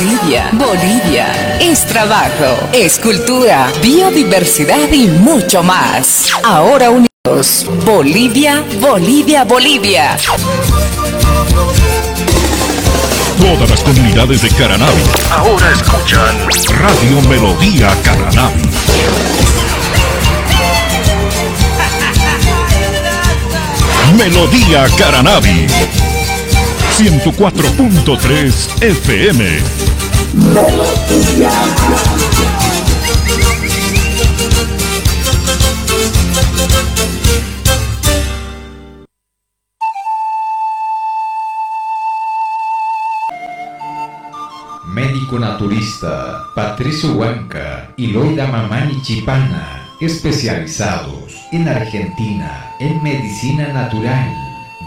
Bolivia, Bolivia. Es trabajo, es cultura, biodiversidad y mucho más. Ahora unidos. Bolivia, Bolivia, Bolivia. Todas las comunidades de Caranavi ahora escuchan Radio Melodía Caranavi. Melodía Caranavi. 104.3 FM. Médico naturista Patricio Huanca y Loida Mamani Chipana, especializados en Argentina en medicina natural.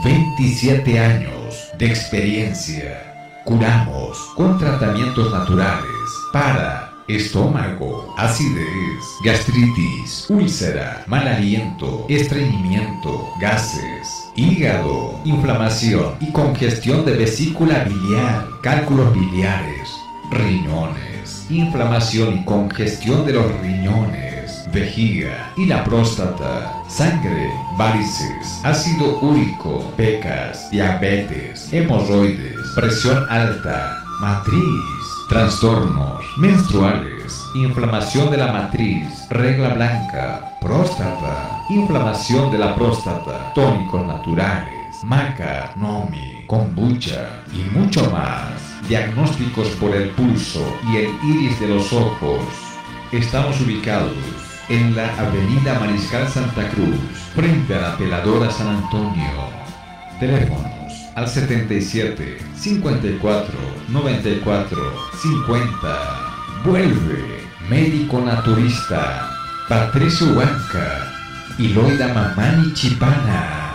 27 años de experiencia. Curamos con tratamientos naturales para estómago, acidez, gastritis, úlcera, mal aliento, estreñimiento, gases, hígado, inflamación y congestión de vesícula biliar, cálculos biliares, riñones, inflamación y congestión de los riñones, vejiga y la próstata, sangre, varices, ácido úrico, pecas, diabetes, hemorroides, presión alta, matriz, trastornos menstruales, inflamación de la matriz, regla blanca, próstata, inflamación de la próstata, tónicos naturales, maca, nomi, kombucha y mucho más. Diagnósticos por el pulso y el iris de los ojos. Estamos ubicados en la Avenida Mariscal Santa Cruz, frente a la Peladora San Antonio. Teléfonos al 77 54 94 50. Vuelve médico naturista Patricio Huanca y Loida Mamani Chipana.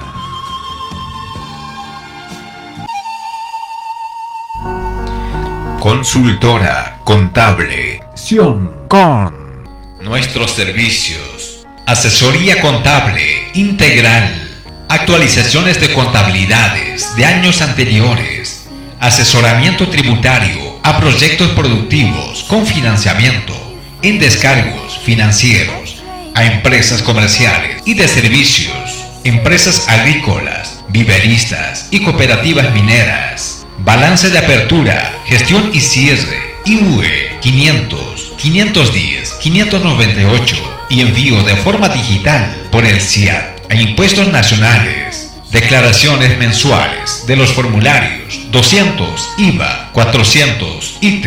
Consultora contable Sion con nuestros servicios. Asesoría contable integral. Actualizaciones de contabilidades de años anteriores. Asesoramiento tributario a proyectos productivos con financiamiento en descargos financieros a empresas comerciales y de servicios, empresas agrícolas, viveristas y cooperativas mineras. Balance de apertura, gestión y cierre, IUE 500, 510, 598 y envío de forma digital por el CIAT a impuestos nacionales. Declaraciones mensuales de los formularios 200 IVA, 400 IT.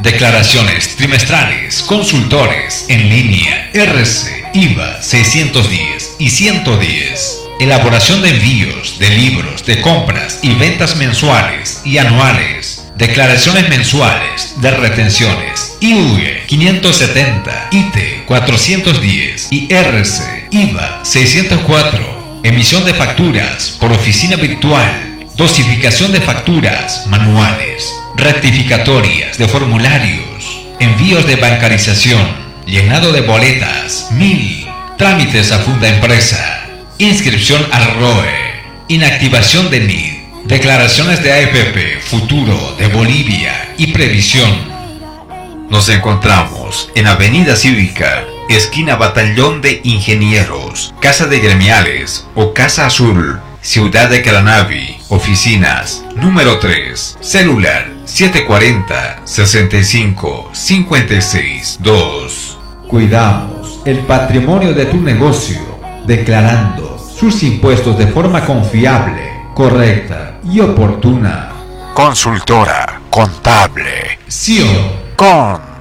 Declaraciones trimestrales, consultores en línea, RC, IVA 610 y 110. Elaboración de envíos de libros de compras y ventas mensuales y anuales. Declaraciones mensuales de retenciones IUE 570, IT 410 y RC IVA 604. Emisión de facturas por oficina virtual. Dosificación de facturas manuales. Rectificatorias de formularios. Envíos de bancarización. Llenado de boletas. MIL. Trámites a funda empresa. Inscripción al ROE. Inactivación de NID. Declaraciones de AFP, Futuro de Bolivia y Previsión. Nos encontramos en Avenida Cívica, esquina Batallón de Ingenieros, Casa de Gremiales o Casa Azul, Ciudad de Caranavi, oficinas, número 3, celular 740 65 56 2. Cuidamos el patrimonio de tu negocio, declarando sus impuestos de forma confiable, correcta y oportuna. Consultora contable Sion con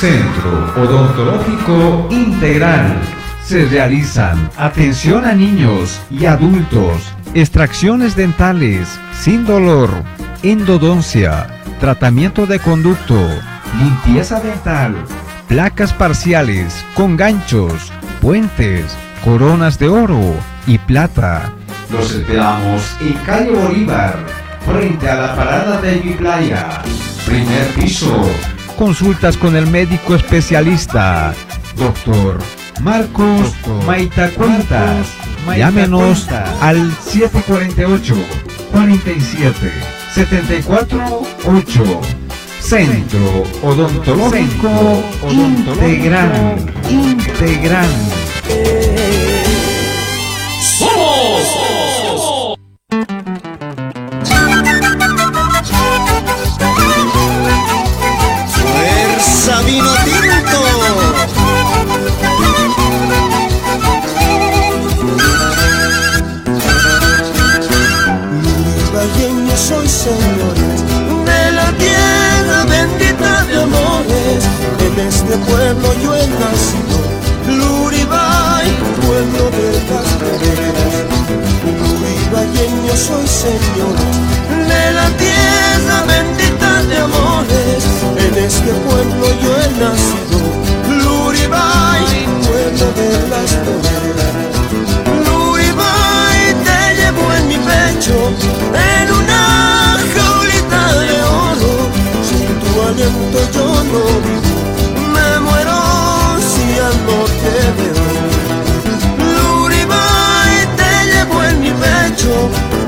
Centro Odontológico Integral. Se realizan atención a niños y adultos, extracciones dentales sin dolor, endodoncia, tratamiento de conducto, limpieza dental, placas parciales con ganchos, puentes, coronas de oro y plata. Los esperamos en calle Bolívar, frente a la parada de mi playa, primer piso consultas con el médico especialista, doctor Marcos doctor Maita Cuentas. Llámenos al 748 47 74 8. Centro Odontológico Integral. Integral. soy señor de la tierra bendita de amores. En este pueblo yo he nacido, Luribay, pueblo de las flores. Luribay, te llevo en mi pecho, en una jaulita de oro. Sin tu aliento yo no vivo, me muero si al no te veo. Luribay, te llevo en mi pecho.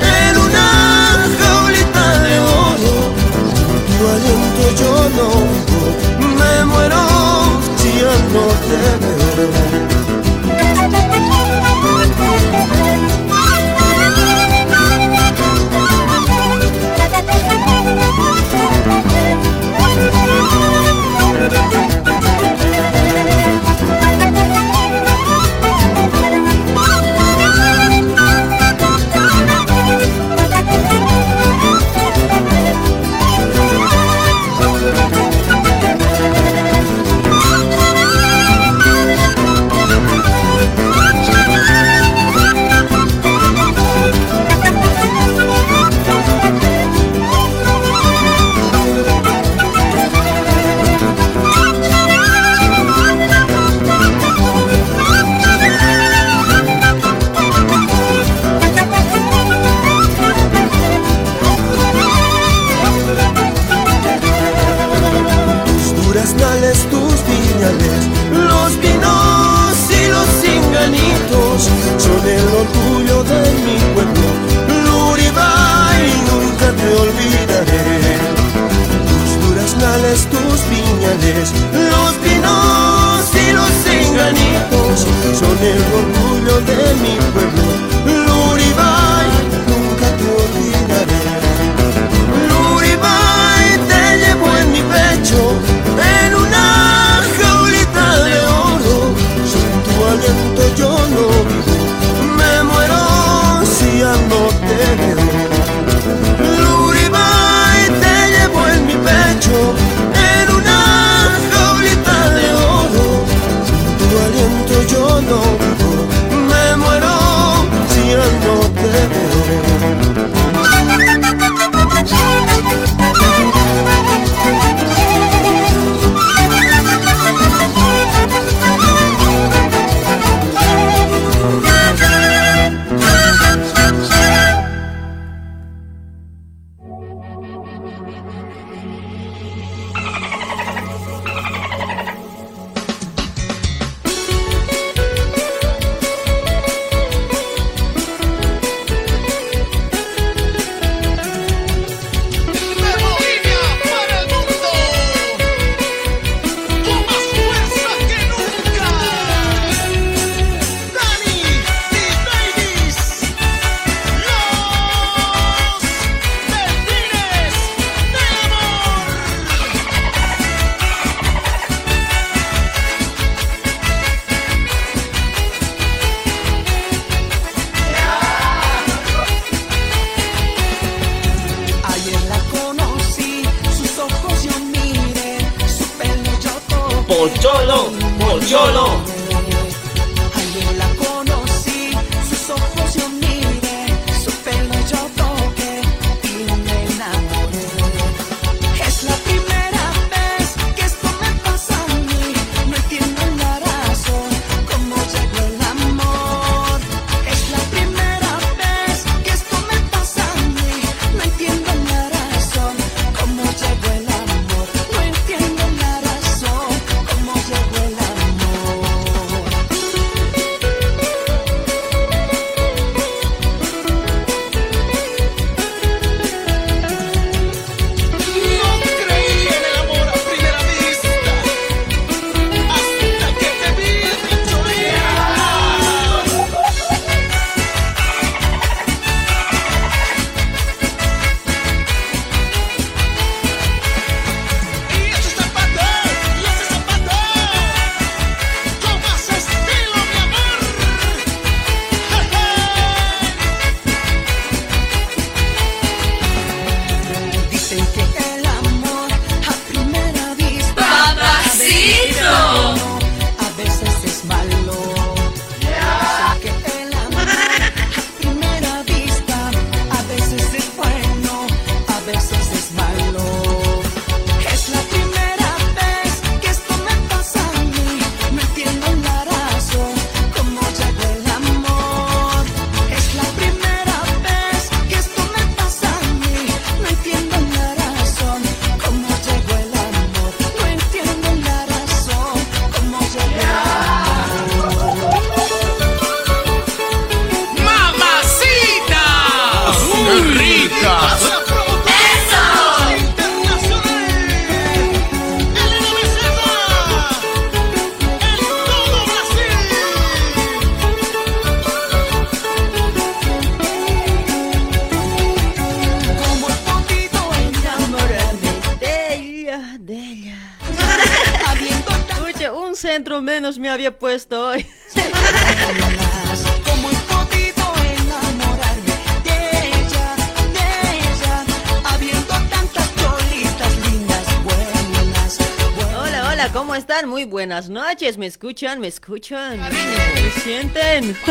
¿Me escuchan? ¿Me escuchan? ¿Me sienten?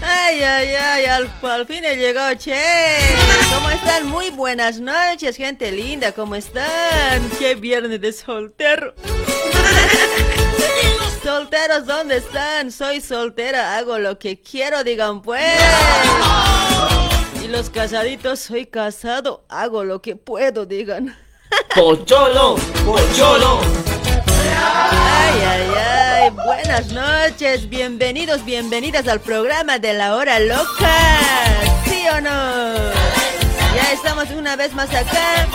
Ay, ay, ay, al, al fin he llegado, che. ¿Cómo están? Muy buenas noches, gente linda. ¿Cómo están? Qué viernes de soltero. Solteros, ¿dónde están? Soy soltera, hago lo que quiero, digan pues. Y los casaditos, soy casado, hago lo que puedo, digan. Pocholo, pocholo. Ay, ay, ay, buenas noches, bienvenidos, bienvenidas al programa de la hora loca. ¿Sí o no? Ya estamos una vez más acá.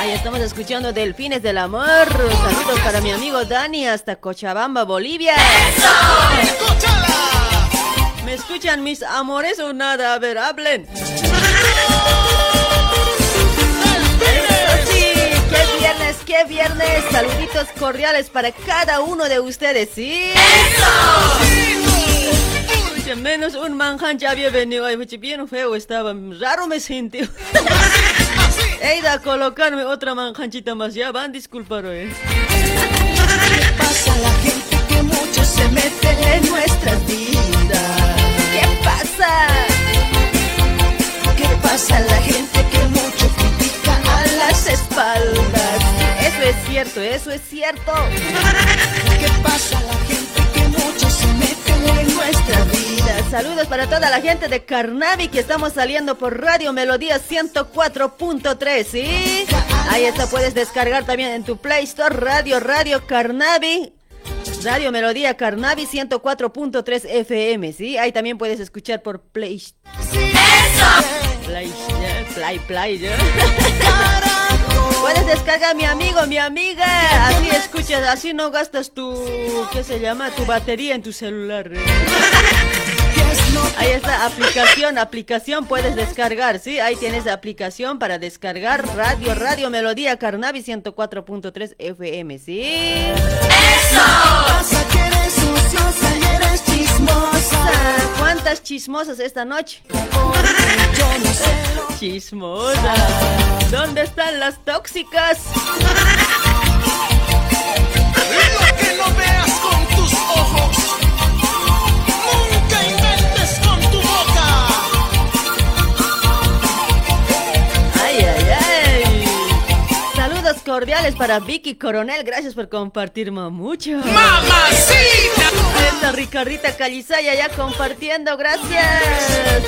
Ahí estamos escuchando Delfines del Amor. Saludos para mi amigo Dani hasta Cochabamba, Bolivia. ¿Me escuchan mis amores o nada? A ver, hablen. Qué viernes. Saluditos cordiales para cada uno de ustedes, ¿sí? Escuchen, menos un manjan ya había venido. Ay, bien feo estaba. Raro me sentí. He ido a colocarme otra manjanchita más. Ya van, disculpar, eh. ¿Qué pasa a la gente que mucho se mete en nuestras vidas? ¿Qué pasa? ¿Qué pasa a la gente cierto, eso es cierto. ¿Qué pasa la gente que mucho se mete en nuestras vidas? Saludos para toda la gente de Carnavi que estamos saliendo por Radio Melodía 104.3, ¿sí? Ahí está, puedes descargar también en tu Play Store Radio Radio Carnavi. Radio Melodía Carnavi 104.3 FM, ¿sí? Ahí también puedes escuchar por Play. Play, Play, Play, ¿ya? Puedes descargar mi amigo, mi amiga. Así escuchas, así no gastas tu, ¿qué se llama? Tu batería en tu celular. Ahí está, aplicación, aplicación puedes descargar, ¿sí? Ahí tienes la aplicación para descargar Radio, Radio Melodía Carnavi 104.3 FM, ¿sí? Chismosa. ¿Cuántas chismosas esta noche? Yo no sé lo Chismosa. ¿Dónde están las tóxicas? Lo que no cordiales para Vicky Coronel. Gracias por compartir mucho. ¡Mamacita! Esta Ricardita Calizaya ya compartiendo. Gracias.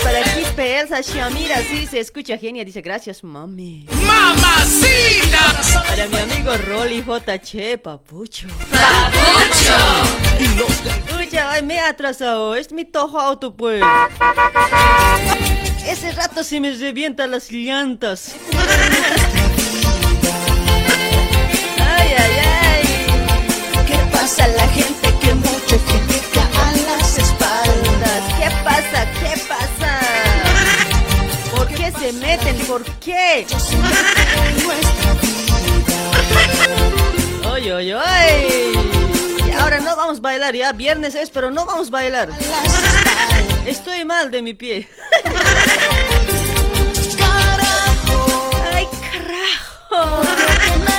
Para Quispe Elsa Shamira. Sí, se escucha genia. Dice gracias, mami. ¡Mamacita! Para mi amigo Rolly JH, papucho. Pucha, ay, me he atrasado. Es mi tojo auto, pues. Ese rato se me revientan las llantas. Pasa a la gente que mucho critica a las espaldas? ¿Qué pasa? ¿Qué pasa? ¿Por qué se meten? ¿Por qué? ¡Oy, oy, oy! Y ahora no vamos a bailar, ya viernes es, pero no vamos a bailar. Estoy mal de mi pie. Carajo, ¡Ay, carajo!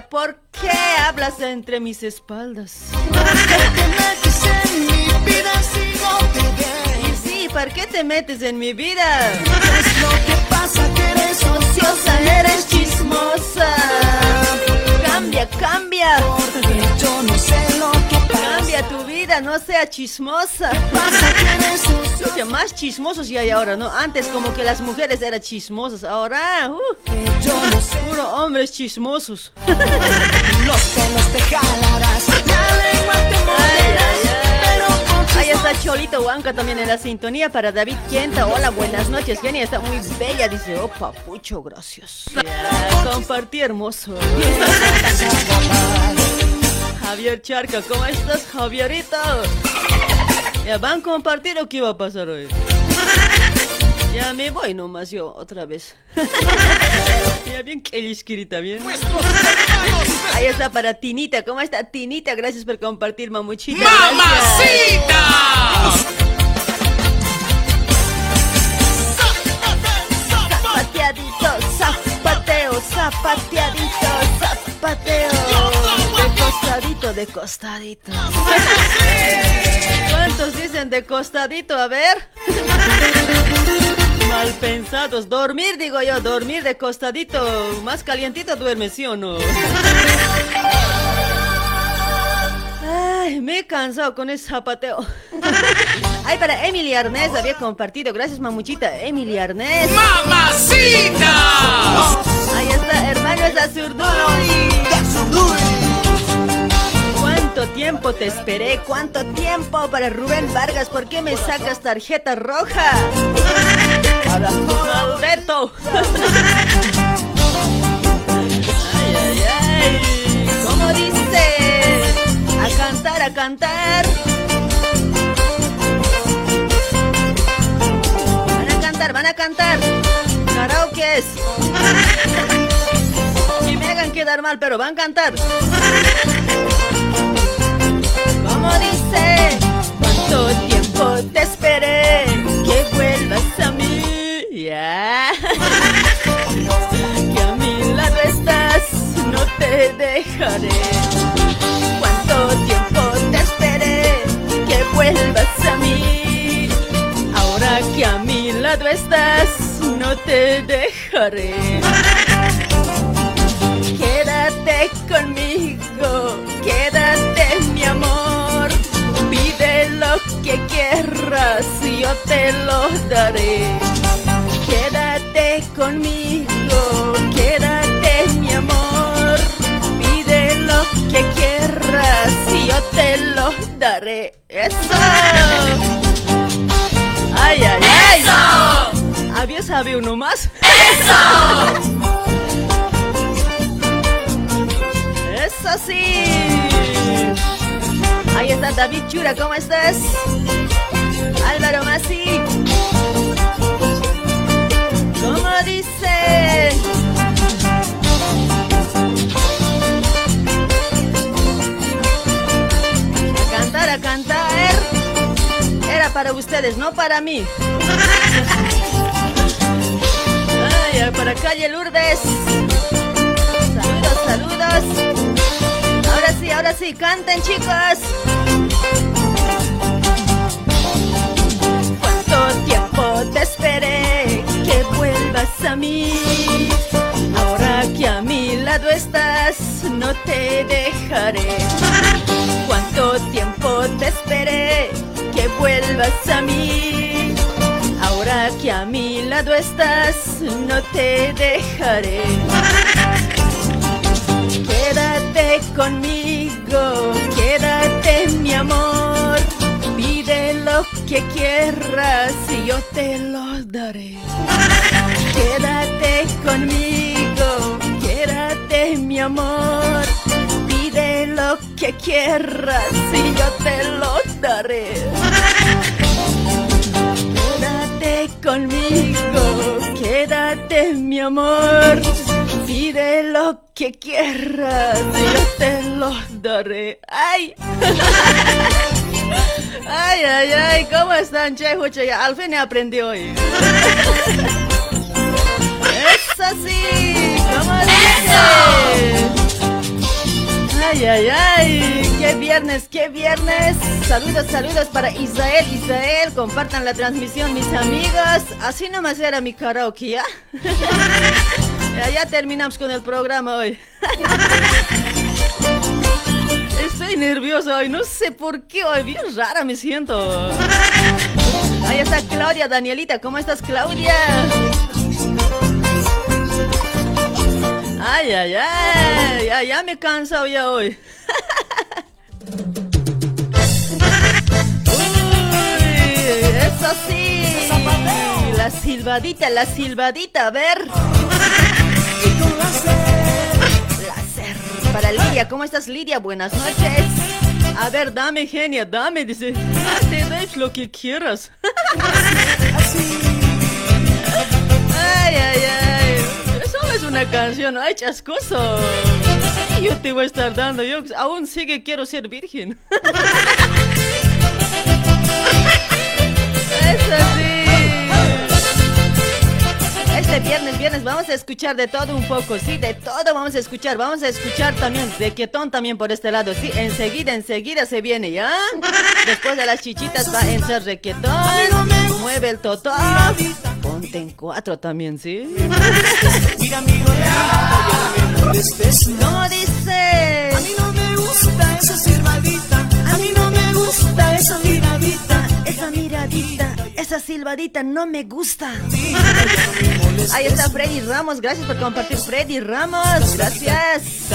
¿Por qué hablas entre mis espaldas. Y sí, ¿para qué te metes en mi vida? Es lo que pasa que eres ociosa, eres chismosa. Cambia, cambia. Porque yo no sé lo que. Cambia tu vida, no sea chismosa. Oye, más chismosos ya hay ahora, ¿no? Antes como que las mujeres eran chismosas, ahora, uh, Yo no sé puro hombres chismosos. los pelos te jalarás. Ahí está Cholito Huanca también en la sintonía para David Quienta. Hola, buenas noches. Jenny está muy bella, dice. Oh, papucho, gracias. Compartí hermoso. Javier Charca, ¿cómo estás, Javierito? ¿Ya van a compartir o qué va a pasar hoy? Ya me voy nomás yo, otra vez. ya bien que también. Ahí está para Tinita. ¿Cómo está Tinita? Gracias por compartir, mamuchita. Zapateadito, zapateo, zapateadito, zapateo. De costadito, de costadito. ¿Cuántos dicen de costadito? A ver. Mal pensados. Dormir, digo yo, dormir de costadito. Más calientito duerme, ¿sí o no? Ay, me he cansado con ese zapateo. Ay, para Emily Arnés había compartido. Gracias, mamuchita. Emily Arnés. ¡Mamacita! Ahí está, hermanos Azurduy. ¿Cuánto tiempo te esperé? ¿Cuánto tiempo para Rubén Vargas? ¿Por qué me sacas tarjeta roja? ¡Maldito! Ay, ay, ay. ¿Cómo dice? A cantar, a cantar. Van a cantar, van a cantar. Karaoke es. Y me hagan quedar mal, pero van a cantar. ¿Cómo dice? ¿Cuánto tiempo te esperé? Que vuelvas a mí. Ya. Que a mi lado estás, no te dejaré. ¿Cuánto tiempo te esperé? Que vuelvas a mí. Ahora que a mi lado estás, no te dejaré. Quédate conmigo, quédate mi amor. Lo que quieras y yo te lo daré. Quédate conmigo, quédate mi amor. Pide lo que quieras y yo te lo daré. Eso. Ay, ay, ay. ¿Había sabe uno más? ¡Eso sí! Ahí está David Chura, ¿cómo estás? Álvaro Masi. ¿Cómo dice? A cantar, a cantar. Era para ustedes, no para mí. Ay, para calle Lourdes. Saludos, saludos. Ahora sí, canten chicos. ¿Cuánto tiempo te esperé que vuelvas a mí? Ahora que a mi lado estás, no te dejaré. ¿Cuánto tiempo te esperé que vuelvas a mí? Ahora que a mi lado estás, no te dejaré. Quédate conmigo, quédate mi amor. Pide lo que quieras y yo te lo daré. Quédate conmigo, quédate mi amor. Pide lo que quieras y yo te lo daré. Quédate conmigo, quédate mi amor. Pide lo que quieras yo te lo daré. ¡Ay! ¡Ay, ay, ay! ¿Cómo están, che, Al fin he aprendido hoy. ¡Es así! ¿Cómo dice? Ay, ay, ay, qué viernes, qué viernes. Saludos, saludos para Israel, Israel. Compartan la transmisión, mis amigos. Así nomás era mi karaoke, ¿ya? ya, ya terminamos con el programa hoy. Estoy nervioso hoy, no sé por qué hoy, bien rara me siento. Ahí está Claudia, Danielita, ¿cómo estás, Claudia? Ay, ay, ay, ya, ya me he cansado ya hoy. Uy, eso sí. La silbadita, la silbadita, a ver. Láser. Para Lidia, ¿cómo estás, Lidia? Buenas noches. A ver, dame, genia, dame, dice. Te doy lo que quieras. Ay, ay, ay. Eso es una canción, ay, chascoso. Yo te voy a estar dando, yo aún sigue quiero ser virgen. Es así. Este viernes, viernes vamos a escuchar de todo un poco, sí, de todo vamos a escuchar. Vamos a escuchar también requetón también por este lado, sí. Enseguida, enseguida se viene, ¿ya? Después de las chichitas va a entrar requetón. Mueve el totó. Ponte en cuatro también, ¿sí? Mira, amigo, no estés ¿Cómo dice? A mí no me gusta esa silbadita. A mí no me gusta esa esa silbadita no me gusta. Ahí está Freddy Ramos, gracias por compartir Freddy Ramos, gracias.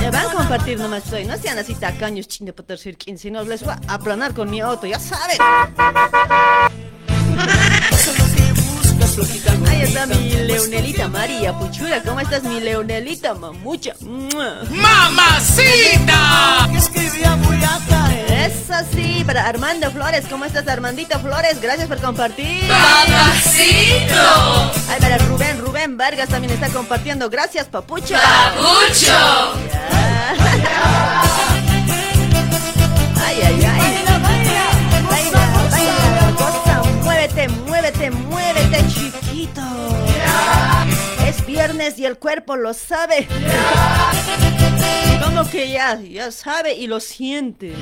Ya van a compartir nomás hoy, no sean así tacaños chin de poder ser 15, si no les voy a aplanar con mi auto, ya saben. Ahí está mi Leonelita María Puchura, ¿cómo estás mi Leonelita mamucha? ¡Mamacita! Que escribía muy acá, eh. Es así, para Armando Flores, ¿cómo estás Armandito Flores? Gracias por compartir. ¡Mamacito! Ay, para Rubén, Rubén Vargas también está compartiendo, gracias papucha. ¡Papucho! Ay, ay, ay. Es viernes y el cuerpo lo sabe. Como que ya, ya sabe y lo siente.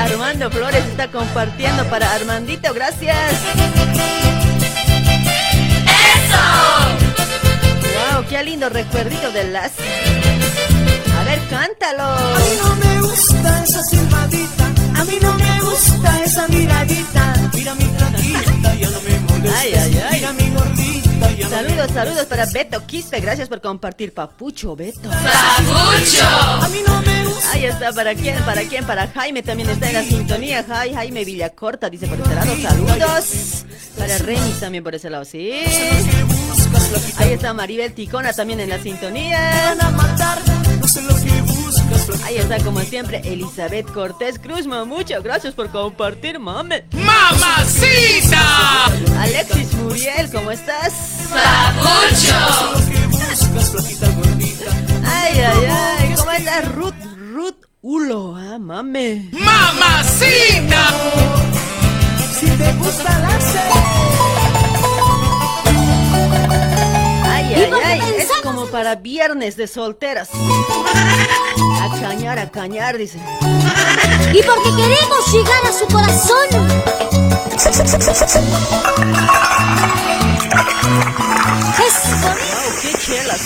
Armando Flores está compartiendo para Armandito, gracias. Wow, qué lindo recuerdito de las. A ver, cántalo. A mí no me gusta esa silbadita. A mí no me gusta esa miradita. Mira mi Ay, ay, ay. Mira mi gordita, ya no me Saludos, saludos para Beto Quispe. Gracias por compartir, papucho, Beto. A mí no me gusta. Ahí está, ¿para quién? ¿Para quién? Para Jaime también está en la sintonía. Jai, Jaime Villacorta dice por ese lado. Saludos. Para Renis también por ese lado, sí. Ahí está Maribel Ticona también en la sintonía. Van a matar, no sé lo que. Ahí está, como siempre, Elizabeth Cortés Cruz. Muchas gracias por compartir, mame. ¡Mamacita! Alexis Muriel, ¿cómo estás? ¡Papucho! Ay, ay, ay. ¿Cómo estás, Ruth? Ruth Ulo, ah, mame. ¡Mamacita! Si te gusta la Ay, ay, ay. Es como para viernes de solteras. A cañar, a cañar, dice. Y porque queremos llegar a su corazón. Es Wow, qué chelas.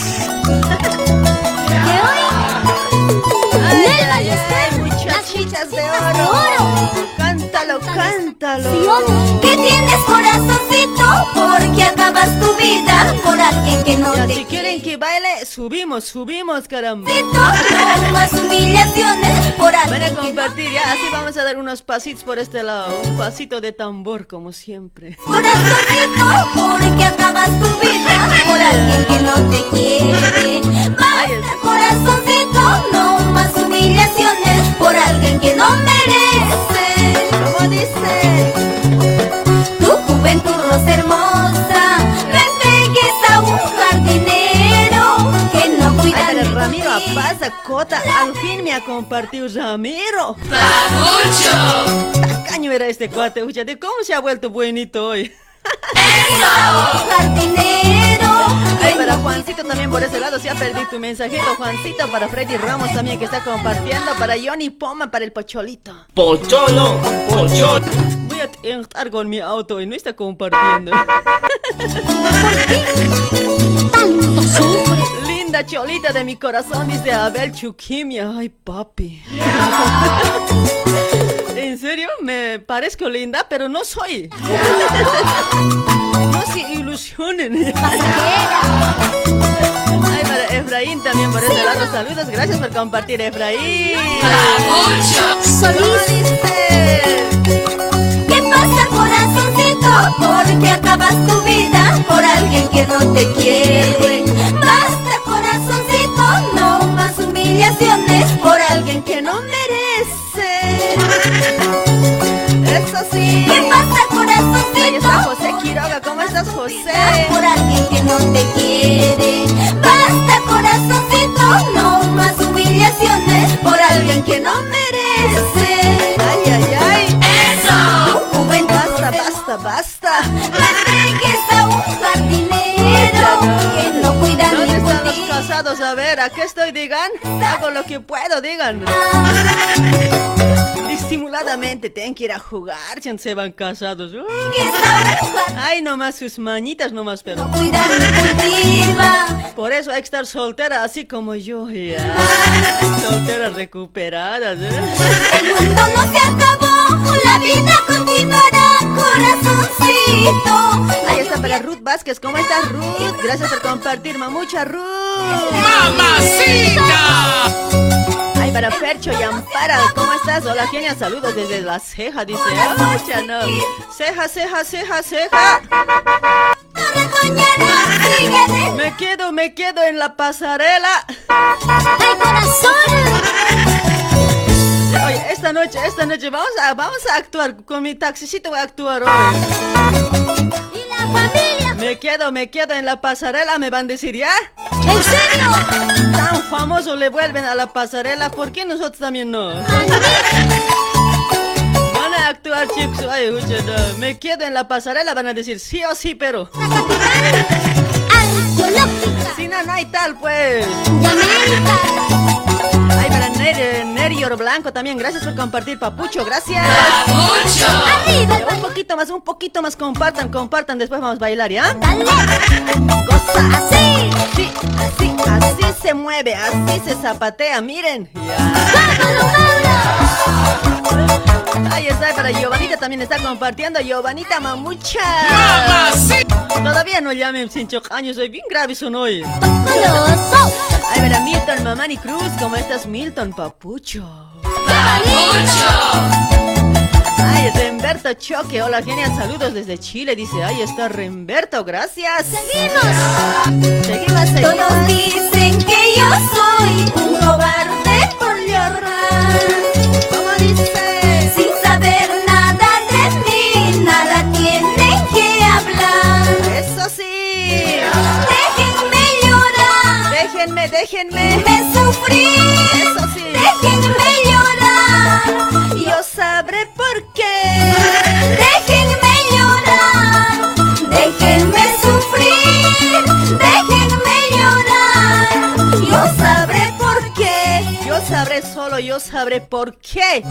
Cántalo. ¿Qué tienes corazoncito? Porque acabas tu vida por alguien que no Ya, te si quieren que baile, subimos, subimos, caramba. No más humillaciones por Van a alguien que no compartir, ya, así vamos a dar unos pasitos por este lado. Un pasito de tambor, como siempre. Corazoncito, porque acabas tu vida por alguien que no te quiere. Basta, corazoncito, no más humillaciones por alguien que no merece. ¿Cómo dice? Tu juventud rosa hermosa, no entregues a un jardinero que no cuida Ay, de Ramiro ti. Apaza Cota, al fin me ha compartido Ramiro. ¡Papucho! Tacaño era este cuate, escúchate, ¿cómo se ha vuelto buenito hoy? Jardinero Ay, para Juancito también por ese lado, si ha perdido tu mensajito, Juancito, para Freddy Ramos también que está compartiendo, para Johnny Poma, para el Pocholito. Pocholo, pocholo. Voy a estar con mi auto y no está compartiendo. Linda cholita de mi corazón, dice Abel Chuquimia. Ay, papi. En serio, me parezco linda, pero no soy. No se ilusionen. Ay, para Efraín también por ese lado. Saludos, gracias por compartir, Efraín. ¿Qué pasa, corazoncito? ¿Por qué acabas tu vida por alguien que no te quiere? Basta, corazoncito, no más humillaciones por alguien que no merece. Eso sí. ¿Qué pasa, corazoncito? Ahí está José Quiroga. ¿Cómo estás, José? Por alguien que no te quiere. Basta, corazoncito, no más humillaciones por alguien que no merece. Ay, ay, ay. ¡Eso! Juventud, Basta, basta, basta. que a un jardinero que no cuida ¿Dónde están los casados? A ver, ¿a qué estoy? Digan. Hago lo que puedo, digan. Disimuladamente tienen que ir a jugar si se van casados. Ay, nomás sus mañitas, nomás, pero. Por eso hay que estar soltera, así como yo. Ya. Solteras recuperadas, ¿eh? El mundo no se acabó, la vida continuará, corazoncito. Ahí está para Ruth Vázquez. ¿Cómo estás, Ruth? Gracias por compartir, mamucha Ruth. ¡Mamacita! Ay, para Fercho y Ampara. ¿Cómo estás? Hola, genia. Saludos desde la ceja, dice. Mucha no. Ceja, ceja, ceja, ceja. Me quedo, me quedo en la pasarela. ¡Ay, corazón! Oye, esta noche, esta noche vamos a, vamos a actuar. Con mi taxicito voy a actuar hoy. Me quedo, me quedo en la pasarela, me van a decir ya. ¿En serio? Tan famoso le vuelven a la pasarela, ¿por qué nosotros también no? Van a actuar, chicos. Ay, no. Me quedo en la pasarela, van a decir sí o sí, pero. Arqueológica. Si no, hay tal, pues. Ay, para Blanco también, gracias por compartir, Papucho, gracias. Arriba el Un poquito más, un poquito más, compartan, compartan, después vamos a bailar, ¿ya? Dale. Cosa así, sí, así, así se mueve, así se zapatea, miren. Ahí está, para Giovanita también está compartiendo, Giovanita Mamucha. ¡Mamacita! Todavía no llamen sin años, soy bien grave son hoy. Ay, para Milton Mamani Cruz, ¿cómo estás, Milton Papucho? Ay, Remberto Choque, hola genia, saludos desde Chile, dice, ay, está Remberto, gracias. Seguimos. Seguimos, Todos seguimos. dicen que yo soy un cobarde por llorar. ¿Cómo dice? Sin saber nada de mí, nada tienen que hablar. Eso sí. Déjenme llorar, Déjenme, déjenme. déjenme sufrir. Solo, yo sabré por qué.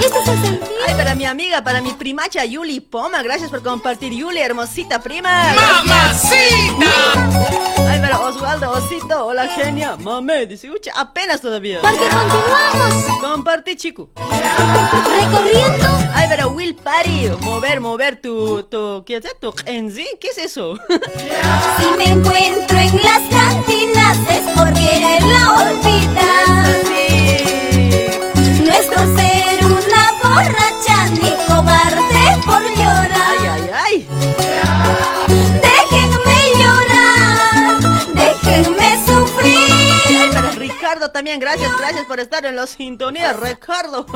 Este el. Ay, para mi amiga, para mi primacha Yuli Poma, gracias por compartir, Yuli, hermosita prima. ¡Mamacita! Ay, para Osvaldo Osito, hola genia, mame, dice, ucha, apenas todavía. Porque continuamos Compartí, chico. recorriendo. Ay, pero Will Party, mover, mover tu, tu, ¿qué es esto? ¿En sí? ¿Qué es eso? Si me encuentro en las cantinas es por quererla olvidar. Es por ser una borracha ni cobarde por llorar. Ay, ay, ay. Déjenme llorar, déjenme sufrir. Ricardo también, gracias, gracias por estar en los sintonías, Ricardo.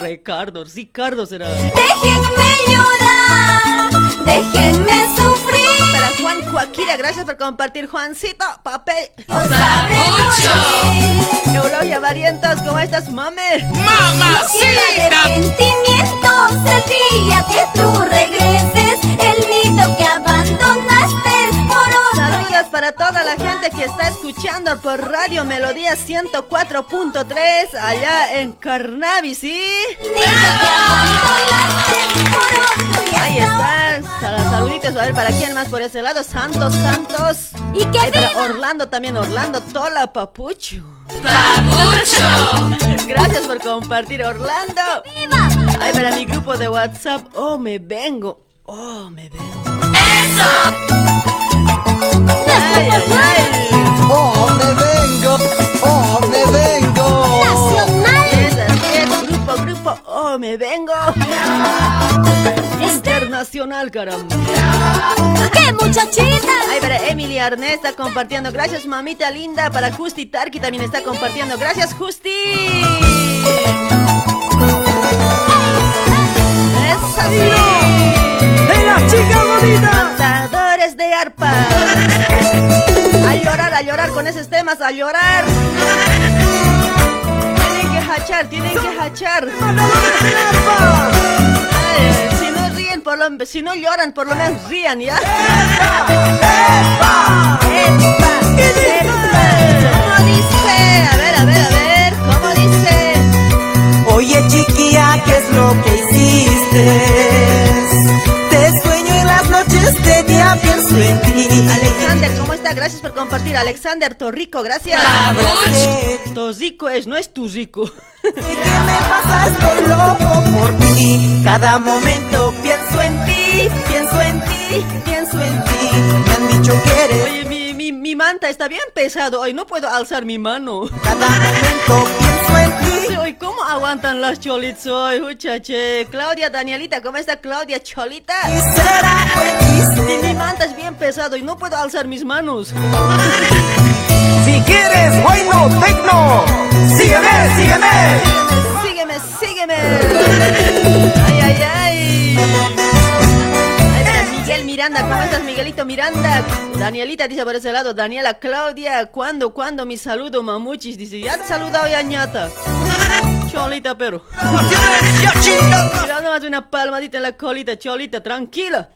Ricardo, Ricardo será. Déjenme llorar, déjenme sufrir. Para Juan Joaquira, gracias por compartir, Juancito, papel. Morir. Eulogia Varientos, ¿cómo estás, mame? ¡Mamacita! arrepentimientos el día que tú regreses, el nido que abandonaste. escuchando por Radio Melodía 104.3 allá en Carnavi, ¿sí? Ahí está. Saluditos, a ver, ¿para quién más por ese lado? Santos, Santos. ¿Y qué Ay, para? Orlando también, Orlando Tola, Papucho. ¡Papucho! Gracias por compartir, Orlando. ¡Viva! Ay, para mi grupo de WhatsApp, oh, me vengo. Oh, me vengo. Oh, me vengo, oh, me vengo. Oh. Internacional, caramba. ¡Qué muchachita! Ay, para Emily Arnés está compartiendo. Gracias, mamita linda. Para Justi Tarki también está compartiendo. Gracias, Justi. ¡Eso sí! ¡De la chica bonita! De arpa. A llorar, a llorar con esos temas, a llorar. Tienen que hachar, tienen que hachar. Si no ríen, por lo, si no lloran, por lo menos rían, ¿ya? ¡Epa! ¿Cómo dice? A ver, a ver, a ver, ¿cómo dice? Oye chiquilla, ¿qué es lo que hiciste? Te sueño en las noches, de pienso en ti. Alexander, ¿cómo está? Gracias por compartir. Alexander Torrico, gracias. Tosico es, no es Tuzico. ¿Qué me pasa? Estoy loco por ti. Cada momento pienso en ti, pienso en ti, pienso en ti. Me han dicho que eres. Mi, manta está bien pesado. Hoy no puedo alzar mi mano. Cada momento pienso en ti. hoy, ¿cómo aguantan las cholitas hoy, muchache? Claudia, Danielita, ¿cómo está Claudia Cholita? Mi manta es bien pesado y no puedo alzar mis manos. Si quieres, bueno, tecno. Sígueme, sígueme. Sígueme, sígueme. Miranda, ¿cómo estás, Miguelito Miranda? Danielita dice por ese lado, Daniela Claudia, ¿cuándo, cuándo mi saludo, mamuchis? Dice, ya te saludado ya, ñata. Cholita, pero. Mira nomás una palmadita en la colita, Cholita, tranquila.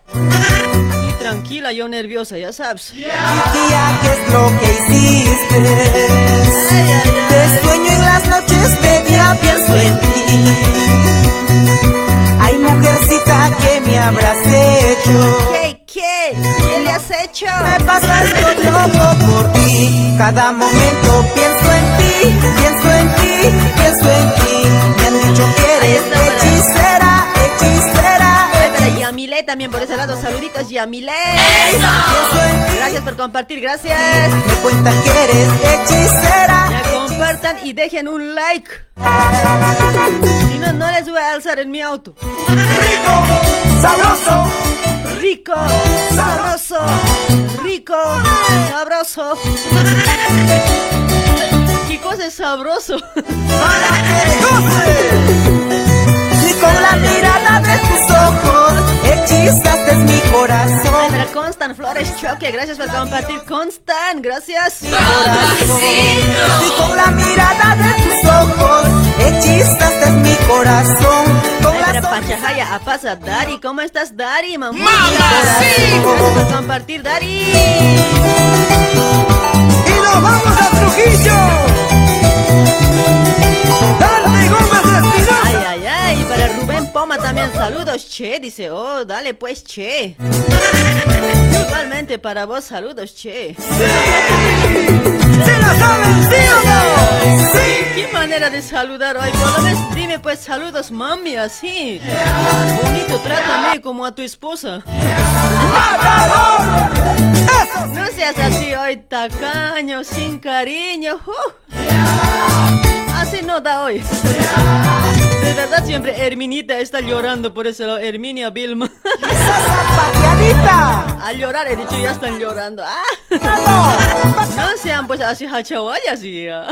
Y tranquila, yo nerviosa, ya sabes. Chiquilla, ¿qué es lo que hiciste? Ay, ay, ay. Te sueño en las noches, de día pienso en ti. Ay, mujercita, ¿qué me habrás hecho? ¿Qué, qué? ¿Qué le has hecho? Me pasa estoy loco por ti. Cada momento pienso en ti, pienso en ti, pienso en ti. Me han dicho que eres hechicera, hechicera. Para Yamile también por ese lado, saluditos Yamile. Ti. Gracias por compartir, gracias. Me cuentan que eres hechicera. Ya compartan y dejen un like. Si no, no les voy a alzar en mi auto. Sabroso. Rico, sabroso, rico, sabroso. ¿Qué cosa es sabroso? Y con la mirada de tus ojos hechizaste mi corazón. para Constant Flores Choque, gracias por compartir. Constant, gracias. Y con la mirada de tus ojos hechizaste mi corazón. Con Ay, para Panchajaya, a pasa Dari, ¿cómo estás Dari? Mamucha? ¡Mamacita! Gracias por compartir, Dari. y nos vamos a Trujillo. Dale gomas espinosa. Poma también saludos, che, dice, oh, dale pues, che. Igualmente para vos, saludos, che. ¿Se la saben? Sí. ¿Qué manera de saludar hoy? Por lo menos dime pues saludos, mami, así. Bonito, trátame como a tu esposa. No seas así hoy, tacaño, sin cariño. uh. Así no da hoy. De verdad siempre Herminita está llorando por ese lado. Herminia Vilma. Pateadita. A llorar he dicho, ya están llorando. Ah. No sean pues así hachawayas y ah.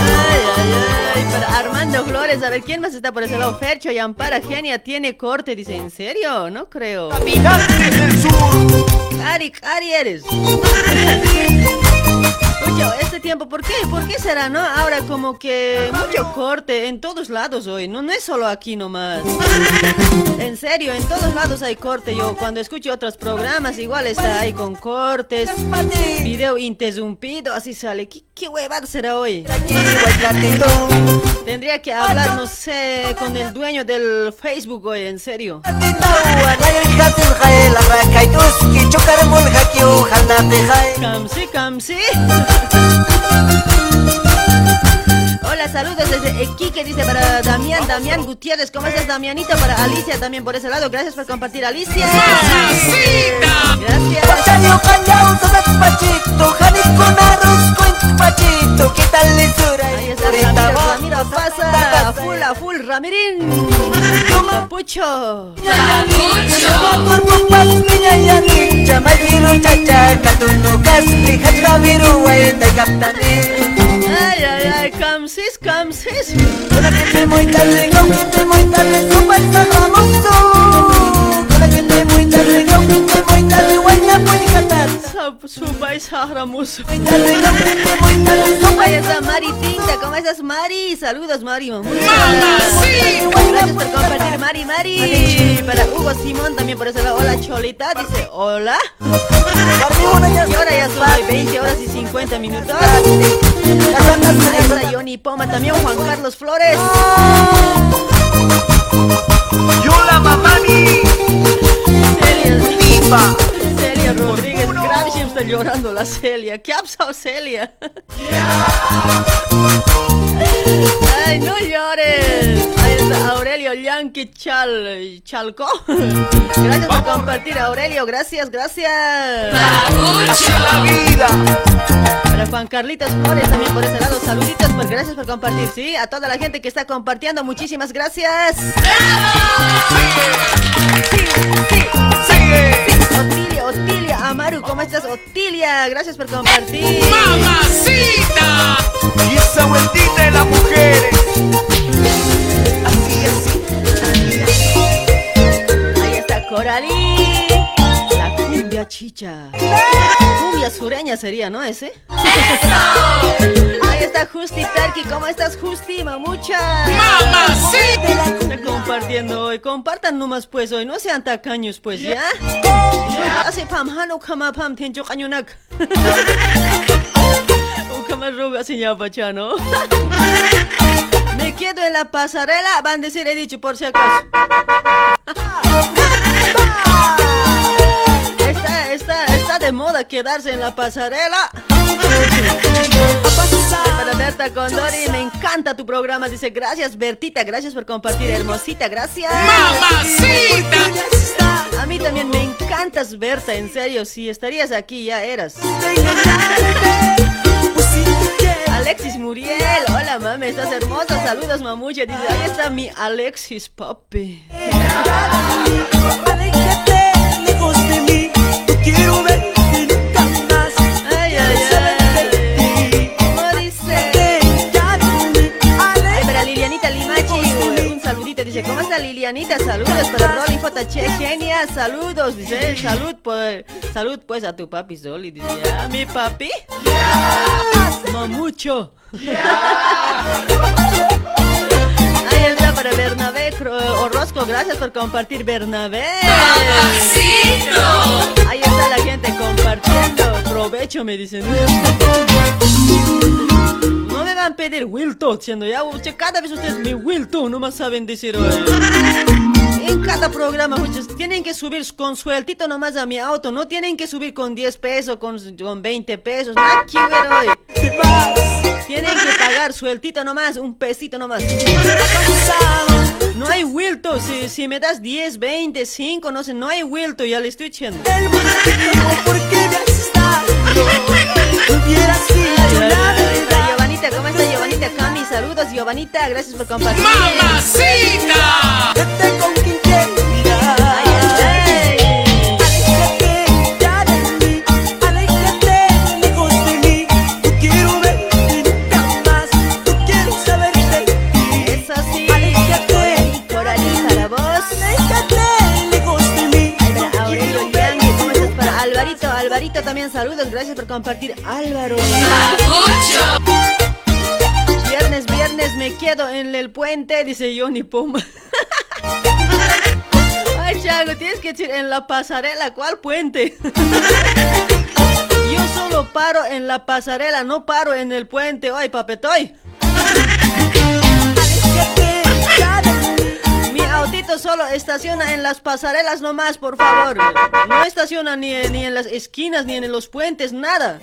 Ay, ay, ay, para Armando Flores, a ver quién más está por ese lado. Fercho y Ampara Genia tiene corte, dice, ¿en serio? No creo. Ari, Ari eres. Escucha, este tiempo. ¿Por qué? ¿Por qué será, no? Ahora como que mucho corte en todos lados hoy. No, no es solo aquí nomás. En serio, en todos lados hay corte. Yo cuando escucho otros programas igual está ahí con cortes. Video interrumpido, así sale. ¿Qué, qué huevada será hoy? Tendría que hablar, no sé, con el dueño del Facebook hoy, en serio. Hola, saludos desde Iquique, dice para Damián, Damián Gutiérrez. ¿Cómo estás, Damianito? Para Alicia también por ese lado. Gracias por compartir, Alicia. Gracias. Ahí está Ramiro, Ramiro pasa. Full, a full, Ramirín. Papucho. Ay, ay, ay, Camsis, Camsis. Sahramus. Ahí está Mari Tinta, ¿cómo estás Mari? Saludos Mari. Gracias por compartir Mari, Mari. Para Hugo Simón también por eso. Hola Cholita, dice hola. Y ahora ya son 20 horas y 50 minutos. Ahí está Johnny Poma, también Juan Carlos Flores. Yola Mamani. Celia, Celia Rodríguez, Gracias, está llorando la Celia. ¿Qué ha pasado Celia? Ay, no llores. Ahí está Aurelio Yankee Chal, Chalco. Gracias por compartir, Aurelio. Gracias, gracias. la vida. Para Juan Carlitos Flores también por ese lado. Saluditos, pues gracias por compartir. Sí, a toda la gente que está compartiendo, muchísimas gracias. Sí, sí, sí. Amaru, ¿cómo estás, Otilia? Gracias por compartir. ¡Mamacita! Y esa vueltita de las mujeres. Ahí está Coralí. Cumbia chicha. Cumbia sureña sería, ¿no? Ese. Ahí está Justi Tarki. ¿Cómo estás, Justi, mamucha? ¡Mamacita! Está compartiendo hoy. Compartan nomás, pues, hoy. No sean tacaños, pues, ¿ya? Hace pam, hano kama pam, tencho cañonac. Ukama roga, señor Pachano. Me quedo en la pasarela. Van a decir, he dicho, por si acaso. De moda quedarse en la pasarela. Para Berta Condori, me encanta tu programa. Dice, gracias Bertita, gracias por compartir, hermosita, gracias. ¡Mamacita! A mí también me encantas, Berta, en serio, si estarías aquí ya eras. Alexis Muriel, hola mami, estás hermosa, saludos mamucha, dice, ahí está mi Alexis papi. Dice, ¿cómo está Lilianita? Saludos para Rolly JC, genia, saludos, dice, salud, pues, salud pues a tu papi Zoli, dice, ¿a mi papi? Mamucho. Ahí está para Bernabé Orozco, gracias por compartir Bernabé. Ahí está la gente compartiendo. Provecho, me dicen. A pedir Wilton, siendo ya usted- cada vez ustedes mi Wilton, no más saben decir. En cada programa, muchachos, tienen que subir con sueltito nomás a mi auto. No tienen que subir con 10 pesos, con, con 20 pesos. Nada que ver hoy. Tienen que pagar sueltito nomás, un pesito nomás. No hay Wilton. Si, si me das 10, 20, 5, no sé, no hay Wilton, ya le estoy echando. Ay, ay, ay, ay, Giovanita, ¿cómo está Giovanita? Cami, saludos, Giovanita, gracias por compartir. ¡Mamacita! Ay, ay, ay. Eso sí, Coralí, Coralí, para vos. Ay, para Aurelio Yang, ¿cómo estás? Para Alvarito, Alvarito también saludos, gracias por compartir, Álvaro. Viernes me quedo en el puente, dice Johnny Puma. Ay, Chago, tienes que decir en la pasarela, ¿cuál puente? Yo solo paro en la pasarela, no paro en el puente. Ay, papetoy. Mi autito solo estaciona en las pasarelas nomás, por favor. No estaciona ni, en- ni en las esquinas, ni en los puentes, nada.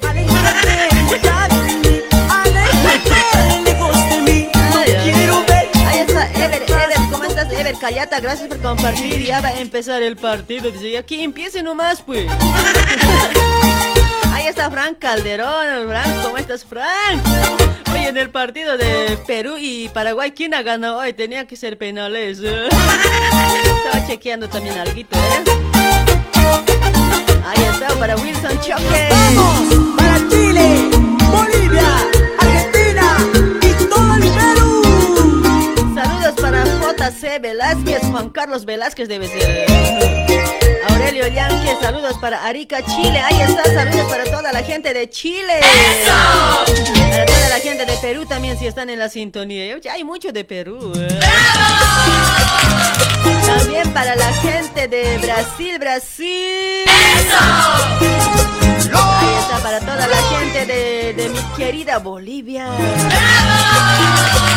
Ever, Ever, ¿cómo estás, Ever? Callata, gracias por compartir. Ya va a empezar el partido. Dice, aquí empiece nomás, pues. Ahí está Frank Calderón. Frank, ¿cómo estás, Frank? Oye, en el partido de Perú y Paraguay, ¿quién ha ganado hoy? Tenía que ser penales. Estaba chequeando también algo, ¿eh? Ahí está, para Wilson Choque. ¡Vamos! Para Chile, Bolivia, JC Velázquez, Juan Carlos Velázquez debe ser. Aurelio Yanque, saludos para Arica, Chile. Ahí está, saludos para toda la gente de Chile. Para toda la gente de Perú también, si están en la sintonía. Hay mucho de Perú. ¿eh? También para la gente de Brasil, Brasil. Ahí está para toda la gente de, de mi querida Bolivia. ¿Cómo están,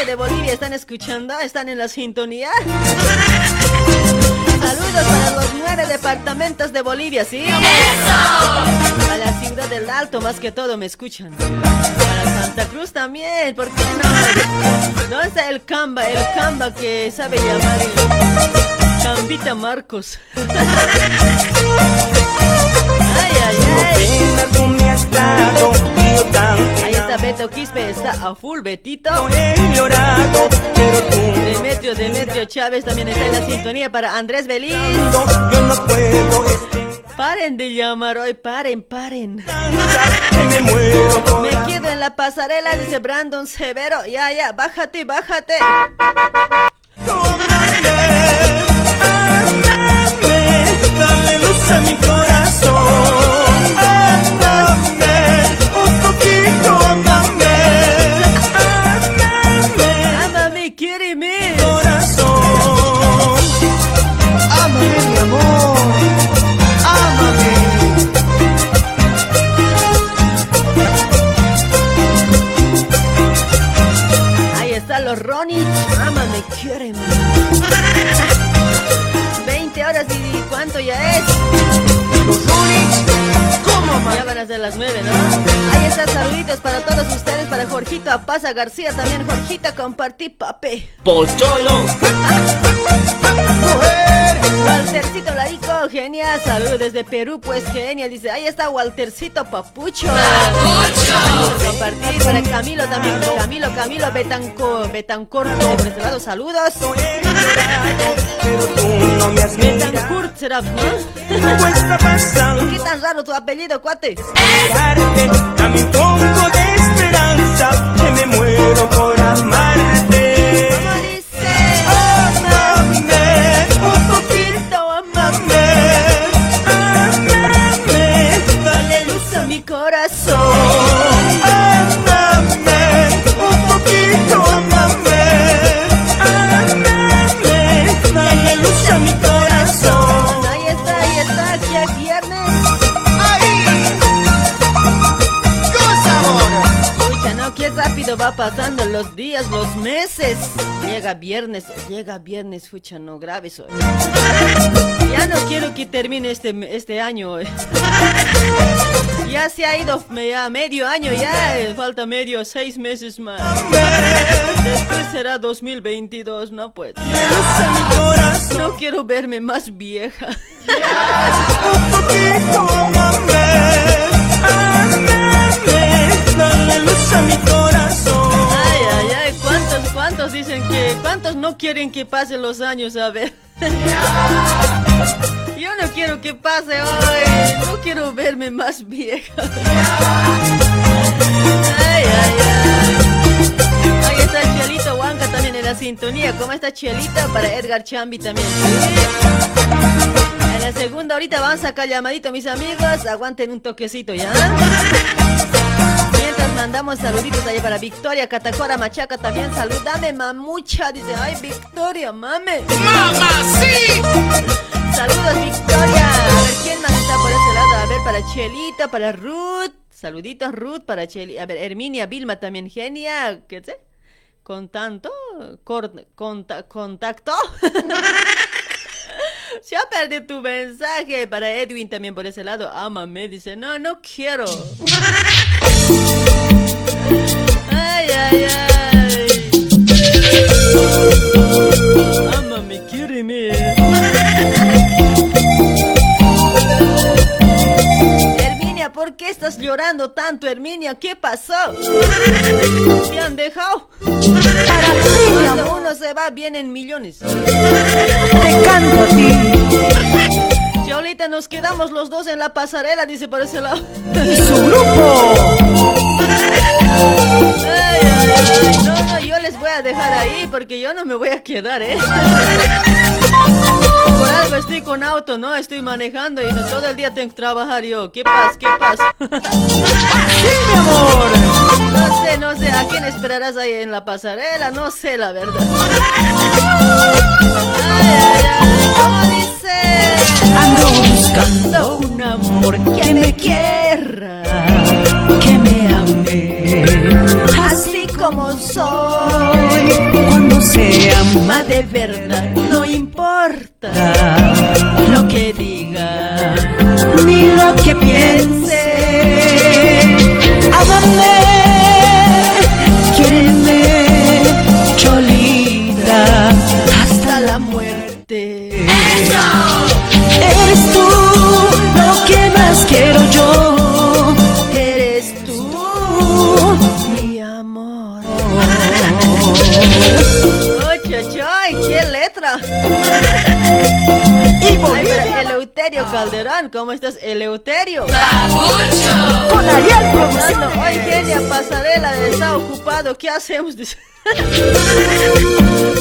gente de Bolivia? ¿Están escuchando? ¿Están en la sintonía? Saludos para los nueve departamentos de Bolivia, ¿sí? Para la ciudad del Alto, más que todo, me escuchan. Para Santa Cruz también, ¿por qué no? ¿Dónde está el Camba? El Camba que sabe llamar el Cambita Marcos. Ay, ay, ay. Ahí está Beto Quispe, está a full Betito. Demetrio, Demetrio Chávez también está en la sintonía para Andrés Beliz. Paren de llamar hoy, paren, paren. Me quedo en la pasarela, dice Brandon Severo. Ya, ya, bájate, bájate. Los Ronnie. Ámame, quiéreme. 20 horas y ¿cuánto ya es? Ya van a ser las 9, ¿no? Ahí están saluditos para todos ustedes, para Jorgito Apaza García también. Jorgito, compartí pape. Pocholo. Waltercito Larico, genial, saludos desde Perú, pues genial, dice, ahí está Waltercito Papucho. Papucho. Compartir para Camilo también, Camilo, Camilo Betanco, Betancor, este lado, saludos. Betancur será, ¿no? ¿Qué tan raro tu apellido, cuate? Dame un poco de esperanza, que me muero por amarte. ¿Cómo dice? Amame, un poquito, amame. Amame, Dale luz a mi corazón. Va pasando los días, los meses. Llega viernes, llega viernes, escucha, no grave soy. Ya no quiero que termine este, este año. Ya se ha ido ya medio año, ya eh, falta medio, seis meses más. Después será 2022, no pues. No quiero verme más vieja. Dale luz a mi corazón. Ay, ay, ay, ¿cuántos, cuántos dicen que, cuántos no quieren que pasen los años? A ver. Yo no quiero que pase hoy, no quiero verme más vieja. Ay, ay, ay. Ahí está Chelito Huanca también en la sintonía. ¿Cómo está Chelito? Para Edgar Chambi también. En la segunda ahorita van a sacar llamadito mis amigos. Aguanten un toquecito ya. Mandamos saluditos ahí para Victoria, Catacora, Machaca también. Saludame, mamucha. Dice, ay, Victoria, mame. ¡Mamá, sí! Saludos, Victoria. A ver, ¿quién más está por ese lado? A ver, para Chelita, para Ruth. Saluditos, Ruth, para Cheli. A ver, Herminia, Vilma también, genia. ¿Qué sé? Con tanto. Cor- conta- contacto. Se ha perdido tu mensaje. Para Edwin también por ese lado. Ámame. Dice, no, no quiero. Ay, ay, ay. Quiéreme. Herminia, ¿por qué estás llorando tanto, Herminia? ¿Qué pasó? ¿Me han dejado? Cuando uno se va, vienen millones. Te canto a ti. Ahorita nos quedamos los dos en la pasarela, dice por ese lado. Y su grupo. Ay, ay, ay. No, no, yo les voy a dejar ahí porque yo no me voy a quedar, ¿eh? Por algo estoy con auto, ¿no? Estoy manejando y no, todo el día tengo que trabajar yo. ¿Qué pasa? ¿Qué pasa? Sí, mi amor. No sé, no sé. ¿A quién esperarás ahí en la pasarela? No sé, la verdad. Ay, ay, ay. Ando buscando Un amor que me quiera. que me ame. Así como soy. Cuando se Ama de verdad, no importa lo que diga. ni lo que piense. Eleuterio Calderón, ¿cómo estás, Eleuterio? con Ariel Producciones. hoy Genia Pasarela está ocupado, ¿qué hacemos?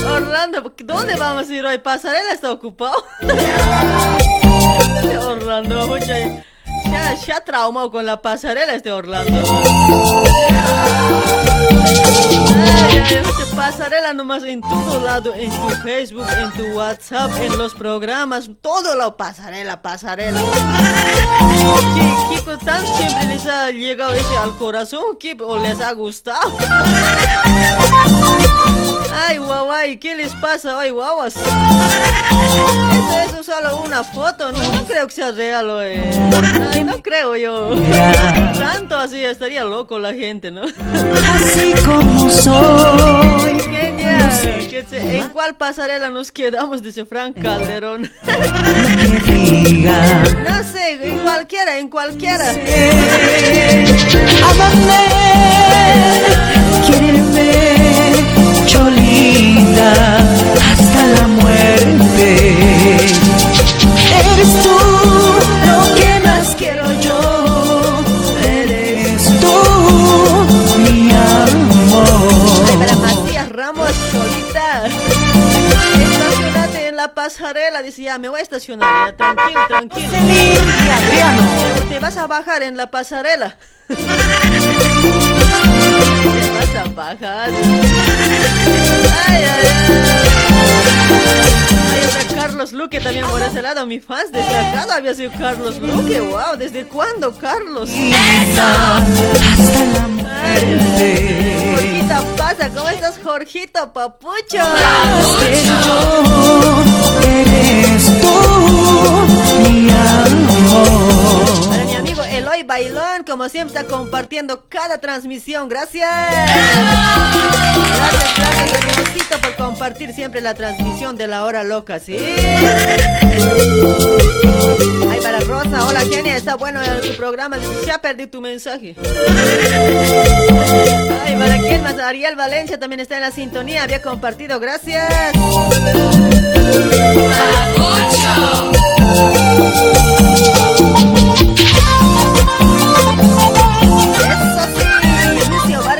Orlando, ¿dónde vamos a ir hoy? Pasarela está ocupado. Orlando, mucha, ya, se traumado con la pasarela este Orlando. Este pasarela nomás en todo lado, en tu Facebook, en tu WhatsApp, en los programas, todo lo pasarela, pasarela. ¿Qué, qué con tan siempre les ha llegado ese al corazón? ¿Qué, ¿O les ha gustado? Ay, guau, ¿qué les pasa? Ay, guaguas. Eso es solo una foto, no, no creo que sea real, oye. Ay, no creo yo. Tanto así estaría loco la gente, ¿no? Así como soy. Genial. ¿Qué se- ¿En cuál pasarela nos quedamos? Dice Frank Calderón. No sé, en cualquiera, en cualquiera. Quiéreme, cholita, hasta la muerte. Eres tú lo que más quiero yo. Eres tú, mi amor. para Matías Ramos, solita. Estacionate en la pasarela. Dice, ya, me voy a estacionar. ya, tranquilo, tranquilo. Te vas a bajar en la pasarela. A bajar. Ay, ay, ay. Hay Carlos Luque también por ese lado. Mi fans acá había sido Carlos Luque. Wow, ¿desde cuándo, Carlos? Hasta la muerte. Jorgita pasa, ¿cómo estás, Jorgito Papucho? Eres tú, mi amor. Eloy Bailón, como siempre, está compartiendo cada transmisión. Gracias. Gracias, gracias, por compartir siempre la transmisión de la hora loca, ¿sí? Ay, para Rosa, hola, Genia, está bueno tu programa. Ha perdido tu mensaje. Ay, para quién más, Ariel Valencia también está en la sintonía, había compartido, gracias.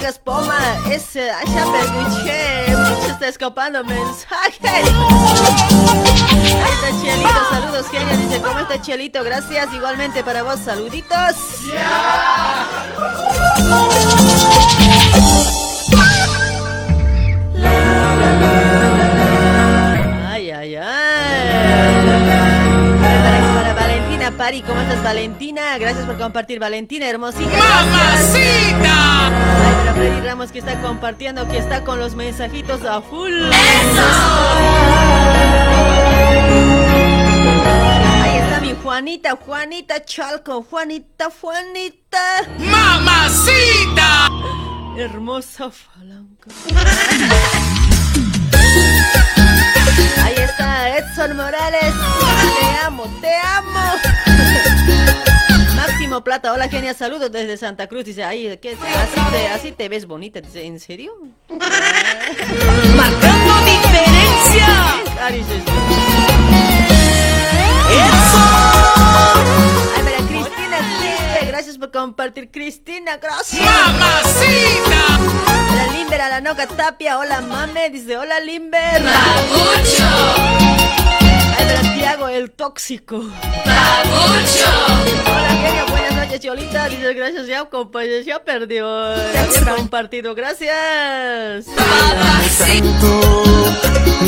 espuma es eh, allá peluche, mucho está escapando mensaje. Ahí está Chelito, saludos genio, dice cómo está Chelito, gracias, igualmente para vos, saluditos. Ay, ay, ay. Gracias Valentina, gracias por compartir Valentina, hermosita. ¡Mamacita! Ay, para Freddy Ramos que está compartiendo, que está con los mensajitos a full. Ahí está mi Juanita, Juanita Chalco, Juanita, Juanita. ¡Mamacita! Hermosa falanca. Ahí está Edson Morales. Te amo, te amo. Máximo Plata, hola genia, saludos desde Santa Cruz. Dice, ay, ¿qué? Así, te, así te ves bonita. Dice, ¿en serio? Marcando diferencia. Ah, ¡Eso! Ay, mira, Cristina, Quispe, gracias por compartir. Cristina, gracias. ¡Mamacita! La Limber a la Noca Tapia, hola mame, dice, hola Limber. Ay, Tiago, el tóxico. Hola, genio, buenas noches, Cholita. Dice, gracias, ya, compañeros, ya perdió. Ya compartido, gracias.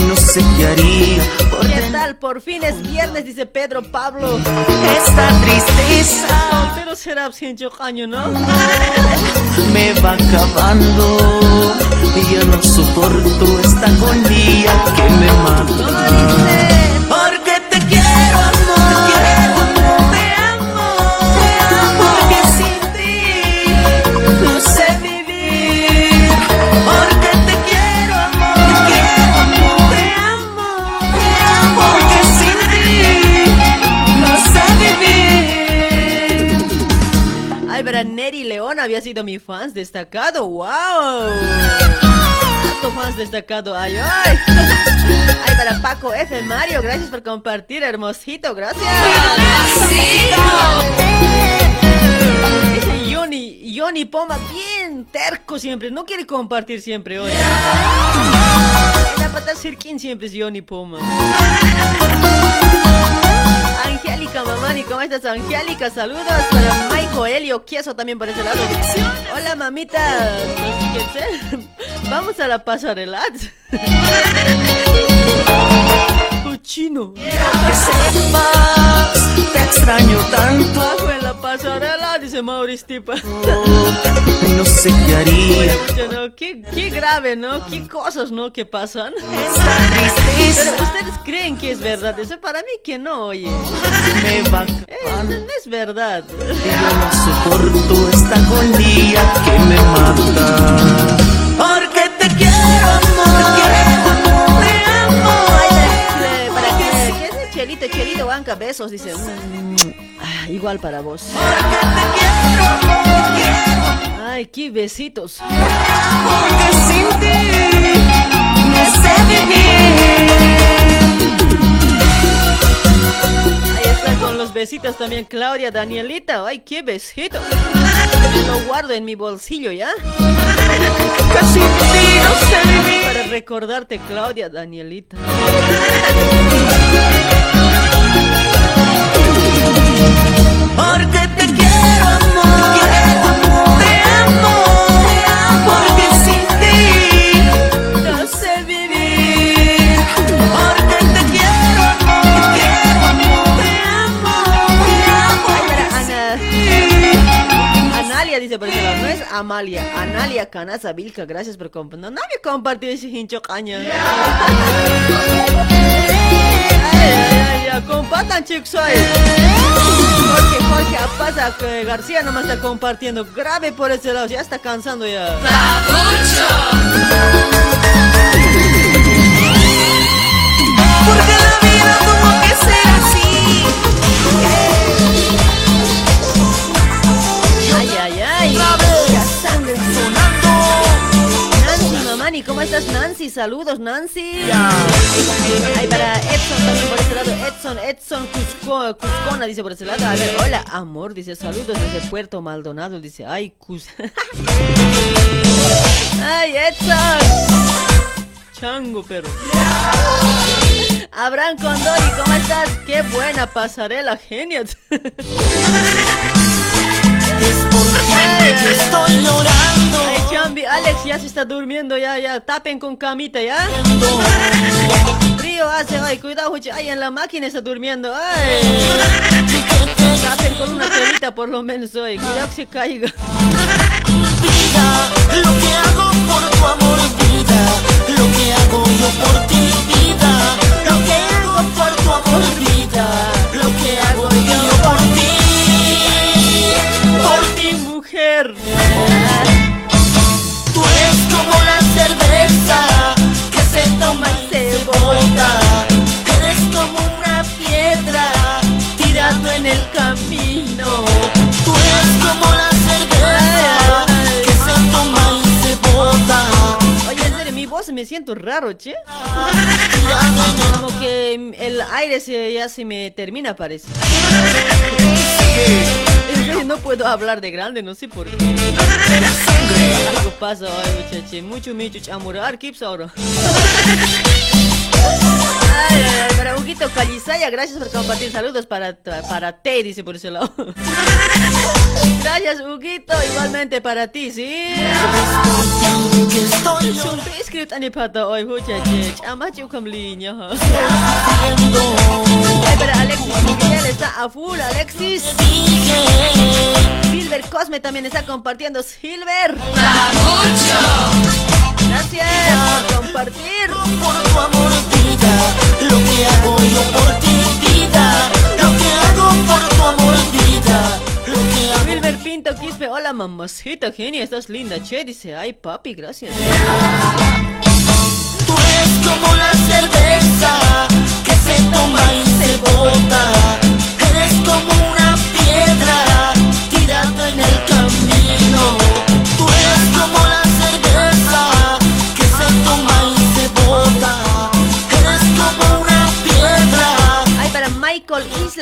No sé qué haría por ¿Qué tal? Por fin es viernes, dice Pedro Pablo. esta tristeza. Soltero será sin años, ¿no? Me va acabando y yo no soporto esta agonía que me mata. Neri León había sido mi fans destacado. ¡Wow! Tanto fans destacado. ¡Ay, ay! Ay, para Paco F. Mario, gracias por compartir, hermosito, gracias. Dice Johnny, Johnny Poma, bien terco siempre, no quiere compartir siempre hoy. La pata Sirkin siempre es Johnny Poma. Angélica Mamani, ¿cómo estás, Angélica? Saludos para Maiko Helio Queso también por ese lado. Hola, mamita. Vamos a la pasarela. Cochino. Que sepas, te extraño tanto. Bajo en la pasarela, dice Maurice Tipa. No sé qué haría. No, qué, qué grave, ¿no? Qué cosas, ¿no? Que pasan. Pero ustedes creen que es verdad. Eso para mí que no, oye. me va Eh, no, es verdad. yo no soporto esta agonía que me mata. Porque te quiero, amor. Chelito, Chelito, banca, besos, dice. Mm, ah, igual para vos. Ay, qué besitos. Porque sin ti no sé vivir. Ahí está con los besitos también Claudia, Danielita. Ay, qué besito. Lo guardo en mi bolsillo, ¿ya? Que sin ti no sé vivir. Para recordarte, Claudia, Danielita. Amalia. Analia Canaza Vilca, gracias por compartir. No, nadie compartió ese hincho caña. Ay, ay, ay, compartan chicos hoy. Jorge, Jorge Apaza que García nomás está compartiendo. Grave por ese lado, ya está cansando ya. Porque la vida que ¿cómo estás, Nancy? Saludos, Nancy. Ay, para Edson también por ese lado. Edson, Edson Cusco, Cuscona dice por ese lado. A ver, hola, amor, dice saludos desde Puerto Maldonado. Dice, ay, Cus. ay, Edson. Chango, pero. Abraham Condori, ¿cómo estás? Qué buena pasarela, genia. Estoy llorando. Ay, Chambi, Alex ya se está durmiendo, ya, ya. Tapen con camita, ¿ya? Frío hace, ay, cuidado. Ay, en la máquina está durmiendo, ay. Tapen con una telita por lo menos hoy. Cuidado que se caiga. Vida, lo que hago por tu amor, vida, lo que hago yo por ti, vida, lo que hago por tu amor, vida, lo que hago yo por ti, por ti, mujer. Me siento raro, che. Como que el aire se, ya se me termina, parece. No puedo hablar de grande, no sé por qué. Algo pasa hoy, muchacho. Mucho, mucho chamurar, kips ahora. Para Huguito Calizaya, gracias por compartir. Saludos para, para T, dice por ese lado. Gracias, Huguito. Igualmente para ti, ¿sí? Sumpi script ani pata hoy, muchacho. Chama chukam linya, ha. Ay, para Alexis está a full, Alexis. Silver Cosme también está compartiendo. Silver. Gracias por compartir. Por tu amor, vida, lo que hago yo por ti, vida, lo que hago por tu amor, vida. Wilmer Pinto Quispe, hola mamacita, genia, estás linda, che, dice, ay papi, gracias. Tú eres como la cerveza que se toma y se bota. Eres como una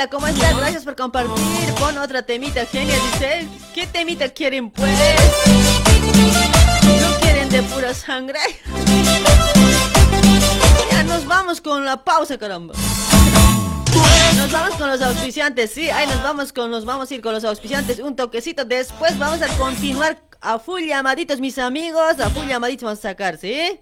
¿cómo estás? Gracias por compartir. Pon otra temita, genia, dice, ¿qué temita quieren, pues? ¿No quieren de pura sangre? Ya nos vamos con la pausa, caramba. Nos vamos con los auspiciantes, sí, ahí nos vamos con, nos vamos a ir con los auspiciantes un toquecito. Después vamos a continuar a full llamaditos, mis amigos, a full llamaditos vamos a sacar, ¿sí?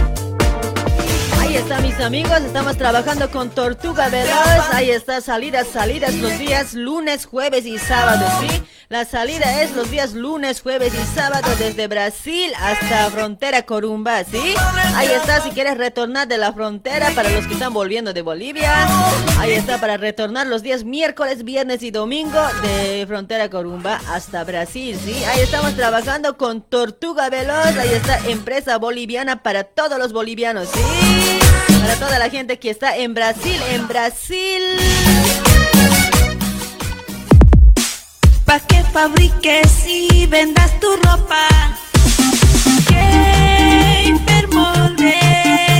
Ahí está, mis amigos. Estamos trabajando con Tortuga Veloz. Ahí está, salidas, salidas los días lunes, jueves y sábado, ¿sí? La salida es los días lunes, jueves y sábado desde Brasil hasta frontera Corumbá, ¿sí? Ahí está, si quieres retornar de la frontera para los que están volviendo de Bolivia. Ahí está, para retornar los días miércoles, viernes y domingo de frontera Corumbá hasta Brasil, ¿sí? Ahí estamos trabajando con Tortuga Veloz. Ahí está, empresa boliviana para todos los bolivianos, ¿sí? Para toda la gente que está en Brasil, en Brasil. Pa' que fabriques y vendas tu ropa. Molde.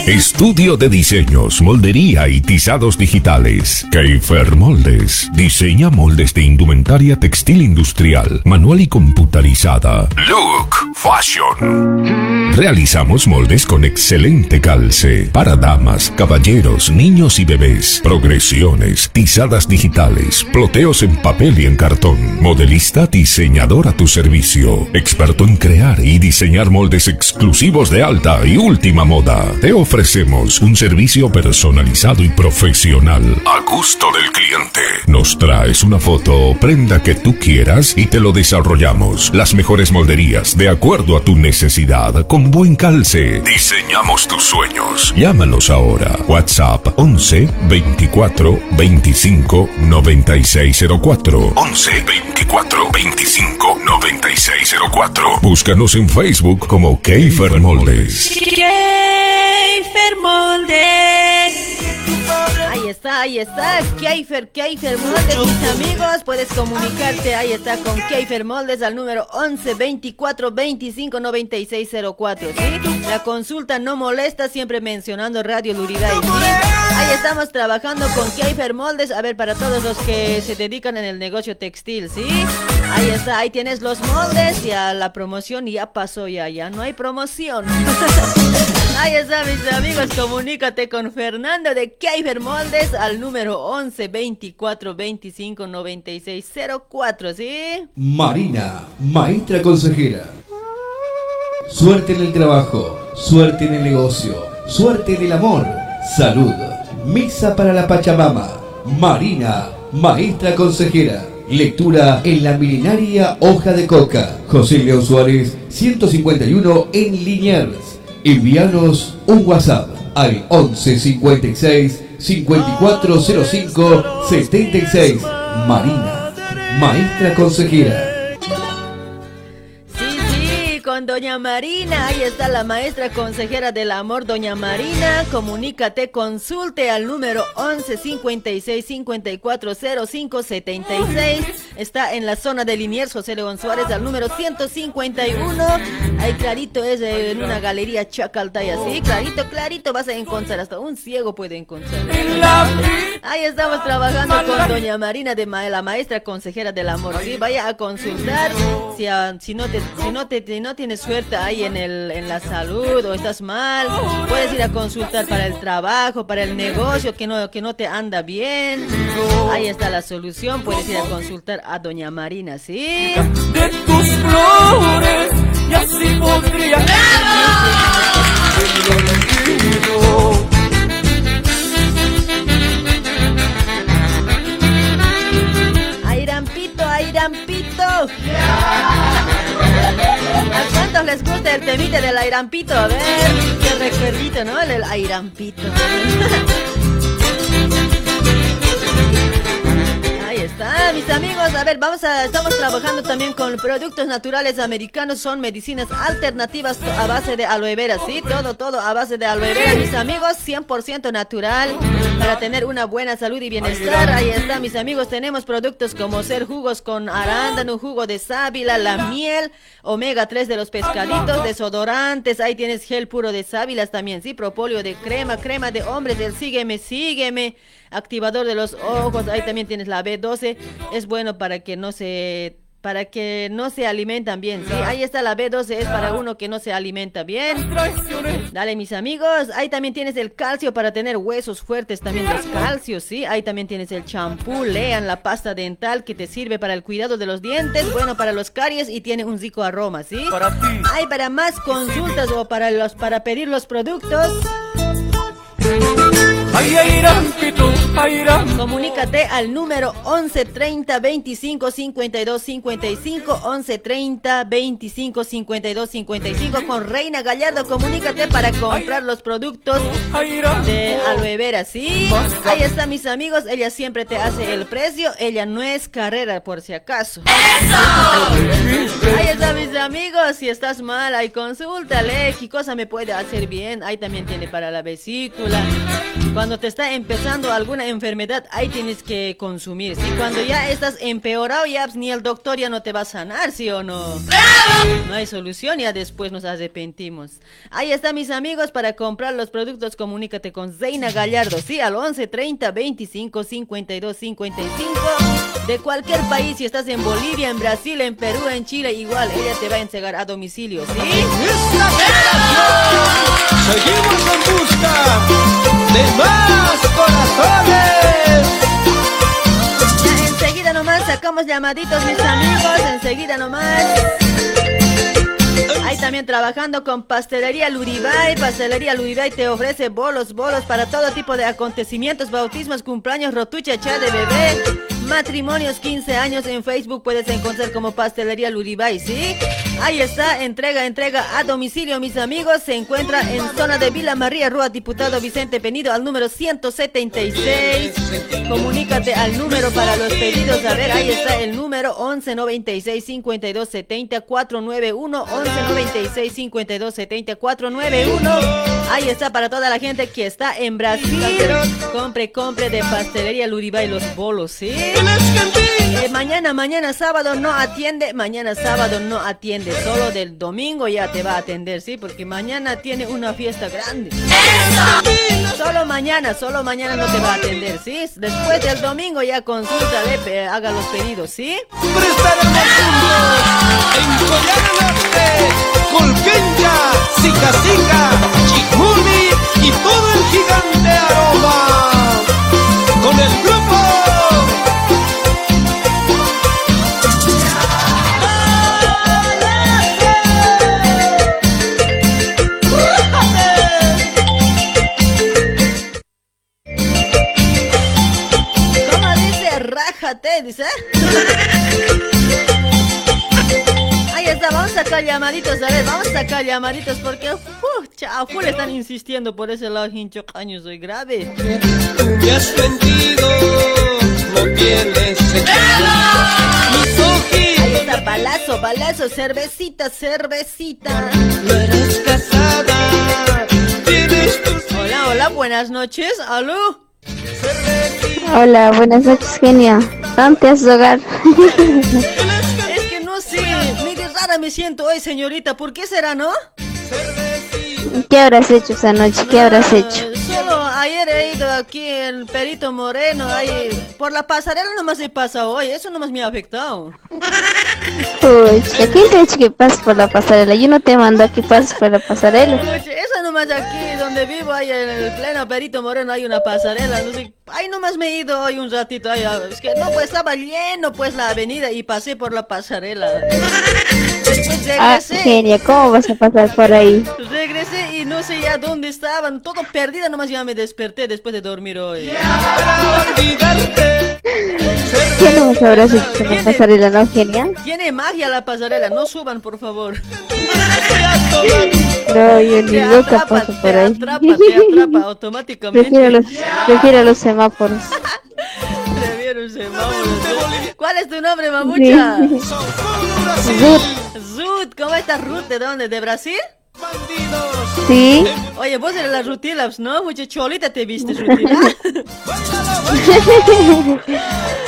Estudio de diseños, moldería y tizados digitales. Keifer Moldes. Diseña moldes de indumentaria textil industrial, manual y computarizada. Look, Fashion. Realizamos moldes con excelente calce para damas, caballeros, niños y bebés. Progresiones, tizadas digitales, ploteos en papel y en cartón. Modelista diseñador a tu servicio. Experto en crear y diseñar moldes exclusivos de alta y última moda. Te ofrecemos un servicio personalizado y profesional. A gusto del cliente. Nos traes una foto o prenda que tú quieras y te lo desarrollamos. Las mejores molderías de acuerdo a tu necesidad con buen calce. Diseñamos tus sueños. Llámanos ahora. WhatsApp 11 24 25 9604. 11 24 25 9604. Búscanos en Facebook como Keifer Moldes. Keifer Moldes. Ahí está, ahí está. Keifer, Keifer Moldes, mis amigos. Puedes comunicarte, ahí está, con Keifer Moldes al número 11 24 25 96 04. ¿sí? La consulta no molesta, siempre mencionando Radio Luriday. ¿sí? Ahí estamos trabajando con Keifer Moldes. A ver, para todos los que se dedican en el negocio textil, ¿sí? Ahí está, ahí tienes los moldes. Ya la promoción ya pasó, ya, ya no hay promoción. Ahí está, mis amigos. Comunícate con Fernando de Keifer Moldes al número 11 24 25 96 04, ¿sí? Marina, maestra consejera. Suerte en el trabajo, suerte en el negocio, suerte en el amor, salud. Misa para la Pachamama. Marina, maestra consejera. Lectura en la milenaria hoja de coca. José León Suárez, 151 en Liniers. Envíanos un WhatsApp al 11 56 5405 76. Marina, maestra consejera. Con Doña Marina. Ahí está la maestra consejera del amor, Doña Marina. Comunícate, consulte al número 11 56 54 05 76. Está en la zona de Liniers, José León Suárez, al número 151. Ahí clarito es en una galería Chacaltaya. Sí, clarito, clarito vas a encontrar. Hasta un ciego puede encontrar. Ahí estamos trabajando con Doña Marina de la maestra consejera del amor. Sí, vaya a consultar. Si, ah, si no te, si no te, no tienes suerte ahí en el, en la salud o estás mal, puedes ir a consultar para el trabajo, para el negocio que no, que no te anda bien. Ahí está la solución. Puedes ir a consultar a Doña Marina, ¿sí? de tus flores y así podría Airampito, Airampito. ¿A cuántos les gusta el temite del Airampito? A ver, qué recuerdito, ¿no? El del Airampito. Está, mis amigos. A ver, vamos a. Estamos trabajando también con productos naturales americanos. Son medicinas alternativas a base de aloe vera, ¿sí? Todo, todo a base de aloe vera, mis amigos. 100% natural para tener una buena salud y bienestar. Ahí está, mis amigos. Tenemos productos como ser jugos con arándano, jugo de sábila, la miel, omega 3 de los pescaditos, desodorantes. Ahí tienes gel puro de sábilas también, ¿sí? Propóleo de crema, crema de hombres, el sígueme, sígueme activador de los ojos, ahí también tienes la B12, es bueno para que no se para que no se alimentan bien, sí, ahí está la B12, es para uno que no se alimenta bien. Dale, mis amigos, ahí también tienes el calcio para tener huesos fuertes, también los calcios, sí, ahí también tienes el champú, lean la pasta dental que te sirve para el cuidado de los dientes, bueno para los caries y tiene un rico aroma, sí. Hay para más consultas o para los para pedir los productos. Comunícate al número 11 30 25 52 55 11 30 25 52 55 con Reina Gallardo. Comunícate para comprar los productos de aloe vera, ¿sí? Ahí está, mis amigos. Ella siempre te hace el precio. Ella no es carrera, por si acaso. Ahí está, mis amigos. Si estás mal, ahí consúltale. ¿Qué cosa me puede hacer bien? Ahí también tiene para la vesícula. Cuando te está empezando alguna enfermedad, ahí tienes que consumir. Y cuando ya estás empeorado, ya ni el doctor ya no te va a sanar, ¿sí o no? No hay solución, ya después nos arrepentimos. Ahí está, mis amigos, para comprar los productos, comunícate con Zeina Gallardo, sí, al 11 30 25 52 55 de cualquier país, si estás en Bolivia, en Brasil, en Perú, en Chile, igual, ella te va a entregar a domicilio, ¿sí? Seguimos en busca de más corazones. Enseguida nomás sacamos llamaditos, mis amigos, enseguida nomás. Ahí también trabajando con Pastelería Luribay. Pastelería Luribay te ofrece bolos, bolos para todo tipo de acontecimientos, bautismos, cumpleaños, rotucha, cha de bebé, matrimonios, 15 años. En Facebook puedes encontrar como Pastelería Luribay, ¿sí? Ahí está, entrega, entrega a domicilio, mis amigos. Se encuentra en zona de Vila María, Rúa, Diputado Vicente Penido, al número 176. Comunícate al número para los pedidos. A ver, ahí está el número 1196 52 70 491 1196 52 70 491. Ahí está para toda la gente que está en Brasil. Compre, compre de pastelería Luribay los bolos, ¿sí? Eh, mañana, mañana sábado no atiende. Mañana sábado no atiende. Solo del domingo ya te va a atender, ¿sí? Porque mañana tiene una fiesta grande. Solo mañana, solo mañana no te va a atender, ¿sí? Después del domingo ya consúltale, pe- haga los pedidos, ¿sí? En Norte, Colqueña, Sica Sica, y todo el gigante dice? Rájate, dice. Ahí está, vamos a sacar llamaditos, a ver, vamos a sacar llamaditos porque, uh, chao, full están insistiendo por ese lado, hincho caño, soy grave. Me has mentido, no tienes Ahí está, balazo, balazo, cervecita, cervecita. No eres casada, tienes tus Hola, hola, buenas noches, aló. Hola, buenas noches, genia. ¿Dónde has hogar? Es que no sé, medio rara me siento hoy, señorita, ¿por qué será, no? ¿Qué habrás hecho esa noche? ¿Qué habrás hecho? Ayer he ido aquí el Perito Moreno, ahí por la pasarela nomás he pasado hoy, eso nomás me ha afectado. Pucha, ¿quién te ha dicho que pases por la pasarela? Yo no te mando a que pases por la pasarela. Pucha, Eso nomás aquí donde vivo, ahí en el pleno Perito Moreno hay una pasarela, no sé, ahí nomás me he ido hoy un ratito, ahí, ah, es que no, pues estaba lleno pues la avenida y pasé por la pasarela. Después Ah, genia, ¿cómo vas a pasar por ahí? Regresé y no sé ya dónde estaban, todo perdida, nomás ya me desperté después de dormir hoy. ¿Qué no habrás hecho la pasarela, no, genia? Tiene magia la pasarela, no suban por favor. No, yo ni Te loca atrapa, paso por te ahí. atrapa, te atrapa automáticamente. Prefiero los, prefiero los semáforos. Prefiero un semáforo. ¿Cuál es tu nombre, mamucha? Zut. Zut, ¿cómo estás, Ruth? ¿De dónde? ¿De Brasil? Sí. Oye, vos eres la Rutilaps, ¿no? Mucha cholita te viste, Rutila.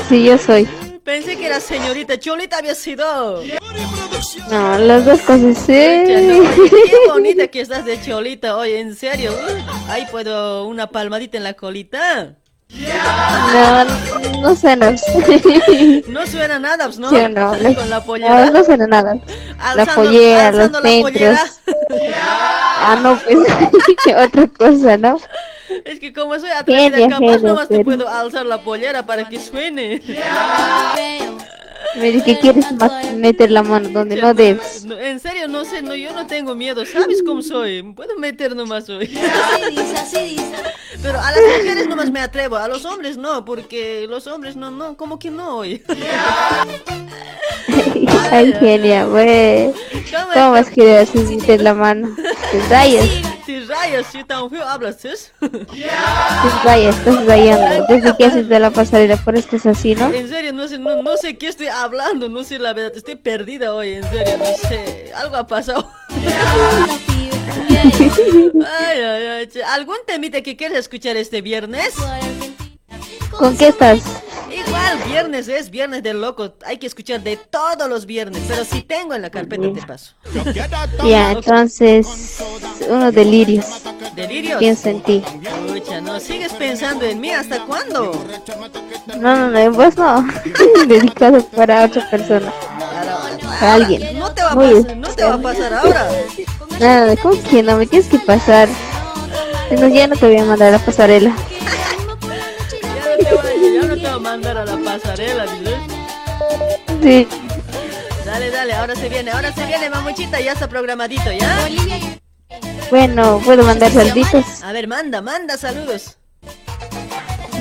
Sí, yo soy. Pensé que era señorita. Cholita había sido. No, las dos cosas sí. Qué bonita que estás de cholita, oye, en serio. Ahí puedo una palmadita en la colita. No, no suena. No suena nada, pues, ¿no? Sí no, Con la pollera. No, no suena nada. La Alzando- pollera, los la pollera. centros. Ah, no, pues otra cosa, ¿no? Es que como soy atrevida, capaz nomás te puedo alzar la pollera para que suene. Me dice que quieres meter la mano donde no debes. No, en serio, no sé, no, yo no tengo miedo. ¿Sabes cómo soy? Puedo meter nomás hoy. Pero a las mujeres nomás me atrevo, a los hombres no, porque los hombres no, no, como que no hoy. Ay, genia, güey. ¿Cómo vas a querer meter la mano? Te rayas, Si rayas, si tan feo hablas, ¿es? te rayas, estás rayando. Desde que haces de la pasarela, por esto es así, ¿no? En serio, no sé, no, no sé qué estoy hablando, no sé la verdad, estoy perdida hoy, en serio, no sé, algo ha pasado. Ay, ay, ay, ¿Algún temita que quieres escuchar este viernes? ¿Con qué estás? Igual, viernes es viernes de loco. Hay que escuchar de todos los viernes. Pero si tengo en la carpeta, te paso. Ya, entonces, unos delirios. ¿Delirios? Pienso en ti. Escucha, no sigues pensando en mí. ¿Hasta cuándo? No, no, no, en vos no. Dedicado para otra persona. Para alguien. No te va a Muy pasar, no te va a pasar ahora. Nada, ¿cómo que no? Me tienes que pasar. No, ya no te voy a mandar a la pasarela. Mandar a la pasarela, dices. Sí. Dale, dale, ahora se viene, ahora se viene, mamuchita, ya está programadito, ¿ya? Bueno, puedo mandar saluditos. A ver, manda, manda saludos.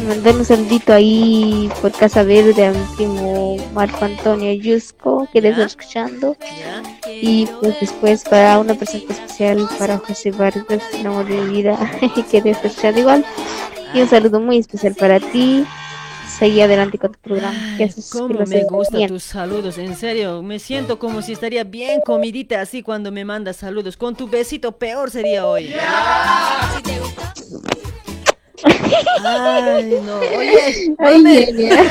Mandar un saludito ahí por Casa Verde a mi primo Marco Antonio Yusco, que le está escuchando. Y pues después para una persona especial, para José Vargas, el amor de mi vida, que le está escuchando igual. Y un saludo muy especial para ti. Seguí adelante con tu programa. Que me gustan bien. tus saludos, en serio, me siento como si estaría bien comidita así cuando me mandas saludos. Con tu besito peor sería hoy. Ay, no, oye, Ay, mame. genial.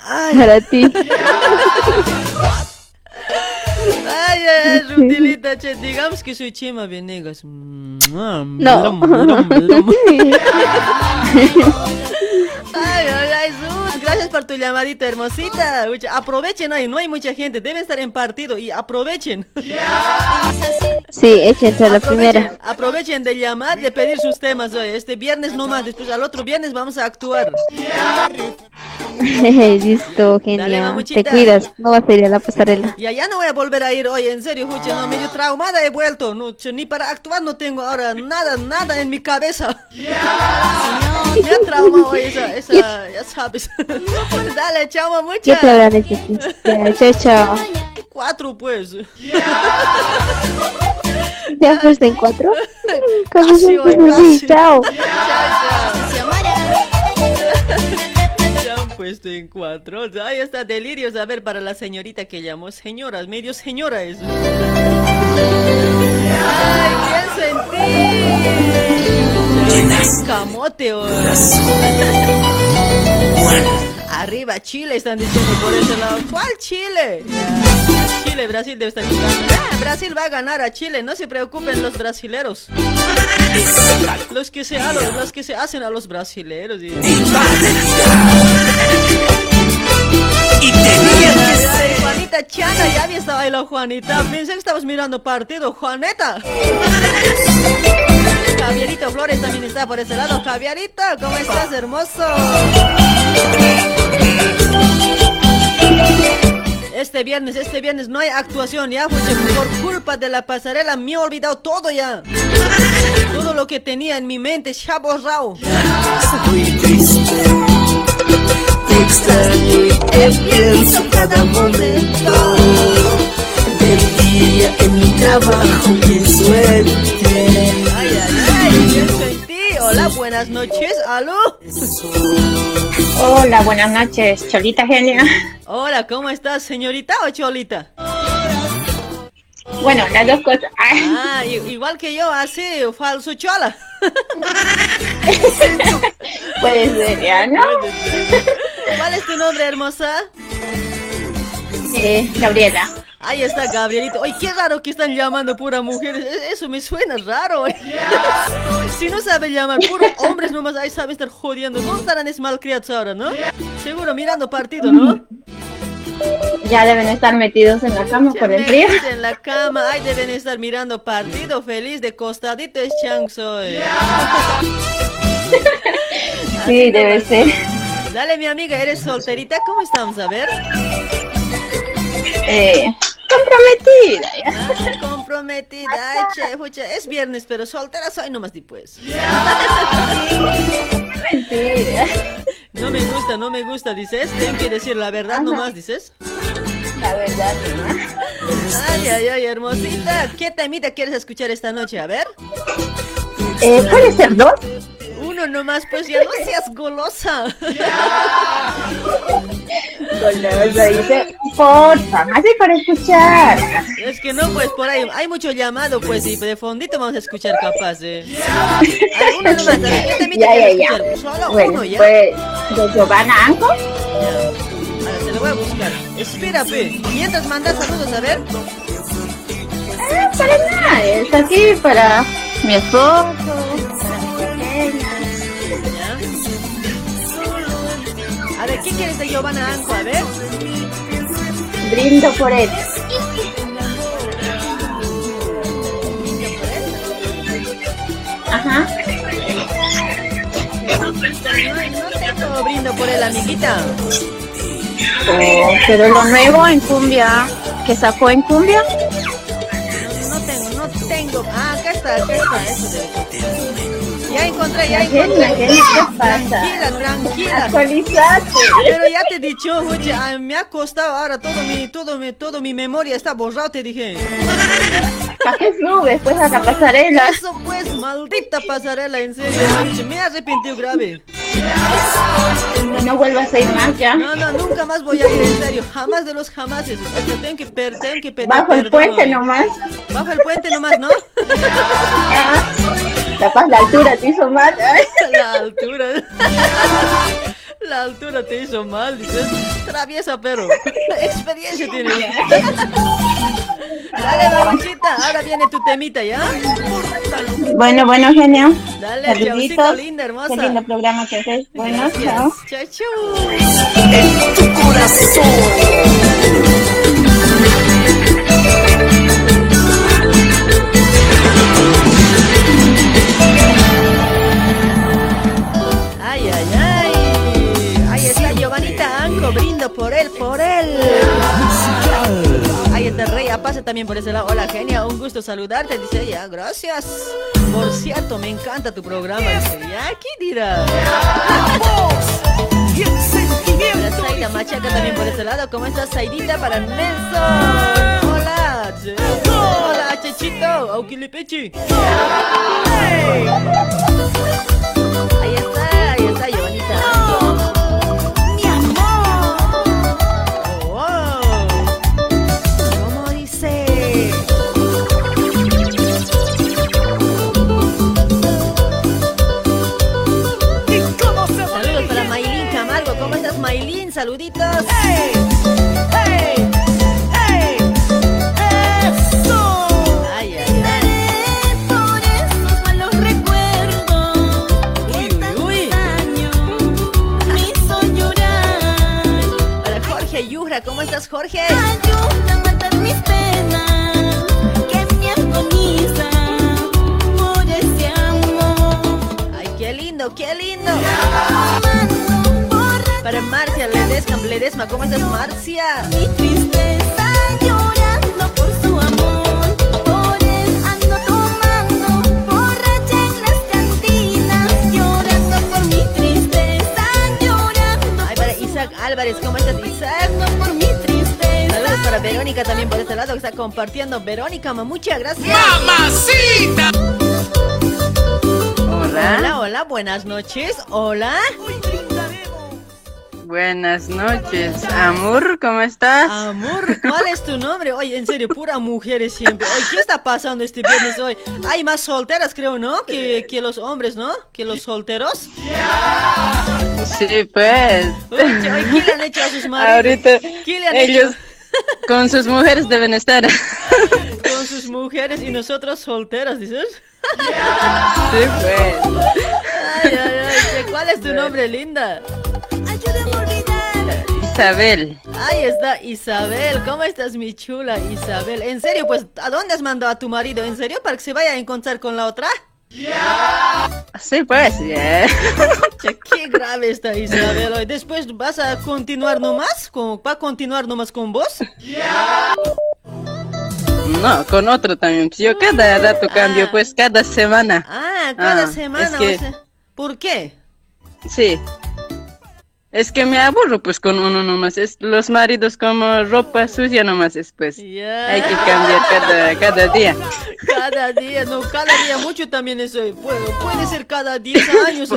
Ay. Para ti. Ay, ay, ay, Rutilita, che, digamos que soy Chema Venegas. No. No. Ay, ay, ay, Sus, gracias por tu llamadita hermosita. Uy, aprovechen hoy, no hay mucha gente, deben estar en partido y aprovechen. Sí, échense a la primera. Aprovechen de llamar y de pedir sus temas hoy. Este viernes nomás, después al otro viernes vamos a actuar. Listo, genial. Te cuidas, no vas a ir a la pasarela. Y allá no voy a volver a ir hoy, en serio, Jucha, no, medio traumada he vuelto. No, che, ni para actuar no tengo ahora nada, nada en mi cabeza. Me ha traumado hoy esa, esa, ya sabes. Dale, chao, ¿Qué mamucha. te necesitado? Ya, Chao, chao. Cuatro, pues. ¿Te has puesto en cuatro? ¿Cómo Casi, hoy, casi. Chao. Se han puesto en cuatro. Ahí está delirios. A ver, para la señorita que llamó. Señora, medio señora eso. Ay, pienso en ti. Camote, oh. Arriba Chile están diciendo por ese lado. ¿Cuál Chile? Chile, Brasil debe estar jugando. Ah, Brasil va a ganar a Chile, no se preocupen los brasileros. Los que se, a los, los que se hacen a los brasileros. Y... Ay, Juanita Chana, ya había estado la Juanita. Pensé que estabas mirando partido, Juaneta. Javierito Flores también está por ese lado. Javierito, ¿cómo estás, hermoso? Este viernes, este viernes no hay actuación ya, pues por culpa de la pasarela me he olvidado todo ya. Todo lo que tenía en mi mente se ha borrado. Estoy triste, te extraño y te pienso cada momento del día en mi trabajo pienso en ti. Ay, ay, ay. Hola, buenas noches, aló. Hola, buenas noches, Cholita Genia. Hola, ¿cómo estás, señorita o cholita? Bueno, las dos cosas. Ah, igual que yo, así, falso chola. Puede ser, ¿no? ¿Cuál es tu nombre, hermosa? Gabriela. Ahí está Gabrielito. Ay, qué raro que están llamando pura mujeres. E- Eso me suena raro. Si no sabe llamar puro hombres nomás, ahí sabe estar jodiendo. ¿Dónde estarán es malcriados ahora, no? Seguro mirando partido, ¿no? Ya deben estar metidos en la cama por el frío. En la cama, ahí deben estar mirando partido feliz de costadito es chanzo. eh. Sí, debe ser. Dale, mi amiga, ¿eres solterita? ¿Cómo estamos? A ver. Eh, comprometida. ya. Ah, comprometida, ay, che, pucha, es viernes, pero soltera soy nomás después. Mentira. No me gusta, no me gusta, dices. Tengo que decir la verdad nomás, dices. La verdad, Ay, ay, ay, hermosita. ¿Qué temita quieres escuchar esta noche? A ver. Eh, ¿Puede ser dos? Uno nomás, pues ya no seas golosa. Golosa, dice, porfa, más de para escuchar. Es que no, pues por ahí hay mucho llamado, pues, y de fondito vamos a escuchar capaz, eh. Uno nomás, a ver, ¿qué temita Ya, ya, ya. escuchar? Solo Bueno, uno, ¿ya? pues, de Giovanna Anco. Ahora se lo voy a buscar. Espera, pe. Mientras mandas saludos, a ver. Ah, para nada, es aquí para mi esposo, A ver, ¿qué quieres de Giovanna Anco? A ver. Brindo por él. Ajá. No, no tengo brindo por él, amiguita. Oh, pero lo nuevo en cumbia, que sacó en cumbia. No tengo, no tengo. Ah, acá está, acá está. Eso. Ya encontré, ya encontré. Tranquila, tranquila. Actualizate. Pero ya te he dicho, oye, ah, me ha costado ahora todo mi, todo mi, todo mi memoria está borrado, te dije. ¿Para qué subes pues a la pasarela? Eso pues, maldita pasarela, en serio. Me he arrepentido grave. No vuelvas a ir más ya. No, no, nunca más voy a ir, en serio. Jamás de los jamases. Tengo que, per- tengo que pedir Bajo el perdón. puente nomás. Bajo el puente nomás, ¿no? Capaz la altura te hizo mal. La altura. La altura te hizo mal, dices. Traviesa, pero. Experiencia tienes. Dale, babuchita. Ahora viene tu temita, ¿ya? Bueno, bueno, genio. Dale, chaucito, linda, hermosa. Qué lindo programa que haces. Bueno, Gracias. chao. Chao, chao. En tu corazón. Por él, por él. Ahí está el Rey Apace también por ese lado. Hola, genia, un gusto saludarte. Dice ella, gracias. Por cierto, me encanta tu programa. Dice, ya, ¿qué dirá? La Zaida Machaca también por ese lado. ¿Cómo estás, Zaidita? Para Nelson. Hola. Hola, Chechito. Auquilipechi. Ahí está, Saluditos. Ay, ay, ay. Por esos malos recuerdos que tantos daño me hizo llorar. Para Jorge Yura, ¿cómo estás, Jorge? Ayuda a matar mis penas que me agoniza por ese amor. Ay, qué lindo, qué lindo. Para Marcia ¿cómo estás, Marcia? Mi tristeza llorando por su amor. Por él ando tomando borracha en las cantinas. Llorando por mi tristeza, llorando Ay, para Isaac Álvarez, ¿cómo estás, Isaac? por mi tristeza. Saludos para Verónica también por este lado que está compartiendo. Verónica, muchas gracias. ¡Mamacita! Hola, Hola, hola, buenas noches. Hola. Buenas noches. Amor, ¿cómo estás? Amor, ¿cuál es tu nombre? Oye, en serio, pura mujeres siempre. Oye, ¿qué está pasando este viernes hoy? Hay más solteras, creo, ¿no? Que, que los hombres, ¿no? Que los solteros. Sí, pues. Oye, oye, ¿qué le han hecho a sus maridos? Ahorita ¿Qué le han ellos hecho con sus mujeres deben estar. con sus mujeres y nosotros solteras, dices? Sí, pues. Ay, ay, ay. ¿Cuál es tu nombre, linda? Isabel. Ahí está Isabel. ¿Cómo estás, mi chula Isabel? En serio, pues, ¿a dónde has mandado a tu marido? ¿En serio? ¿Para que se vaya a encontrar con la otra? Sí, pues. yeah. Qué grave está Isabel hoy. Después vas a continuar nomás, con, va a continuar nomás con vos. No, con otro también. Yo cada rato cambio, pues cada semana. Ah, cada Ah, semana. es que- o sea, ¿Por qué? Sí. Es que me aburro pues con uno nomás. Es los maridos como ropa sucia nomás es pues. Ya. Hay que cambiar cada, cada día. Cada día, no, cada día mucho también eso. Puede, puede ser cada 10 años.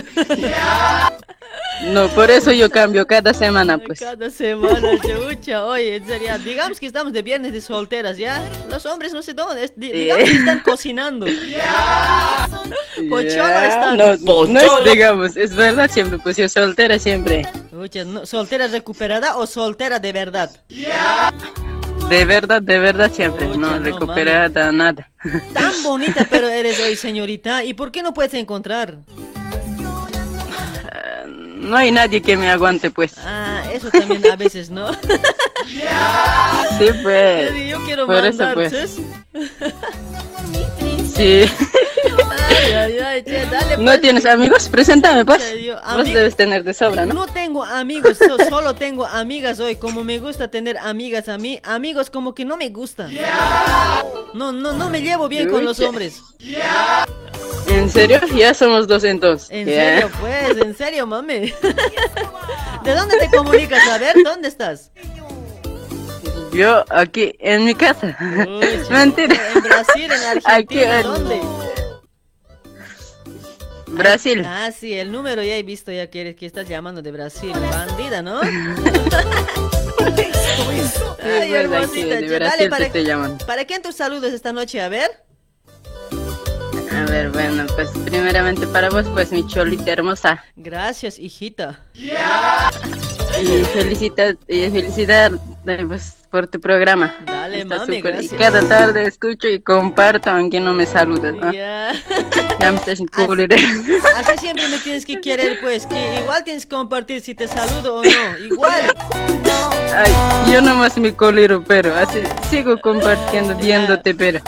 No, por eso yo cambio cada semana pues. Cada semana, chucha. Oye, en serio, digamos que estamos de viernes de solteras, ¿ya? Los hombres no sé dónde, es- di- digamos que están cocinando. Pocholo Ya, están. No, no es, digamos, es verdad siempre, pues yo soltera siempre. No, ¿soltera recuperada o soltera de verdad? De verdad, de verdad siempre. No recuperada nada. Tan bonita pero eres hoy, señorita. ¿Y por qué no puedes encontrar? No hay nadie que me aguante pues. Ah, eso también a veces, ¿no? Sí, pues. Yo quiero Por eso, mandar, pues. ¿Sabes? Sí. Ay, ay, ay, che, dale, ¿No pues. tienes amigos? Preséntame pues. Yo, Vos debes tener de sobra, ¿no? No tengo amigos, so- solo tengo amigas hoy. Como me gusta tener amigas a mí, amigos como que no me gustan. No, no, no me llevo bien con los hombres. ¿En serio? Ya somos dos entonces. En serio, pues, en serio, mami. ¿De dónde te comunicas? A ver, ¿dónde estás? Yo aquí en mi casa. Mentira. En Brasil, en Argentina, Aquí en- ¿dónde? Brasil. Ah, sí, el número ya he visto ya que, eres- que estás llamando de Brasil. Bandida, ¿no? Ay, hermosita, de Brasil dale, para, te, llaman. ¿para quién tus saludos esta noche? A ver. A ver, bueno, pues primeramente para vos, pues mi cholita hermosa. Gracias, hijita. Y felicita, y felicidad eh, pues, por tu programa. Dale, Está mami. Y cada tarde escucho y comparto, aunque no me saludas, ¿no? Ya. Ya me estás. Así siempre me tienes que querer, pues, que igual tienes que compartir si te saludo o no. Igual. Ay, yo nomás me colero, pero así sigo compartiendo, viéndote, pero.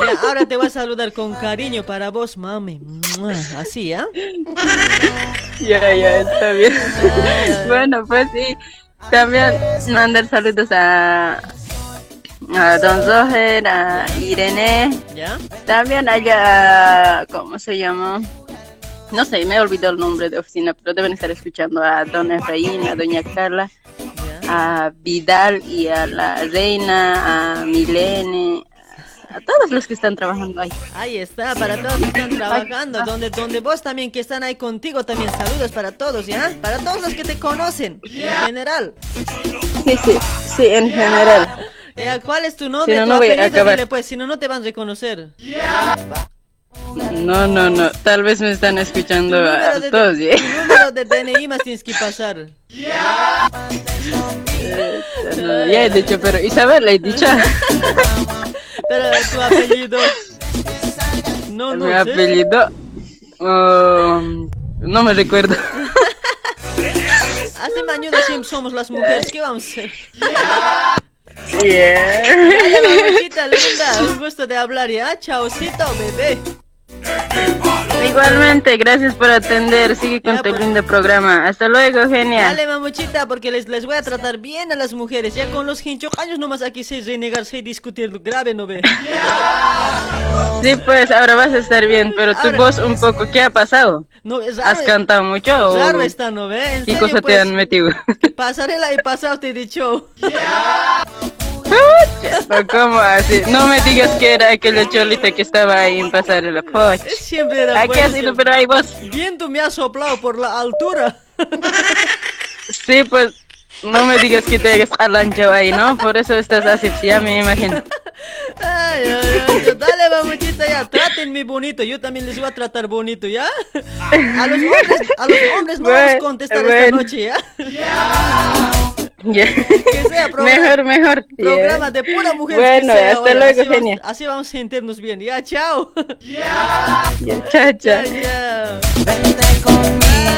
Ya, ahora te voy a saludar con cariño para vos, mami. Así, ¿ah? Ya, ya, está bien. bueno, pues sí. También mandar saludos a, a Don Zoher, a Irene. ¿Ya? También allá, ¿cómo se llama? No sé, me he olvidado el nombre de oficina, pero deben estar escuchando a Don Efraín, a Doña Carla, a Vidal y a la Reina, a Milene, a todos los que están trabajando ahí. Ahí está, para todos que están trabajando, donde, donde vos también que están ahí contigo, también saludos para todos, ¿ya? Para todos los que te conocen, en general. Sí, sí, sí, en general. Ya, ¿Cuál es tu nombre? Si no, no voy a acabar. Dile, pues, si no, no te van a reconocer. No, no, no, tal vez me están escuchando a de- todos, ¿eh? tu número de DNI más tienes que pasar. Ya he dicho, pero Isabel, he dicho. Pero tu apellido. No, no Mi sé. apellido. um, no me recuerdo. Hace mañana siempre somos las mujeres. ¿Qué vamos a hacer? Yeah. Dale, mamachita linda. Un gusto de hablar ya. Chaucito, bebé. Igualmente, gracias por atender. Sigue con tu lindo programa. Hasta luego, genia. Dale, mamuchita, porque les, les voy a tratar bien a las mujeres. Ya con los hinchocaños nomás aquí se renegar, se discutir grave, ¿no ve? Sí, pues ahora vas a estar bien, pero tu Ahora- voz un poco, ¿qué ha pasado? No, es ¿Has cantado mucho o Raro está, ¿no ve? Qué cosa te pues, han metido? Pasarela y pasado te he dicho. ¿O ¿Cómo así? No me digas que era aquella cholita que estaba ahí en pasarela. Poch. Siempre era ¿A qué has ido? Pero hay vos. Viento me ha soplado por la altura. Sí, pues no me digas que te hayas alanchado ahí, ¿no? Por eso estás así, ya me imagino. Ay, ay, ay, dale, mamuchita, ya, trátenme bonito, yo también les voy a tratar bonito, ¿ya? A los hombres, a los hombres no vamos a Bueno, contestar esta noche, ¿ya? Ya. Que sea programa, Mejor, mejor. de pura mujer. Bueno, sea hasta luego, así vamos- genia. Así vamos a sentirnos bien, ya, chao. Ya, chao, chao.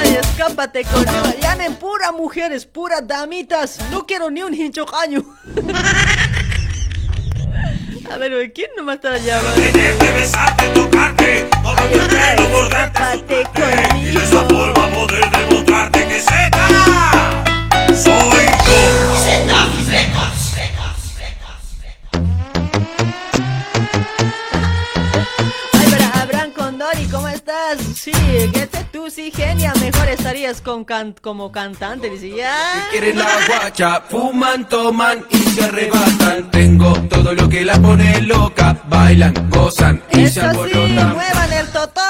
Ay, escápate conmigo. Pura mujeres, pura damitas. No quiero ni un hinchocaño. A ver, ¿quién está llamando? besarte, tocarte, conmigo. esa forma poder soy Condori, ¿cómo estás? Sí, que te tú sí, genia, mejor estarías con can- como cantante, dice, ya. Quieren la guacha, fuman, toman y se arrebatan. Tengo todo lo que la pone loca. Bailan, gozan y se Eso sí, alborotan. muevan el totó.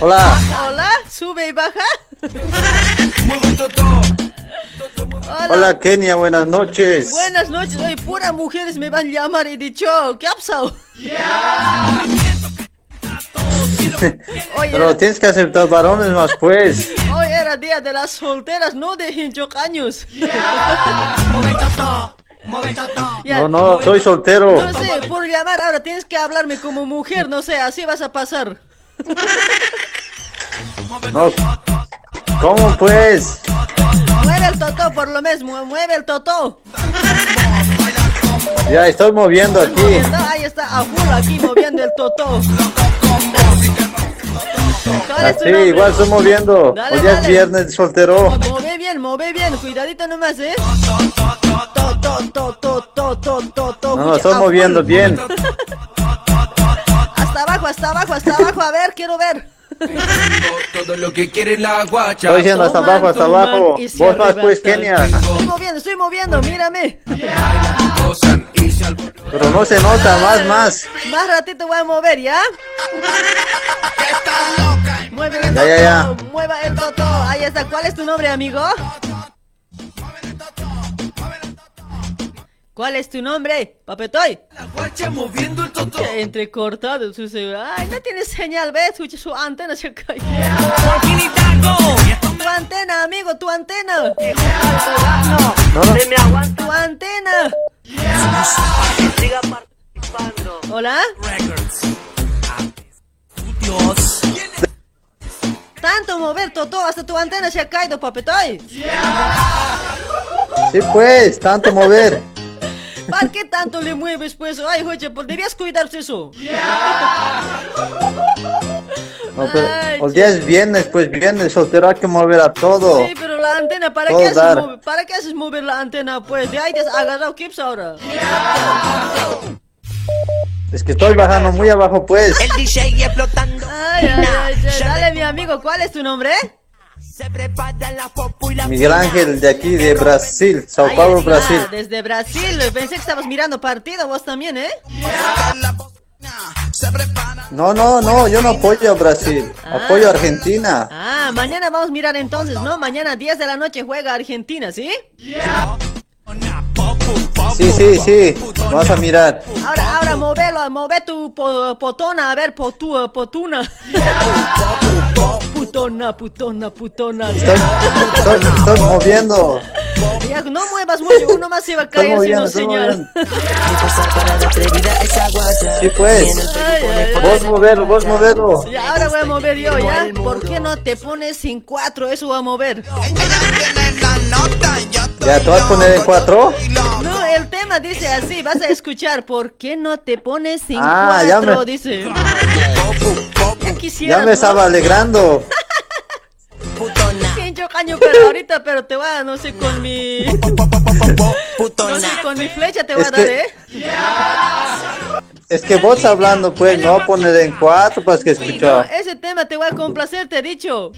Hola. Hola, sube y baja. Hola. Hola Kenia, buenas noches. Buenas noches, hoy puras mujeres me van a llamar y dicho, ¿qué ha pasado? Oye, Pero tienes que aceptar varones más pues. hoy era día de las solteras, no de hincho años. Ya, No, no, soy soltero. No sé, por llamar ahora tienes que hablarme como mujer, no sé, así vas a pasar. No. ¿Cómo pues? Mueve el totó por lo mismo, mueve el totó. Ya estoy moviendo aquí. Moviendo, ahí está, a full aquí moviendo el totó. ¿Cuál es tu Así, igual estoy moviendo. Dale, Hoy es viernes soltero. Move bien, move bien, cuidadito nomás, ¿eh? To. No, estoy moviendo bien. Hasta abajo, hasta abajo, hasta abajo, a ver, quiero ver. Todo lo que quiere la guacha. Estoy yendo hasta abajo, hasta abajo. Vos más pues. Kenia. Estoy moviendo, estoy moviendo, mírame. Pero no se nota, más, más. Más ratito voy a mover, ¿ya? Mueve el Ya, ya, ya. totó, mueva el totó. Ahí está, ¿cuál es tu nombre, amigo? ¿Cuál es tu nombre, papetoy? moviendo el totó. Entrecortado, su se- Ay, no tiene señal, ¿ves? Su, su antena se cayó. Tu antena, amigo, tu antena. No, No, tu antena. Hola. Tanto mover, Totó, hasta tu antena se ha caído, papetoy. Sí pues, tanto mover. ¿Para qué tanto le mueves, pues? Ay, oye, pues debías cuidarse eso. No, pero Ay, hoy día es viernes, pues viernes soltero hay que mover a todo. Sí, pero la antena, ¿para Todo qué, haces dar. mover, ¿para qué haces mover la antena, pues? De ahí te has agarrado kips ahora. Es que estoy bajando muy abajo, pues. El DJ explotando. Ay, ay, ay, ay, dale, mi amigo, ¿cuál es tu nombre? Miguel Ángel de aquí, de Brasil, Sao Paulo, Brasil. Desde Brasil, pensé que estabas mirando partido, vos también, ¿eh? No, no, no, yo no apoyo a Brasil, apoyo a Argentina. Ah, mañana vamos a mirar entonces, ¿no? Mañana 10 de la noche juega Argentina, ¿sí? Sí, sí, sí, vas a mirar. Ahora, ahora, movelo, move tu po- potona, a ver, potu, potuna. Putona, putona, putona. Estoy, estoy moviendo. Ya, no muevas mucho, uno más se va a caer si no señal. Sí, pues. Vos moverlo, vos moverlo. Ya, ahora voy a mover yo, ¿ya? ¿Por qué no te pones sin cuatro? Eso voy a mover. Ya, ¿te vas a poner en cuatro? No, el tema dice así, vas a escuchar. ¿Por qué no te pones sin Ah, ya cuatro? me- Dice. Ya me ¿no? estaba alegrando. Pincho caño, pero ahorita, pero te voy a, no sé, con mi... No sé, con mi flecha te voy Es a dar, que- ¿eh? Es que vos hablando, pues, no poner en cuatro para que No, escuchar. ese tema te voy a complacer, te he dicho.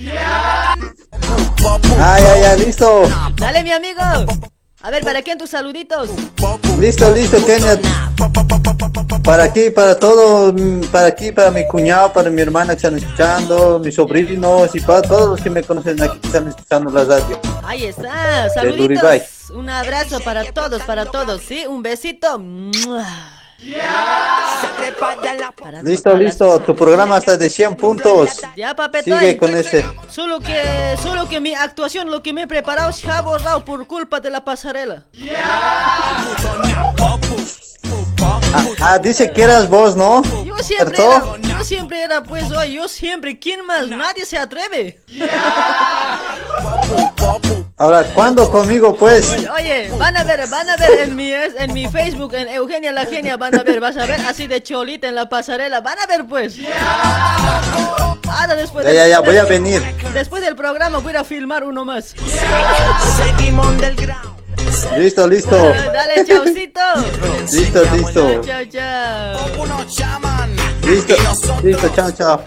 Ah, ya, ya, listo. Dale, mi amigo. A ver, ¿para quién tus saluditos? Listo, listo, Kenia. Para aquí, para todo, mm, para aquí, para mi cuñado, para mi hermana que están escuchando, mis sobrinos y para todos los que me conocen aquí que están escuchando la radio. Ahí está, saluditos. Un abrazo para todos, para todos, ¿sí? Un besito. Listo, listo, tu programa está de 100 puntos. Ya, papetoy. Sigue con ese. Solo que, solo que mi actuación, lo que me he preparado, se ha borrado por culpa de la pasarela. Ah, ah, dice que eras vos, ¿no? Yo siempre ¿Cierto? era, yo siempre era, pues, oye, yo siempre, ¿quién más? Nadie se atreve. Ahora, ¿cuándo conmigo pues? Oye, van a ver, van a ver en mi, es- en mi Facebook, en Eugenia la Genia, van a ver, vas a ver así de cholita en la pasarela, van a ver pues. Ahora después Ya, ya, ya, voy a venir. Después del programa voy a ir a filmar uno más. Listo, listo. Dale, chaucito. Listo, listo. Chao, chao. Listo, listo, chao, chao.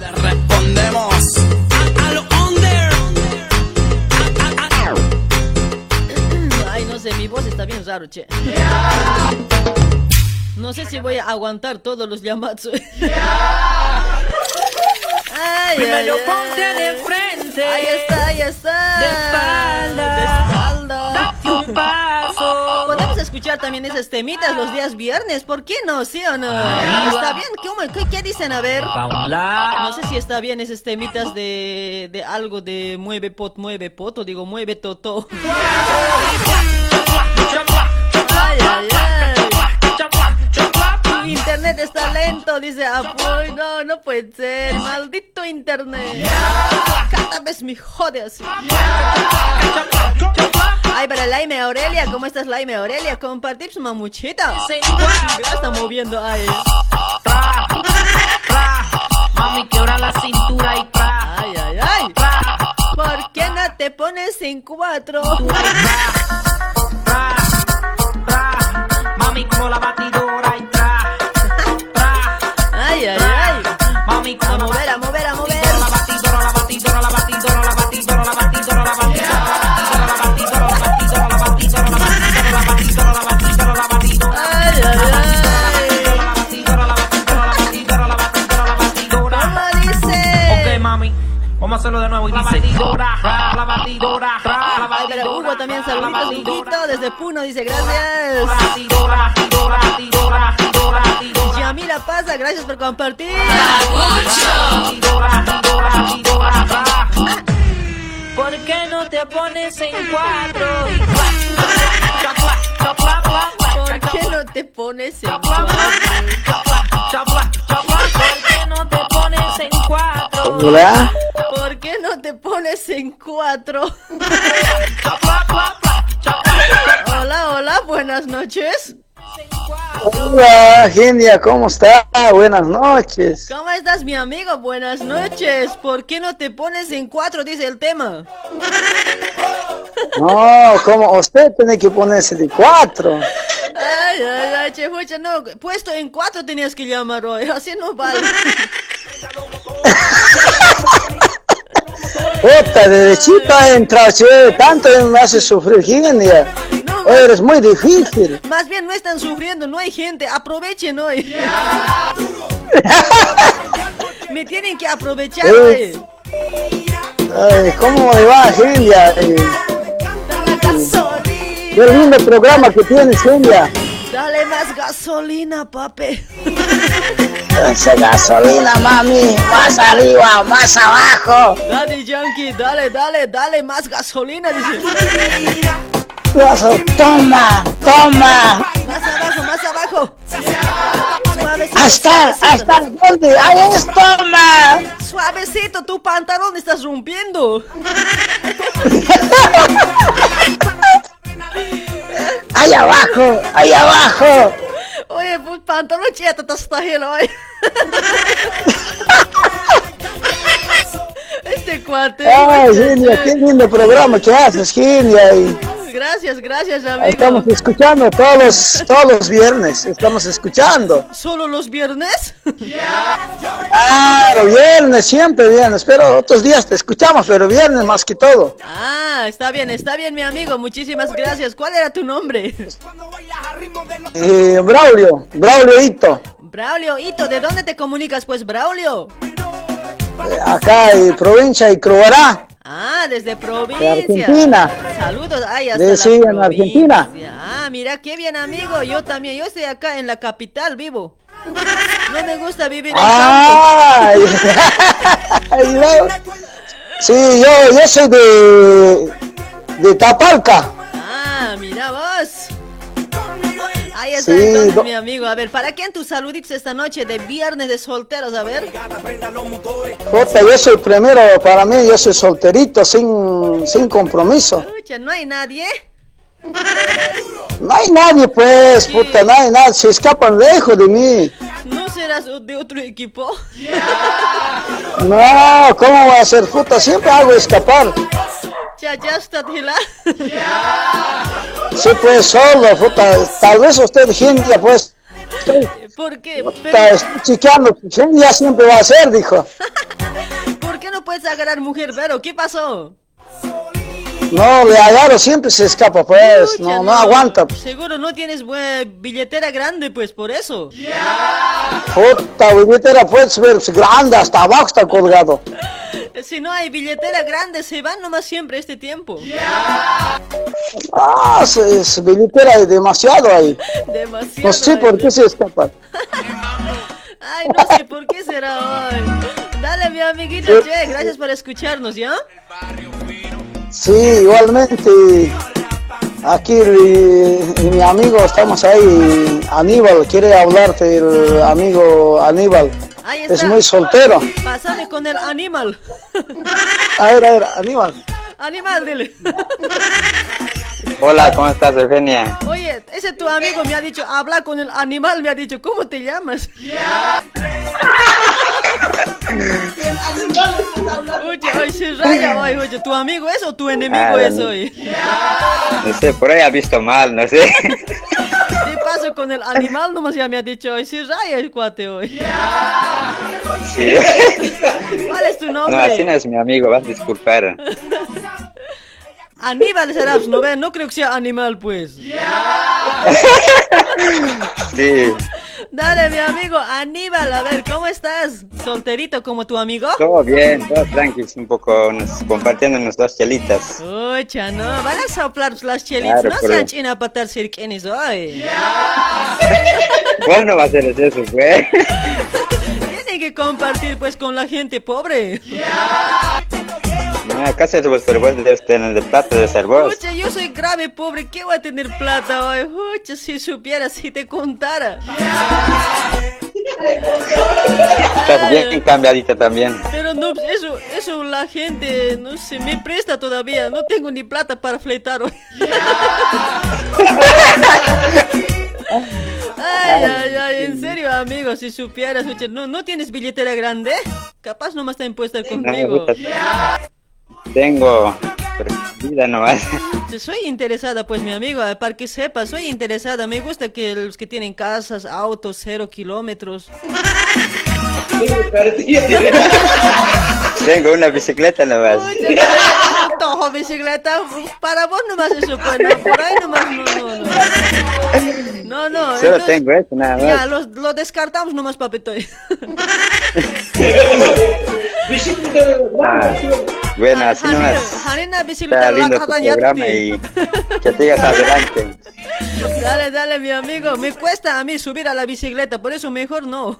Ay, no sé, mi voz está bien raro, che. No sé si voy a aguantar todos los llamados. Ay, Primero ay, ponte ay. de frente. Ahí está, ahí está. De espalda. De espalda. Paso. Podemos escuchar también esas temitas los días viernes, ¿por qué no? ¿Sí o no? ¿Está bien? ¿Cómo- qué, qué dicen? A ver. No sé si está bien esas temitas de, de algo de mueve pot, mueve pot, o digo mueve toto. Ay, ay, ay. Tu internet está lento, dice Apoy. No, no puede ser. Maldito internet. Cada vez me jode así. Ay, para Laime Aurelia, ¿cómo estás, Laime Aurelia? Compartir su mamuchita. Ya está moviendo ahí. Mami, quebra la cintura y tra. Ay, ay, ay. ¿Por qué no te pones en cuatro? Mami, como la batidora Vamos a hacerlo de nuevo y dice batidora, la batidora, la Ay, batidora. pero Hugo también saluditos, Huguito, desde Puno, dice gracias. Batidora, batidora, batidora, batidora, batidora. Yamila Pasa, gracias por compartir. ¿Por qué no te pones en cuatro? ¿Por qué no te pones en cuatro? Hola. ¿Por qué no te pones en cuatro? Hola, hola, buenas noches. Hola, genia, ¿cómo está? Buenas noches. ¿Cómo estás, mi amigo? Buenas noches. ¿Por qué no te pones en cuatro? Dice el tema. No, como usted tiene que ponerse de cuatro. Ay, ay, ay, chefucha, no. Puesto en cuatro tenías que llamar hoy. Así no vale. Puta, desde chica entra, che, tanto me hace sufrir, genia. Eres muy difícil. Más bien no están sufriendo, no hay gente. Aprovechen hoy. Me tienen que aprovechar Eh. Ay, ¿Cómo me va, genia? Eh, Qué lindo programa que tienes, genia. Dale más gasolina, papi. Esa gasolina, mami. Más arriba, más abajo. Daddy Yankee, dale, dale, dale más gasolina. Dice. Toma, toma. Más abajo, más abajo. Suavecito, Hasta, suavecito. hasta dónde. Ahí es, toma. Suavecito, tu pantalón estás rompiendo. Ahí abajo, ahí abajo. Oye, pues pantalón cheta, te está hoy. Este cuate. Ay, genia, qué lindo programa que haces, genia. Y Gracias, gracias, amigo. estamos escuchando todos los, todos los viernes. Estamos escuchando. ¿Solo los viernes? Claro, viernes, siempre viernes. Pero otros días te escuchamos, pero viernes más que todo. Ah, está bien, está bien, mi amigo. Muchísimas gracias. ¿Cuál era tu nombre? Eh, Braulio, Braulio Hito. Braulio Hito, ¿de dónde te comunicas, pues, Braulio? eh, acá en provincia de Cruará, Ah, desde de provincia. Argentina. Saludos, ay, hasta De, la sí, en. Argentina. Ah, mira, qué bien, amigo. Yo también, yo estoy acá en la capital, vivo. No me gusta vivir en no. Sí, yo, yo soy de, de Tapalca. Ah, mira vos. Ahí está Sí, entonces, mi amigo. A ver, ¿para quién tus saluditos esta noche de viernes de solteros? A ver. Puta, yo soy primero, para mí, yo soy solterito, sin, sin compromiso. Escucha, no hay nadie. No hay nadie, pues, puta, no hay nadie, se escapan lejos de mí. ¿No serás de otro equipo? No, ¿cómo voy a hacer, puta? Siempre hago escapar. Ya, ya está, Tila. Sí, pues, solo, puta, tal vez usted, gente, pues, ¿Por qué? Pero, chiqueando, siempre va a ser, dijo. ¿Por qué no puedes agarrar mujer, Vero? ¿Qué pasó? No, le agarro, siempre se escapa, pues, no, no aguanta. Seguro no tienes billetera grande, pues, por eso. Puta, billetera puedes ver grande, hasta abajo está colgado. Si no hay billetera grande, se van nomás siempre este tiempo. Ah, se, se billetera demasiado ahí. Demasiado. No sé por qué se escapa. Ay, no sé por qué será hoy. Dale, mi amiguito Che, gracias por escucharnos, ¿ya? Sí, igualmente. Aquí y mi amigo, estamos ahí, Aníbal, quiere hablarte el amigo Aníbal. Ahí Es está. muy soltero. Pásame con el animal. A ver, a ver, Aníbal. Animal, dile. Hola, ¿cómo estás, Eugenia? Oye, ese tu amigo me ha dicho, habla con el animal, me ha dicho, ¿cómo te llamas? Oye, hoy se raya hoy, oye, ¿tu amigo es o tu enemigo Ah, es no. hoy? No sé, por ahí ha visto mal, no sé. ¿Qué pasa con el animal? Nomás ya me ha dicho hoy, se raya el cuate hoy. Sí. ¿Cuál es tu No, así no nombre? es mi amigo, vas a disculpar. Aníbal será, pues, no ve, no creo que sea animal, pues. Sí, Dale, mi amigo, Aníbal, a ver, ¿cómo estás? ¿Solterito como tu amigo? todo bien, todo tranquilo, un poco nos, compartiendo dos chelitas. Ocha, no, van a soplar las chelitas, Claro, no pero- sean china para estar cirquenis hoy. ¿Cuál no va a ser eso, pues? Tienen que compartir pues con la gente pobre. Acá se debes tener de plata de ser vos. Ocha, yo soy grave pobre, ¿qué voy a tener plata hoy? Ocha, si supiera, si te contara. Estás bien cambiadita también. Pero no, eso, eso la gente, no sé, me presta todavía, no tengo ni plata para fletar hoy. Ay, ay, ay, en serio, amigo, si supieras, no, no tienes billetera grande, capaz nomás está impuesta conmigo. Tengo, vida nomás. Soy interesada, pues, mi amigo, para que sepas, soy interesada. Me gusta que los que tienen casas, autos, cero kilómetros. Tengo una bicicleta nomás. Tojo bicicleta, para vos nomás eso, pues, no, por ahí nomás, no, no, no. No, no, Solo entonces- tengo eso, nada Ya, más. lo, lo descartamos nomás, papito. Ah, bueno, así nomás. Harina Está bicicleta lindo tu caja programa y que sigas adelante. Dale, dale, mi amigo. Me cuesta a mí subir a la bicicleta, por eso mejor no.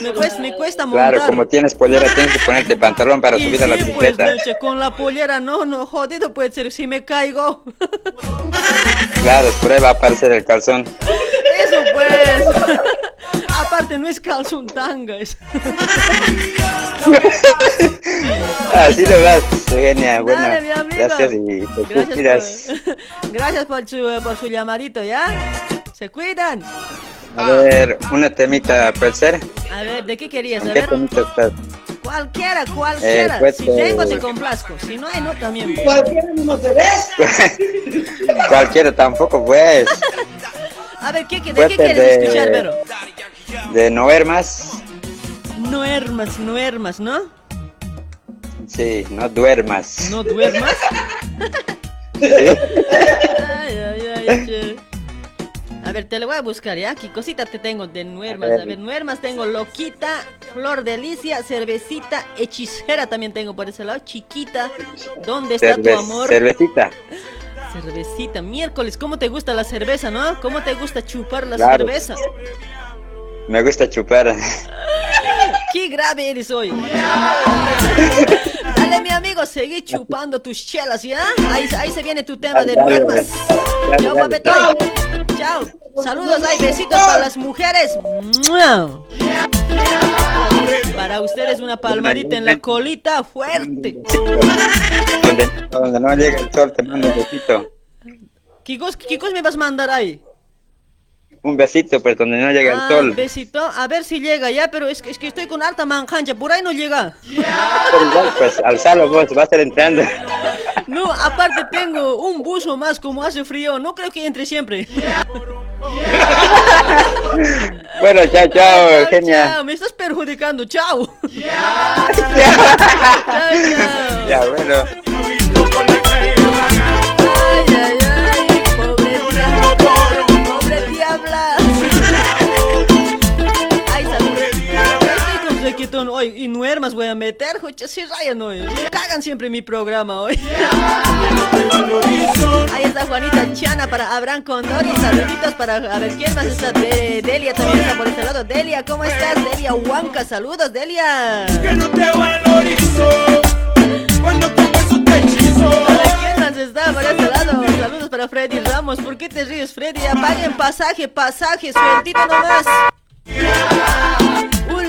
Me cuesta, me cuesta montar. Claro, como tienes pollera, tienes que ponerte pantalón para Y subir a la bicicleta. Pues, noche, con la pollera, no, no, jodido puede ser si me caigo. Claro, va a aparecer el calzón. Eso pues. Aparte no es calzón tanga. es- Así lo vas, Eugenia. Bueno, Dale, mi amigo. gracias y te Gracias por, gracias por su, por su llamadito, ¿ya? Se cuidan. A ver, una temita puede ser. A ver, ¿de qué querías? A ¿Qué ver, temita estás? cualquiera, cualquiera. Eh, pues, si tengo, eh, te complazco. Si no hay, no también. Cualquiera no te ves. Cualquiera tampoco, pues. A ver, ¿qué, ¿de qué quieres de- escuchar, Vero? De no más. No hermas, no hermas, ¿no? Sí, no duermas. ¿No duermas? Ay, ay, ay, che. A ver, te lo voy a buscar, ¿ya? ¿Qué cosita te tengo de nuermas? A ver. A ver, nuermas tengo loquita, flor delicia, cervecita, hechicera también tengo por ese lado, chiquita. ¿Dónde está tu amor? Cervecita. Cervecita, miércoles, ¿cómo te gusta la cerveza, no? ¿Cómo te gusta chupar la Claro. cerveza? Me gusta chupar. ¡Qué grave eres hoy! Dale, mi amigo, seguí chupando tus chelas, ¿ya? Ahí, ahí se viene tu tema de Dale, dale, Chao, dale. Chao. Saludos, hay besitos para las mujeres. Para ustedes una palmadita en la colita fuerte. Donde, no llega el sol, te mando un besito. ¿Qué cos, qué cos me vas a mandar ahí? Un besito, pues donde no llega el Ah, sol. besito. A ver si llega ya, pero es que, es que estoy con alta manjancha. Por ahí no llega. Pero igual, pues alzalo vos, va a estar entrando. No, aparte tengo un buzo más como hace frío. No creo que entre siempre. Bueno, chao, chao, Eugenia. Chao, me estás perjudicando. Chao. Ya, bueno. Hoy y nuermas voy a meter, jocha, si rayan hoy. Cagan siempre mi programa hoy. Ahí está Juanita Chana para Abraham Condori. Saluditos para, a ver, ¿quién más está? De- Delia también está por este lado. Delia, ¿cómo estás? Delia Huanca, saludos, Delia. Que no te valorizo cuando su techizo. ¿Quién más está por este lado? Saludos para Freddy Ramos. ¿Por qué te ríes, Freddy? Apaguen pasaje, pasaje, sueltito nomás.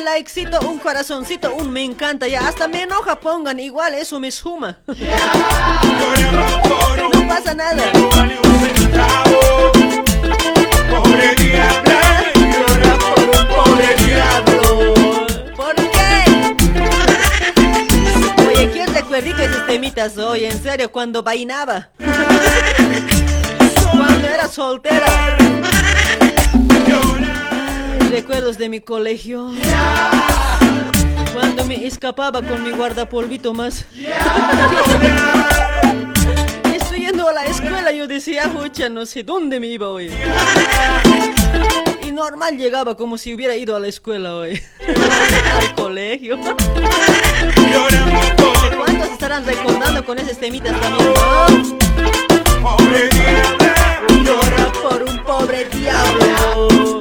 Un likecito, un corazoncito, un me encanta. Ya, hasta me enoja, pongan igual, eso me suma. No pasa nada. Por un pobre diablo. ¿Por qué? Oye, ¿quién recuerdita esos temitas hoy? En serio, cuando bailaba. Cuando era soltera. Recuerdos de mi colegio. Cuando me escapaba con mi guardapolvito más. Estoy yendo a la escuela, yo decía, jocha, no sé dónde me iba hoy. Y normal llegaba como si hubiera ido a la escuela hoy. Al colegio. ¿Cuántos estarán recordando con esos temitas también? Pobre diablo, llora por un pobre diablo.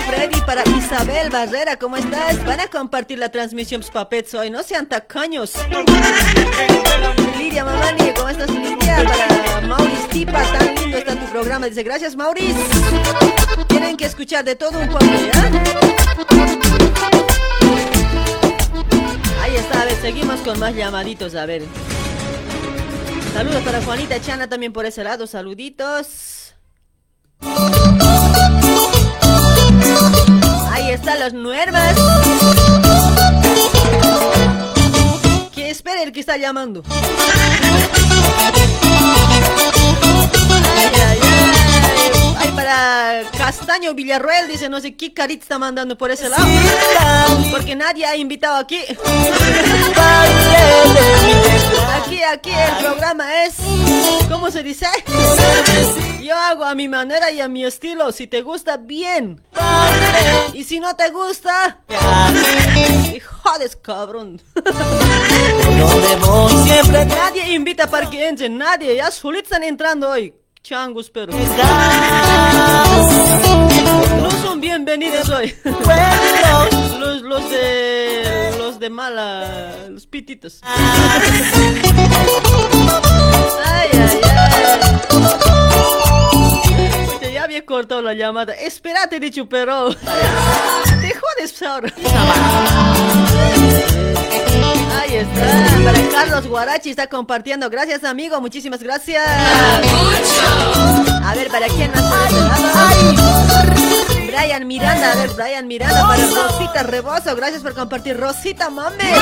Freddy, para Isabel Barrera, ¿cómo estás? Van a compartir la transmisión papets hoy, no sean tacaños. Lidia Mamani, ¿cómo estás Lidia? Para Maurice Tipa, tan lindo está tu programa. Dice, gracias Maurice. Tienen que escuchar de todo un poco, ¿ya? Ahí está, a ver, seguimos con más llamaditos, a ver. Saludos para Juanita Chana también por ese lado, saluditos. Están los nuevas. Que espere el que está llamando. Ay, para Castaño Villarroel, dice, no sé qué carita está mandando por ese lado. Porque nadie ha invitado aquí. Aquí, aquí el programa es, ¿cómo se dice? Yo hago a mi manera y a mi estilo. Si te gusta, bien. Y si no te gusta, y jodes, cabrón. Nadie invita para que entren, nadie. Ya solitos están entrando hoy. Changos, pero. No son bienvenidos hoy. Los, los de. Los de mala. Los pititos. Ay, ay, ay. Había cortado la llamada. Espérate, dicho, pero. Te jodes ahora. Ahí está. Para Carlos Guarachi está compartiendo. Gracias, amigo. Muchísimas gracias. A ver, ¿para quién más? Brian Miranda, a ver, Brian Miranda para Rosita Rebozo. Gracias por compartir. Rosita, mame.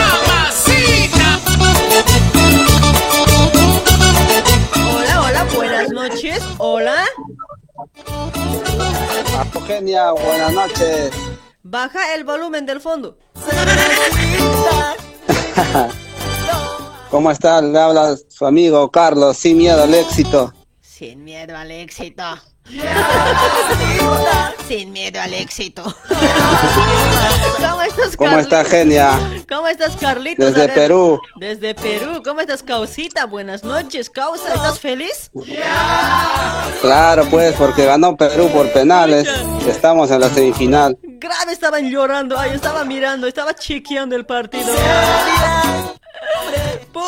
Hola, hola, buenas noches. Hola. Eugenia, buenas noches. Baja el volumen del fondo. ¿Cómo está? Le habla su amigo Carlos, sin miedo al éxito. Sin miedo al éxito. Sin miedo al éxito. ¿Cómo estás, ¿Cómo está, Carlitos? Genia? ¿Cómo estás, Carlitos? Desde Perú. Desde Perú. ¿Cómo estás, Causita? Buenas noches, Causa. ¿Estás feliz? Claro, pues, porque ganó Perú por penales. Estamos en la semifinal. Grave estaban llorando. Ay, estaba mirando, estaba chequeando el partido.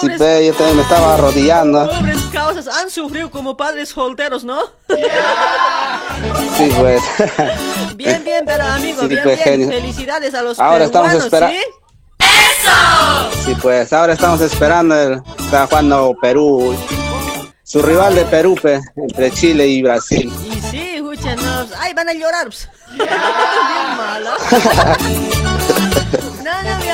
Sí, pe, yo también me estaba arrodillando. Pobres causas han sufrido como padres solteros, ¿no? Sí, pues. Bien, bien, pero amigo, Sí, bien, pues, bien. genio. Felicidades a los Ahora estamos peruanos, espera- ¿sí? Sí, pues ahora estamos esperando, el, está jugando Perú, su rival de Perú, pe, entre Chile y Brasil. Y sí, escucha, no, ay, van a llorar. bien mala.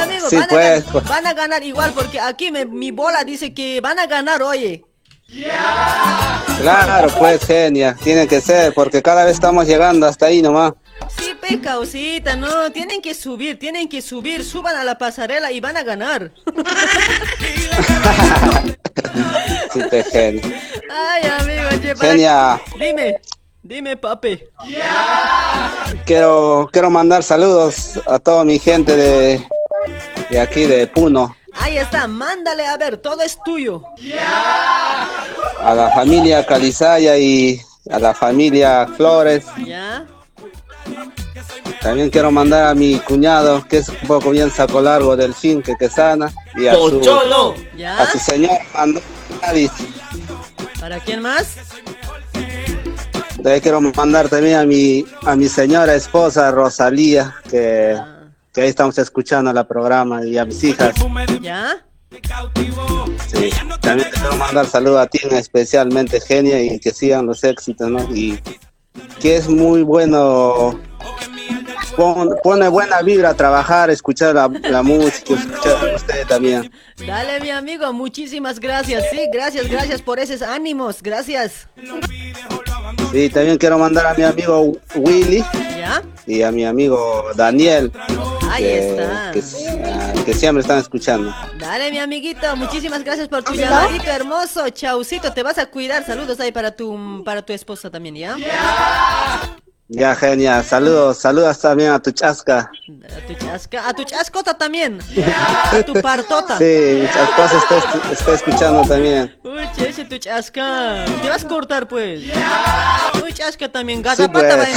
No, no, mi amigo, Sí, van, a pues, gan- pues. van a ganar igual porque aquí me- mi bola dice que van a ganar, oye. Claro, pues genia, tiene que ser, porque cada vez estamos llegando hasta ahí nomás. Sí, pecausita, no, tienen que subir, tienen que subir, suban a la pasarela y van a ganar. Sí, pe, genia. Ay, amigo, Genia. Dime, dime, papi. Quiero, quiero mandar saludos a toda mi gente de, de aquí de Puno, Ahí está, mándale a ver, todo es tuyo. a la familia Calizaya y a la familia Flores. También quiero mandar a mi cuñado, que es un poco bien saco largo del fin, que que sana, y a su, señor David. ¿Para quién más? También quiero mandar también a mi, a mi señora esposa Rosalía, que, que ahí estamos escuchando la programa, y a mis hijas. ¿Ya? Sí. También te quiero mandar saludos a ti, especialmente Genia, y que sigan los éxitos, ¿no? Y que es muy bueno, pon- pone buena vibra a trabajar, escuchar la, la música, escuchar a ustedes también. Dale, mi amigo, muchísimas gracias. Sí, gracias, gracias por esos ánimos. Gracias. Sí, también quiero mandar a mi amigo Willy ¿Ya? y a mi amigo Daniel, Ahí que, está. que, ah, que siempre están escuchando. Dale, mi amiguito, muchísimas gracias por tu llamadito hermoso. Chaucito, te vas a cuidar. Saludos ahí para tu, para tu esposa también, ¿ya? Ya, genial. Saludos, saludos también a tu chasca. A tu chasca, a tu chascota también. A tu partota. Sí, mi esposa está, escu- está escuchando también. Uy, ese tu chasca. Te vas a cortar, pues. Uy, chasca también. Gata Sí, pata va a pues.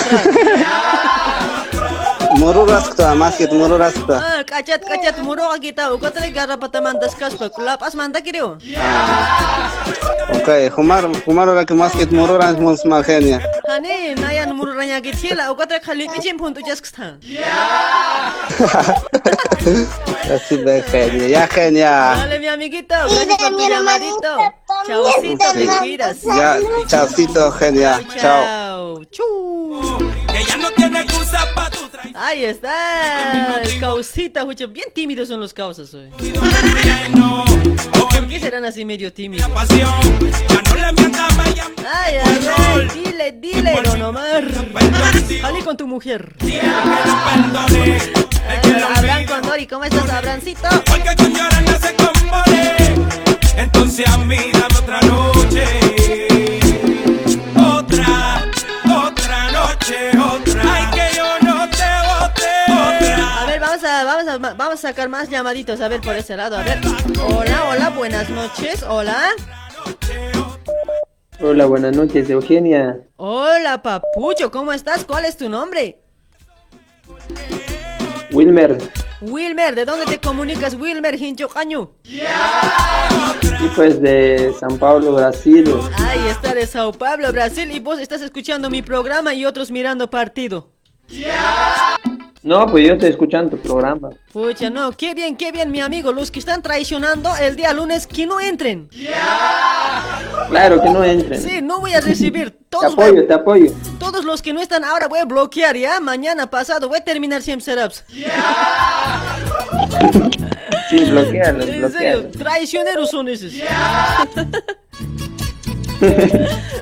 Entrar. Mururasca, más que mururasca. Ah, kachat, kachat, muro kita. Ukotre gara pata mandas kaspa. Kulapas manda kireo. Ok, fumar, fumar ahora que más que mururas es más genia. Hani, nayan muro ranya kitila. Ukotre khali kichim pun tu chasksta. Así de genia, ya genia. Dale, mi amiguito. Gracias por tu llamadito. Chaucito, te Sí. cuidas. Ya, chaucito, genia. Chao. Chao. Chu. Ahí está. Causita, escucha, bien tímidos son los causas hoy. ¿Por qué serán así medio tímidos? Ay, ay, ay, dile, dile, Don Omar. Salí con tu mujer. Abraham Condori, ¿cómo estás, Abrancito? Entonces a mí dame otra noche. Otra, otra noche, otra. Ay, que vamos a, vamos a sacar más llamaditos, a ver, por ese lado, a ver. Hola, hola, buenas noches, hola. Hola, buenas noches, Eugenia. Hola, papucho, ¿cómo estás? ¿Cuál es tu nombre? Wilmer, Wilmer, ¿de dónde te comunicas, Wilmer Hincho Caño? y pues de San Pablo, Brasil. Ahí está de Sao Paulo, Brasil, y vos estás escuchando mi programa y otros mirando partido. No, pues yo estoy escuchando tu programa. Pucha, no, qué bien, qué bien, mi amigo. Los que están traicionando el día lunes, que no entren. Claro que no entren. Sí, no voy a recibir. Te Todos, apoyo, te apoyo. todos los que no están ahora voy a bloquear, ¿ya? Mañana pasado voy a terminar siempre setups. Sí, bloquearlos, En serio, traicioneros son esos. Ay,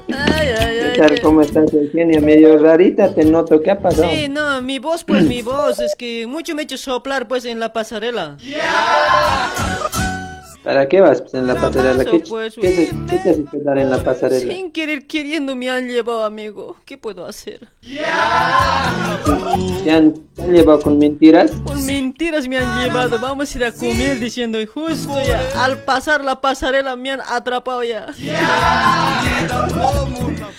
ay, ¿Qué ay. tal? ¿Cómo estás, Eugenia? Medio rarita te noto. ¿Qué ha pasado? Sí, no, mi voz, pues mi voz, es que mucho me he hecho soplar, pues, en la pasarela. ¿Para qué vas en la pasarela? ¿Qué, pues, qué te, qué te hace dar en la pasarela? Sin querer queriendo me han llevado, amigo. ¿Qué puedo hacer? ¿Te han, te han llevado con mentiras? Con mentiras me han llevado. Vamos a ir a comer diciendo, justo ya, al pasar la pasarela me han atrapado ya.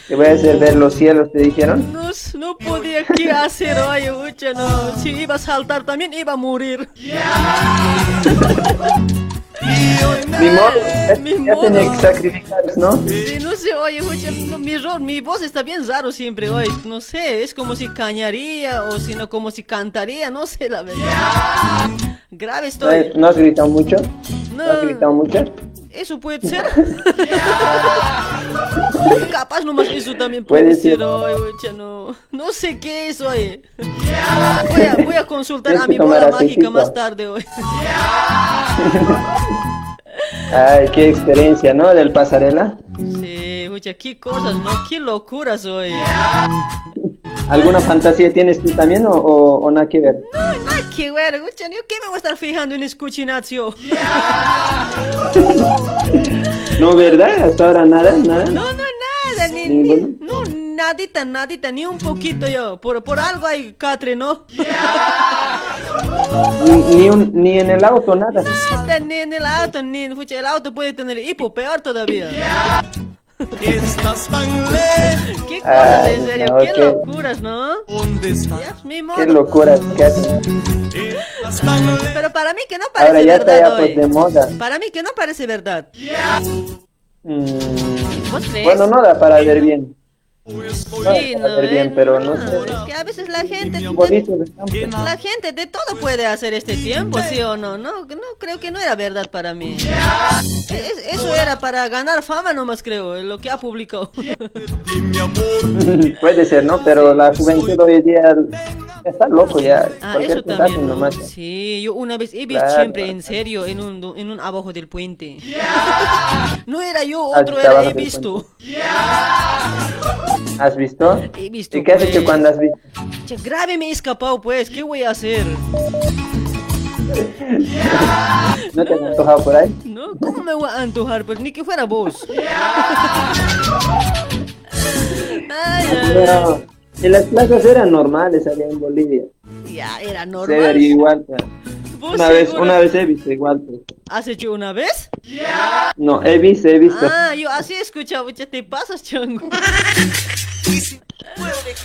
¿Te voy a hacer ver los cielos, te dijeron? No, no podía qué hacer, oye, ucha, no. Si iba a saltar también iba a morir. Modo, ya, ya tenía que ¿no? Sí, no sé, oye, no, mi, mi voz está bien raro siempre, oye, no sé, es como si cañaría o si no como si cantaría, no sé la verdad. Grave ¿No, estoy. no has gritado mucho? No. ¿No has gritado mucho? Eso puede ser. Capaz nomás eso también puede, Puede ser, ser. oye, no. No sé qué es, oye. Voy a, voy a consultar a mi bola mágica más tarde, hoy. Ay, qué experiencia, ¿no? Del pasarela. Sí, escucha, qué cosas, ¿no? Qué locuras, oye. ¿Alguna fantasía tienes tú también o, o, o nada que ver? Ay, qué bueno, escucha, yo qué me voy a estar fijando en escuchinazio. No, ¿verdad? Hasta ahora nada, nada. No, no, nada, ni, ni- no, nadita, nadita, ni un poquito yo. Por, por algo hay catre, ¿no? Ni, ni, un- ni en el auto, nada. Está Ni en el auto, ni en el auto puede tener hipo, peor todavía. Estás tan lejos. Qué cosas, Ay, en serio, no, qué qué- locuras, ¿no? Qué locura que hacen. Pero para mí que no parece Ahora ya está verdad ya hoy. pues de moda. Para mí que no parece verdad. Mm, ¿Vos crees? bueno, no da para ver bien. Sí, no, bien, eh, pero no no, sé. es que a veces la gente, campo. la gente de todo puede hacer este tiempo, ¿sí o no? No, no creo que no era verdad para mí. Es- eso era para ganar fama nomás creo, lo que ha publicado. Puede ser, ¿no? Pero la juventud hoy día está loco ya. Ah, eso también, ¿no? nomás. Sí, yo una vez he visto Claro. siempre en serio en un, en un abajo del puente. No era yo, otro era, he visto. ¿Has visto? He visto. ¿Y qué has hecho pues. cuando has visto? Che, grave me he escapado, pues, ¿qué voy a hacer? ¿No te has antojado por ahí? No, ¿cómo me voy a antojar? Pues ni que fuera vos. Ay, Pero, y las plazas eran normales allá en Bolivia. ya, era Se normal. igual. pues. ¿Vos Una vez, seguro? una vez he visto igual. pues. ¿Has hecho una vez? No, he visto, he visto. Ah, yo así he escuchado, ya te pasas, chongo.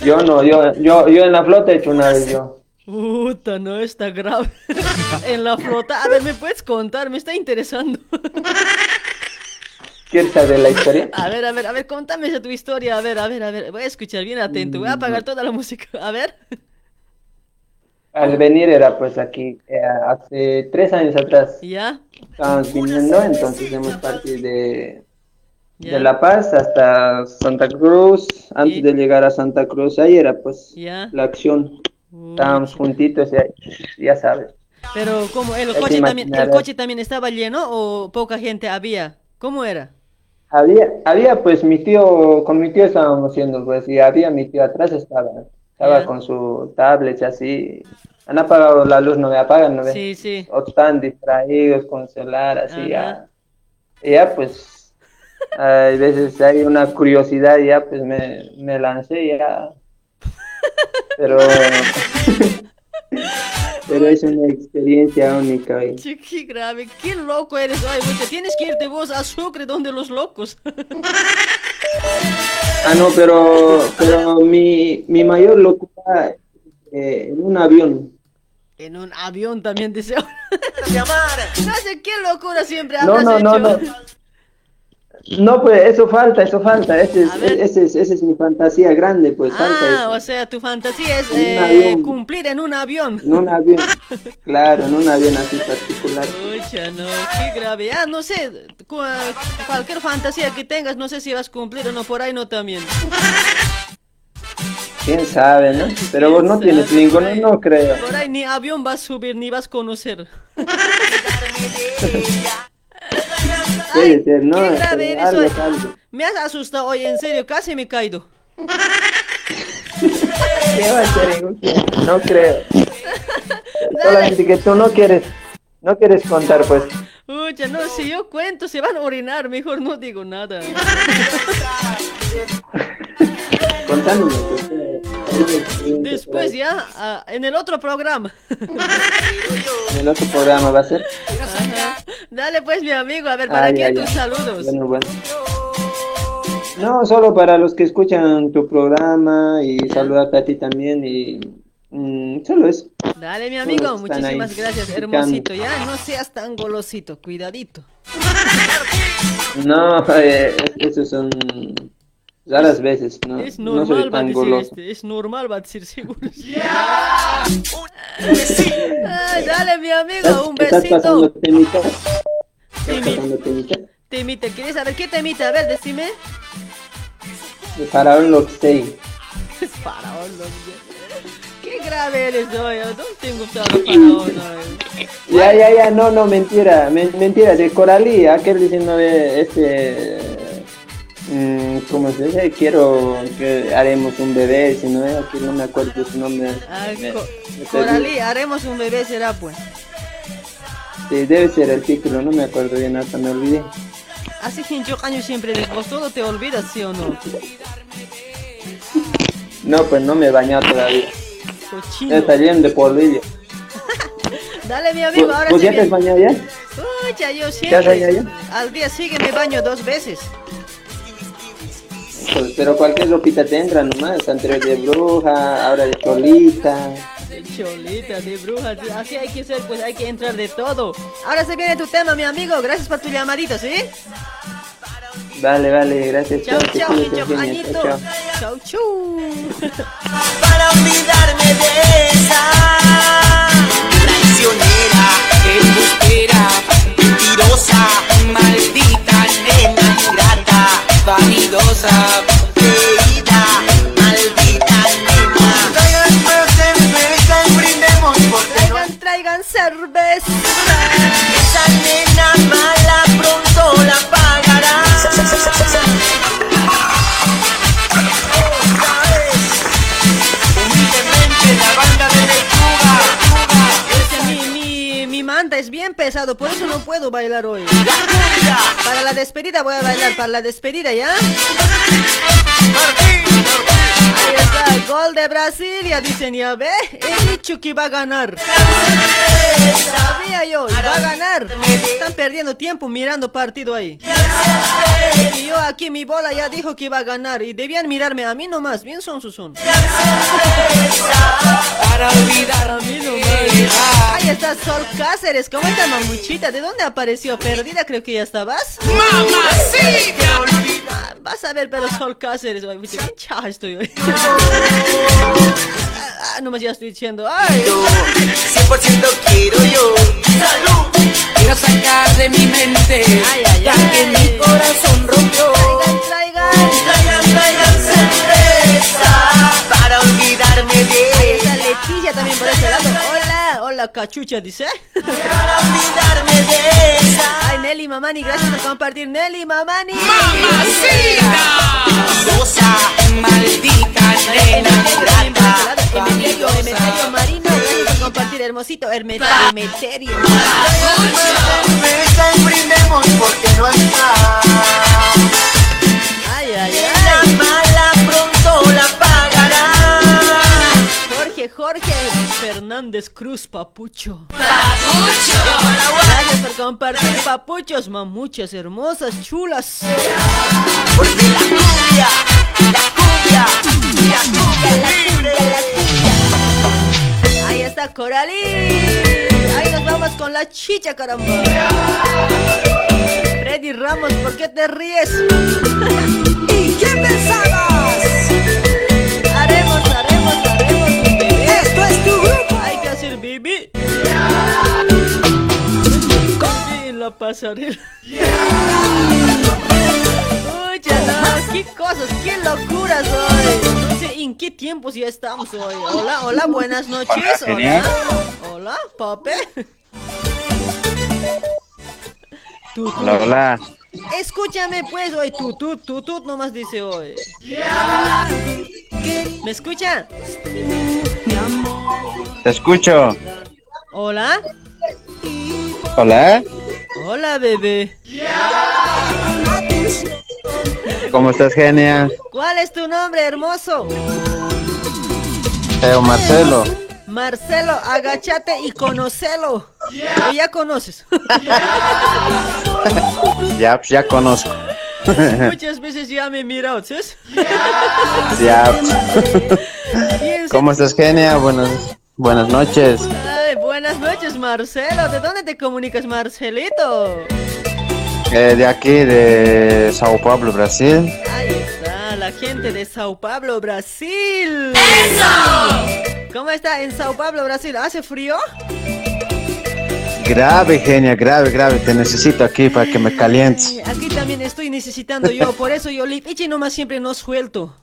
Yo no, yo, yo, yo en la flota he hecho una vez yo. Puta, no está grave. en la flota. A ver, ¿me puedes contar? Me está interesando. ¿Quieres saber la historia? A ver, a ver, a ver, contame esa tu historia. A ver, a ver, a ver. Voy a escuchar bien atento. Voy a apagar toda la música. A ver. Al venir era pues aquí, eh, hace tres años atrás. ¿Ya? Estábamos viniendo, entonces hemos partido de, Ya. de La Paz hasta Santa Cruz. Antes de llegar a Santa Cruz, ahí era pues Ya. la acción. Estábamos juntitos y ahí, ya sabes. Pero, ¿cómo? ¿El Ya coche, también, ¿El coche también estaba lleno o poca gente había? ¿Cómo era? Había, había pues mi tío, con mi tío estábamos haciendo pues, y había mi tío atrás estaba, estaba Ya. con su tablet y así. Han apagado la luz, no me apagan, ¿no ves? Sí, sí. O están distraídos con celular, así ya. Ya pues, hay veces hay una curiosidad ya pues me, me lancé ya. Pero, pero es una experiencia única. Che, qué grave, qué loco eres. Ay, mucha, tienes que irte vos a Sucre, donde los locos. Ah, no, pero, pero mi, mi mayor locura eh, en un avión. en un avión también deseo. no sé qué locura siempre No, habrás no, no, hecho. no. No, pues eso falta, eso falta. Ese es, ese es, esa es mi fantasía grande, pues falta Ah, eso. o sea, tu fantasía es En un eh, avión. cumplir en un avión. En un avión, claro, en un avión así particular. Pucha, no, qué grave. Ah, no sé, cu- cualquier fantasía que tengas, no sé si vas a cumplir o no, por ahí no también. Quién sabe, ¿no? Pero vos no tienes ninguno, no creo. Por ahí ni avión vas a subir, ni vas a conocer. Ser, ¿no? qué grave Pero eres algo, hoy. algo. Me has asustado hoy, en serio, casi me he caído. ¿Qué va a ser en un tiempo? No creo. Solamente que tú no quieres, no quieres contar, pues. Pucha, no, si yo cuento, se van a orinar, mejor no digo nada. Contándome. pues, Después ya, ah, en el otro programa. En el otro programa va a ser. Ajá. Dale pues, mi amigo, a ver, ¿para qué ay, tus saludos? Bueno, bueno. No, solo para los que escuchan tu programa y saludarte a ti también y Mm, solo eso. Dale, mi amigo, muchísimas gracias, hermosito. Ya no seas tan golosito, cuidadito. No, eh, esos son raras veces, no, Es no normal, soy va a tan decir goloso. este, es normal, va a decir seguro. Ay, dale, mi amigo, un ¿Estás pasando besito. temita? ¿Estás pasando temita? Temita, ¿quieres saber qué temita? A ver, decime. De Faraón lo que sé. Es faraón, no, Qué grave eres hoy, no tengo usado faraón. Ya, ya, ya, no, no, mentira, men- mentira, de Coralí, aquel diciendo de este, mm, ¿cómo se dice? Quiero que haremos un bebé, si no, aquí no me acuerdo su nombre. Ah, Me- Co- me perdí. Coralí, haremos un bebé, será pues. Sí, debe ser el título, no me acuerdo bien, hasta me olvidé. Hace 15 años siempre de vos todo te olvidas, ¿sí o no? No, pues no me he bañado todavía. Cochino. Está lleno de polvillo. Dale, mi amigo, ¿Vos, ahora vos sí ya te has bañado ya? Pucha, yo ¿Te has bañado siempre. Al día sigue me baño dos veces. Pues, pero cualquier ropita te entra nomás, anterior de bruja, ahora de cholita. De cholita, de bruja, sí, así hay que ser, pues hay que entrar de todo. Ahora se viene tu tema, mi amigo. Gracias por tu llamadito, ¿sí? Vale, vale, gracias. Chau, chau, chao. Chau, chau. para olvidarme de esa cerveza bien pesado, por eso no puedo bailar hoy. Para la despedida voy a bailar, para la despedida, ¿ya? Ahí está, el gol de Brasilia, dicen, ya ve, he dicho que iba a ganar. Sabía yo, iba a ganar. Están perdiendo tiempo mirando partido ahí. Y yo aquí mi bola ya dijo que iba a ganar y debían mirarme a mí nomás, bien son sus son. Para olvidar a mí nomás. Ahí está Sol Cáceres, ¿cómo está mamuchita? ¿De dónde apareció? Perdida creo que ya estabas. ¡Mamacita! Ah, Vas a ver, pero Sol Cáceres, viste, bien chaja estoy hoy. Ah, nomás ya estoy diciendo, ay. 100% quiero yo. ¡Salud! Quiero sacar de mi mente la que mi corazón rompió. Traigan, traigan, traigan cerveza para olvidarme de Esa Leticia también por ese lado. Hola, hola cachucha, dice. Para olvidarme de esa Ay, Nelly Mamani, gracias por compartir. Nelly Mamani. Mentirosa, maldita nena. Emeterio, Emeterio Marino, gracias por compartir, hermosito. Herme- Emeterio. Cerveza y brindemos porque no está. Ay, ay, La mala pronto la pagará. Jorge, Jorge Fernández Cruz, papucho. Gracias por compartir, papuchos, mamuchas hermosas, chulas. Porque la cumbia, la cumbia, la cumbia libre. Ahí está Coralí. Ahí nos vamos con la chicha, caramba. Freddy Ramos, ¿por qué te ríes? ¿Y qué pensabas? Haremos, haremos, haremos. Esto es tu grupo. Hay que hacer bebé. En la pasarela. No, qué cosas, qué locuras hoy. No sé en qué tiempos ya estamos hoy. Hola, hola, buenas noches. Hola, Hola, tú. Hola, hola. Escúchame pues hoy, tú, tú, tú, tú nomás dice hoy. ¿Me escucha? Te escucho. Hola. Hola. Hola, bebé. ¿Cómo estás, genia? ¿Cuál es tu nombre, hermoso? Teo Marcelo. Marcelo, agachate y conocelo. ¿O ya conoces? Ya, pues, ya conozco. Muchas veces ya me he mirado, ¿sabes? ya. ¿Cómo estás, Genia? Buenas, buenas noches. Ay, buenas noches, Marcelo. ¿De dónde te comunicas, Marcelito? Eh, de aquí, de Sao Paulo, Brasil. Gente de Sao Paulo, Brasil. ¡Eso! ¿Cómo está en Sao Paulo, Brasil? ¿Hace frío? Grave, Genia, grave, grave. Te necesito aquí para que me calientes. Ay, Aquí también estoy necesitando yo, por eso yo lipiche nomás siempre no suelto.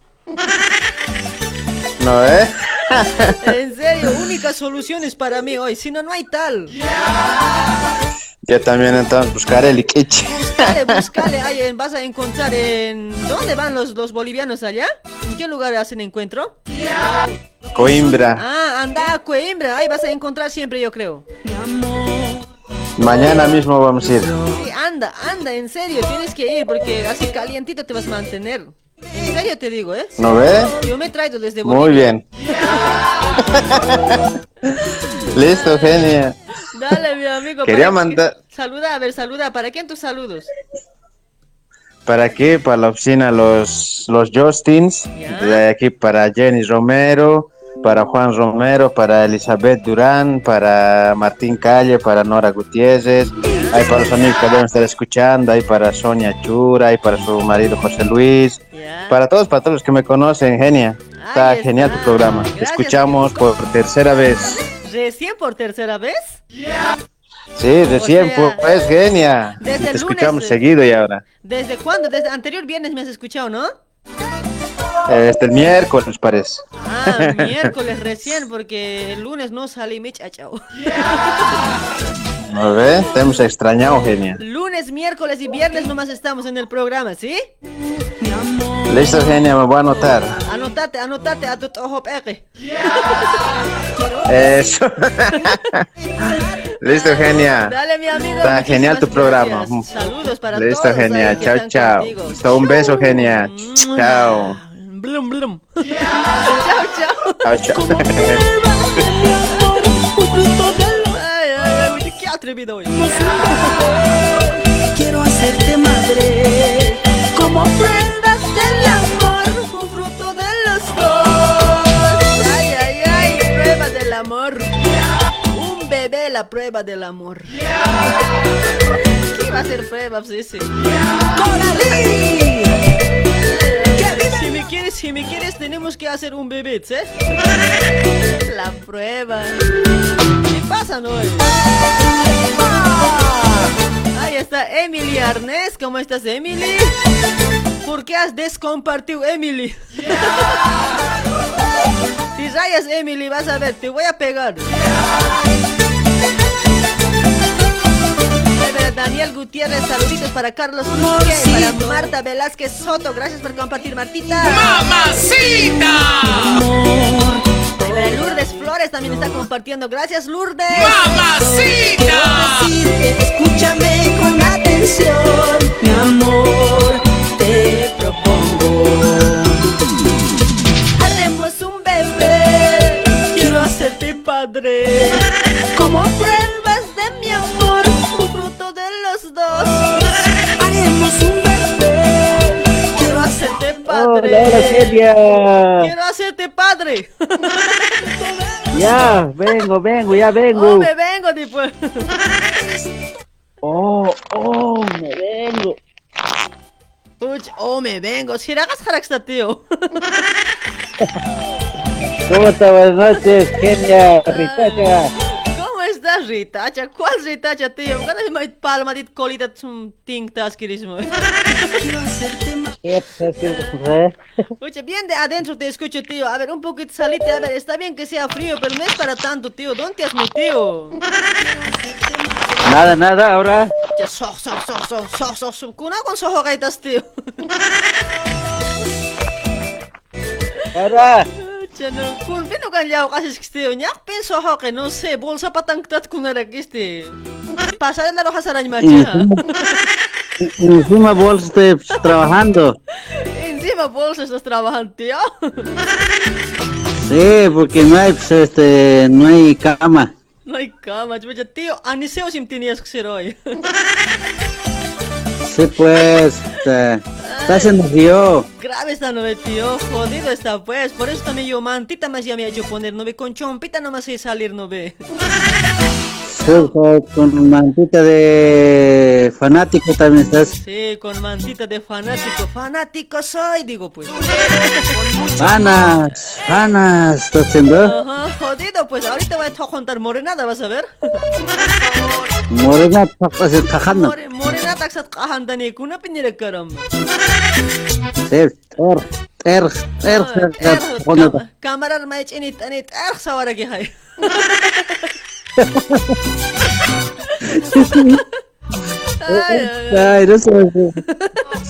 ¿No, eh? En serio, únicas soluciones para mí hoy, si no, no hay tal. Yo también entonces buscaré el iquiche. Buscale, buscale, ahí vas a encontrar en... ¿Dónde van los, los bolivianos allá? ¿En qué lugar hacen encuentro? Coimbra. Ah, anda a Coimbra, ahí vas a encontrar siempre yo creo. Mañana mismo vamos a ir. Sí, anda, anda, en serio, tienes que ir porque así calientito te vas a mantener. En serio te digo, ¿eh? ¿No ve? Yo me he traído desde Bolivia. Muy bien. Listo, Genia. Dale, mi amigo. Quería mandar- Saluda, a ver, saluda. ¿Para quién tus saludos? Para aquí, para la oficina, los, los Justins. De aquí para Jenny Romero, para Juan Romero, para Elizabeth Durán, para Martín Calle, para Nora Gutiérrez. Hay para los amigos que deben estar escuchando, hay para Sonia Chura, hay para su marido José Luis. Para todos, para todos los que me conocen, genia. Está genial tu programa. Te escuchamos por tercera vez. ¿Recién por tercera vez? Sí, recién, O sea, pues, genia. desde Te el escuchamos lunes, seguido y ahora. ¿Desde cuándo? Desde anterior viernes me has escuchado, ¿no? Este el miércoles, parece. Ah, miércoles recién, porque el lunes no salí, mi chachao. ¿No ve? Te hemos extrañado, genia. Lunes, miércoles y viernes nomás estamos en el programa, ¿sí? Listo, genia, me voy a anotar. Anotate, anotate a tu ojo peque. Eso. Listo, genia. Dale, mi amigo. Está genial tu programa. gracias. Saludos para Listo, todos. genia. ahí que Chao, chao. contigo. Listo, un beso, genia. Chao. Blum, blum. chao, chao. Chao, chao. Ay, ay, ay, qué atrevido hoy. Quiero hacerte madre como prendas del amor, un fruto de los dos. Ay, ay, ay, prueba del amor. Un bebé, la prueba del amor. ¿Qué va a ser prueba, pues, ese? Si me quieres, si me quieres, tenemos que hacer un bebé, ¿sí? La prueba. ¿Qué pasa, no? Ahí está Emily Arnés. ¿Cómo estás, Emily? ¿Por qué has descompartido, Emily? Si rayas, Emily, vas a ver, te voy a pegar. Para Daniel Gutiérrez, saluditos para Carlos Luque, para Marta Velázquez Soto, gracias por compartir, Martita. ¡Mamacita! Para Lourdes Flores también está compartiendo, gracias Lourdes. ¡Mamacita! Escúchame con atención, mi amor, te propongo. Haremos un bebé, quiero hacerte padre. Como padre. Hola. Quiero hacerte padre. Ya, vengo, vengo, ya vengo. Oh, me vengo, tipo. Oh, oh, me vengo. Uy, oh, me vengo. Si hagas haraksta, tío. ¿Cómo estás? Buenas noches, Kenia, Ritacha. ¿Cómo estás, Ritacha? ¿Cuál Ritacha, tío? ¿Cuál es mi palma de colita zum ting taskirismo? ¿Qué estás Oye, bien de adentro te escucho, tío. A ver, un poquito salite. A ver, está bien que sea frío, pero no es para tanto, tío. ¿Dónde has metido? Nada, nada, ahora. Ya, so, so, so, so, so, so. Kuna con soho gaitas, tío. Ahora. Oye, no. Kun pino kan yaw kasi tío. Nyak pin que no sé. Bolsa patangtat kuna rakiste. Pasar la roja sarañ macha. Encima vos estoy trabajando. Encima bolsa estás trabajando, tío. Sí, porque no hay, pues, este, no hay cama. No hay cama, chucha, tío. Aniseo sim tenías que ser hoy. Sí, pues, este, está haciendo frío. grave está, no ve, tío. Jodido está, pues. Por eso también yo mantita más ya me ha hecho poner, no ve, con chompita nomás sé salir, no ve. Con- mantita de fanático también estás. Sí, con mantita de fanático. Fanático soy, digo, pues. Fanas, fanas, estás haciendo. Ajá, jodido, pues. Ahorita voy a contar morenada, vas a ver. Morena, papas, cajando. More- Morenada, aksat qahandani, kuna pinire karam. Ter, ter, ter, ter, ter, ter. Kamarar ma ini tani tarx sawara ki hay.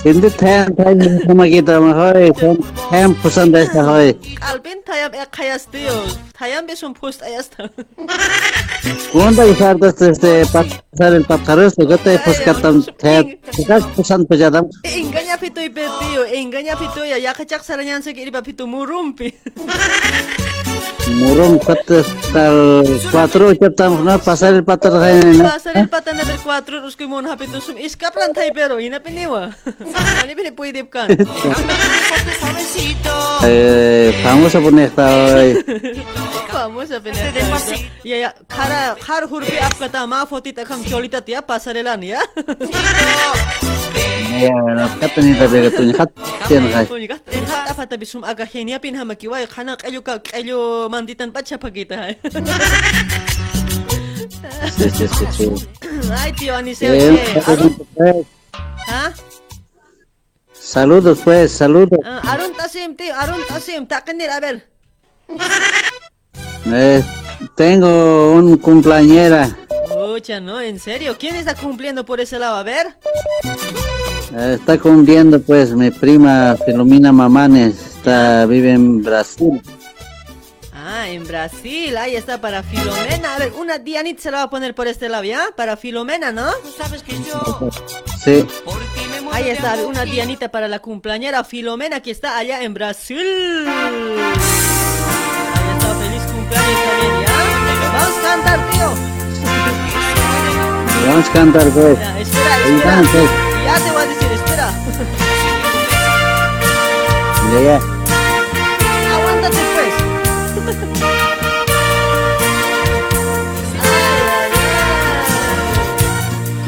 hindi tem tem makita mo hoy tem tem pusan desta hoy alpin tayam eh, ek hayas diyo tayam besun post ayas ta kunda isar desta este pasar el pataros to gata pus katam tayam kas pusan pujadam engaña pitu ipe diyo ya ya kachak saranyan se kiriba pitu murumpi Murong cuatro chatamos na pasar el patar na pasar el patar na del cuatro rusko mo iskap lang thai pero hinapiniwa ani bini pwede kan eh vamos a poner esta hoy vamos a poner ya ya. Khara khar cholita tia ya Ya, tapi pacha pagita hai. Sí, sí, sí, sí. Ay tío Aniseo. Eh, che, Arun, pues, ¿ah? Saludos pues, saludos. Ah, Arun Tasim, tío, Arun Tasim, takenir, a ver. Eh, tengo un cumpleañera. Pucha, no, en serio, ¿quién está cumpliendo por ese lado? A ver. Eh, está cumpliendo pues mi prima Filomena Mamanes. Está, vive en Brasil. Ah, en Brasil, ahí está para Filomena. A ver, una Dianita se la va a poner por este lado, ¿ya? Para Filomena, ¿no? sabes que yo... Sí. Ahí está, una Dianita para la cumpleañera Filomena que está allá en Brasil. Ahí está, feliz cumpleaños también, ¿ya? Vamos a cantar, tío. Vamos a cantar pues. Ya, espera, espera. Ya te voy a decir, espera. Ya, ya.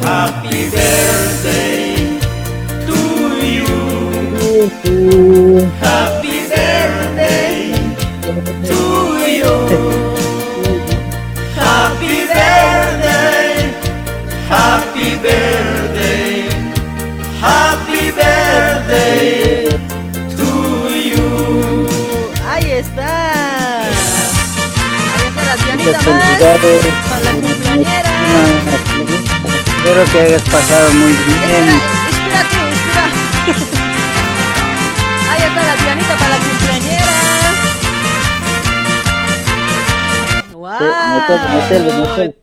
Happy birthday. Muchas felicidades. Espero que hayas pasado muy bien. Ahí está la Dianita para la cumpleañera.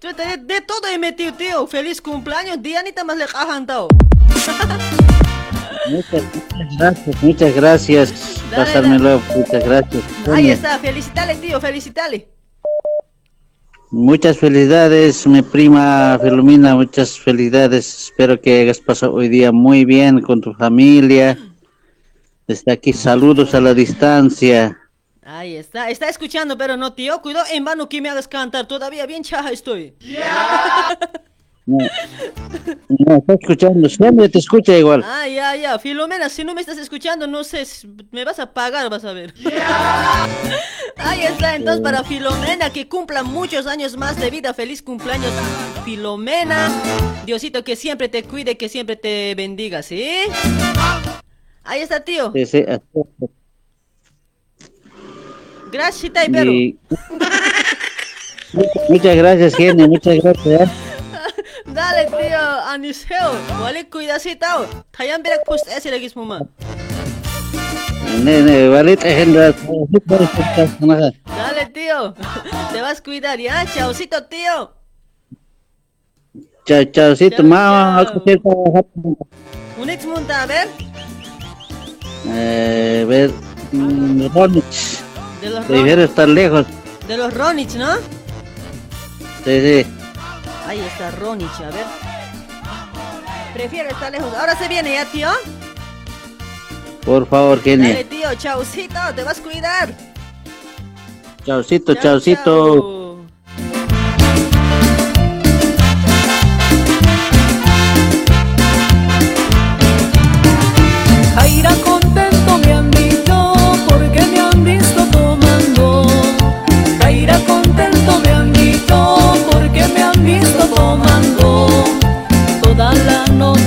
te- De, todo he metido, tío. Feliz cumpleaños, Dianita más le cajan, tao. Muchas, muchas gracias, muchas gracias. Dale, Pasármelo, muchas gracias. Ahí está, felicitale, tío, felicitale. Muchas felicidades, mi prima Filomena, muchas felicidades. Espero que hayas pasado hoy día muy bien con tu familia. Desde aquí saludos a la distancia. Ahí está, está escuchando, pero no, tío. Cuidado, en vano que me hagas cantar. Todavía bien chaja estoy. No, no, está escuchando, siempre te escucha igual. Ah, ya, ya. Filomena, si no me estás escuchando, no sé, si me vas a pagar, vas a ver. Ahí está, entonces para Filomena, que cumpla muchos años más de vida. Feliz cumpleaños, Filomena. Diosito, que siempre te cuide, que siempre te bendiga, ¿sí? Ahí está, tío. Sí, sí. Gracias, Tai Perú. Y- Muchas gracias, Genia, muchas gracias. ¿Eh? Dale, tío, Aniseo. Vale, cuidacito. Tayan berak post ese lagi semua. Ne, ne, vale, tejen Dale, tío. Te vas a cuidar, ¿ya? Chaucito, tío. Chao, chao, mamá, Un ex monta, a ver. Eh, ver, mm, Ronich. De los Ronich. estar lejos. De los Ronich, ¿no? Sí, sí. Ahí está Ronich, a ver. Prefiero estar lejos. Ahora se viene ya, tío. Por favor, Dale, Kenia. tío, chaucito, te vas a cuidar. Chaucito, chaucito.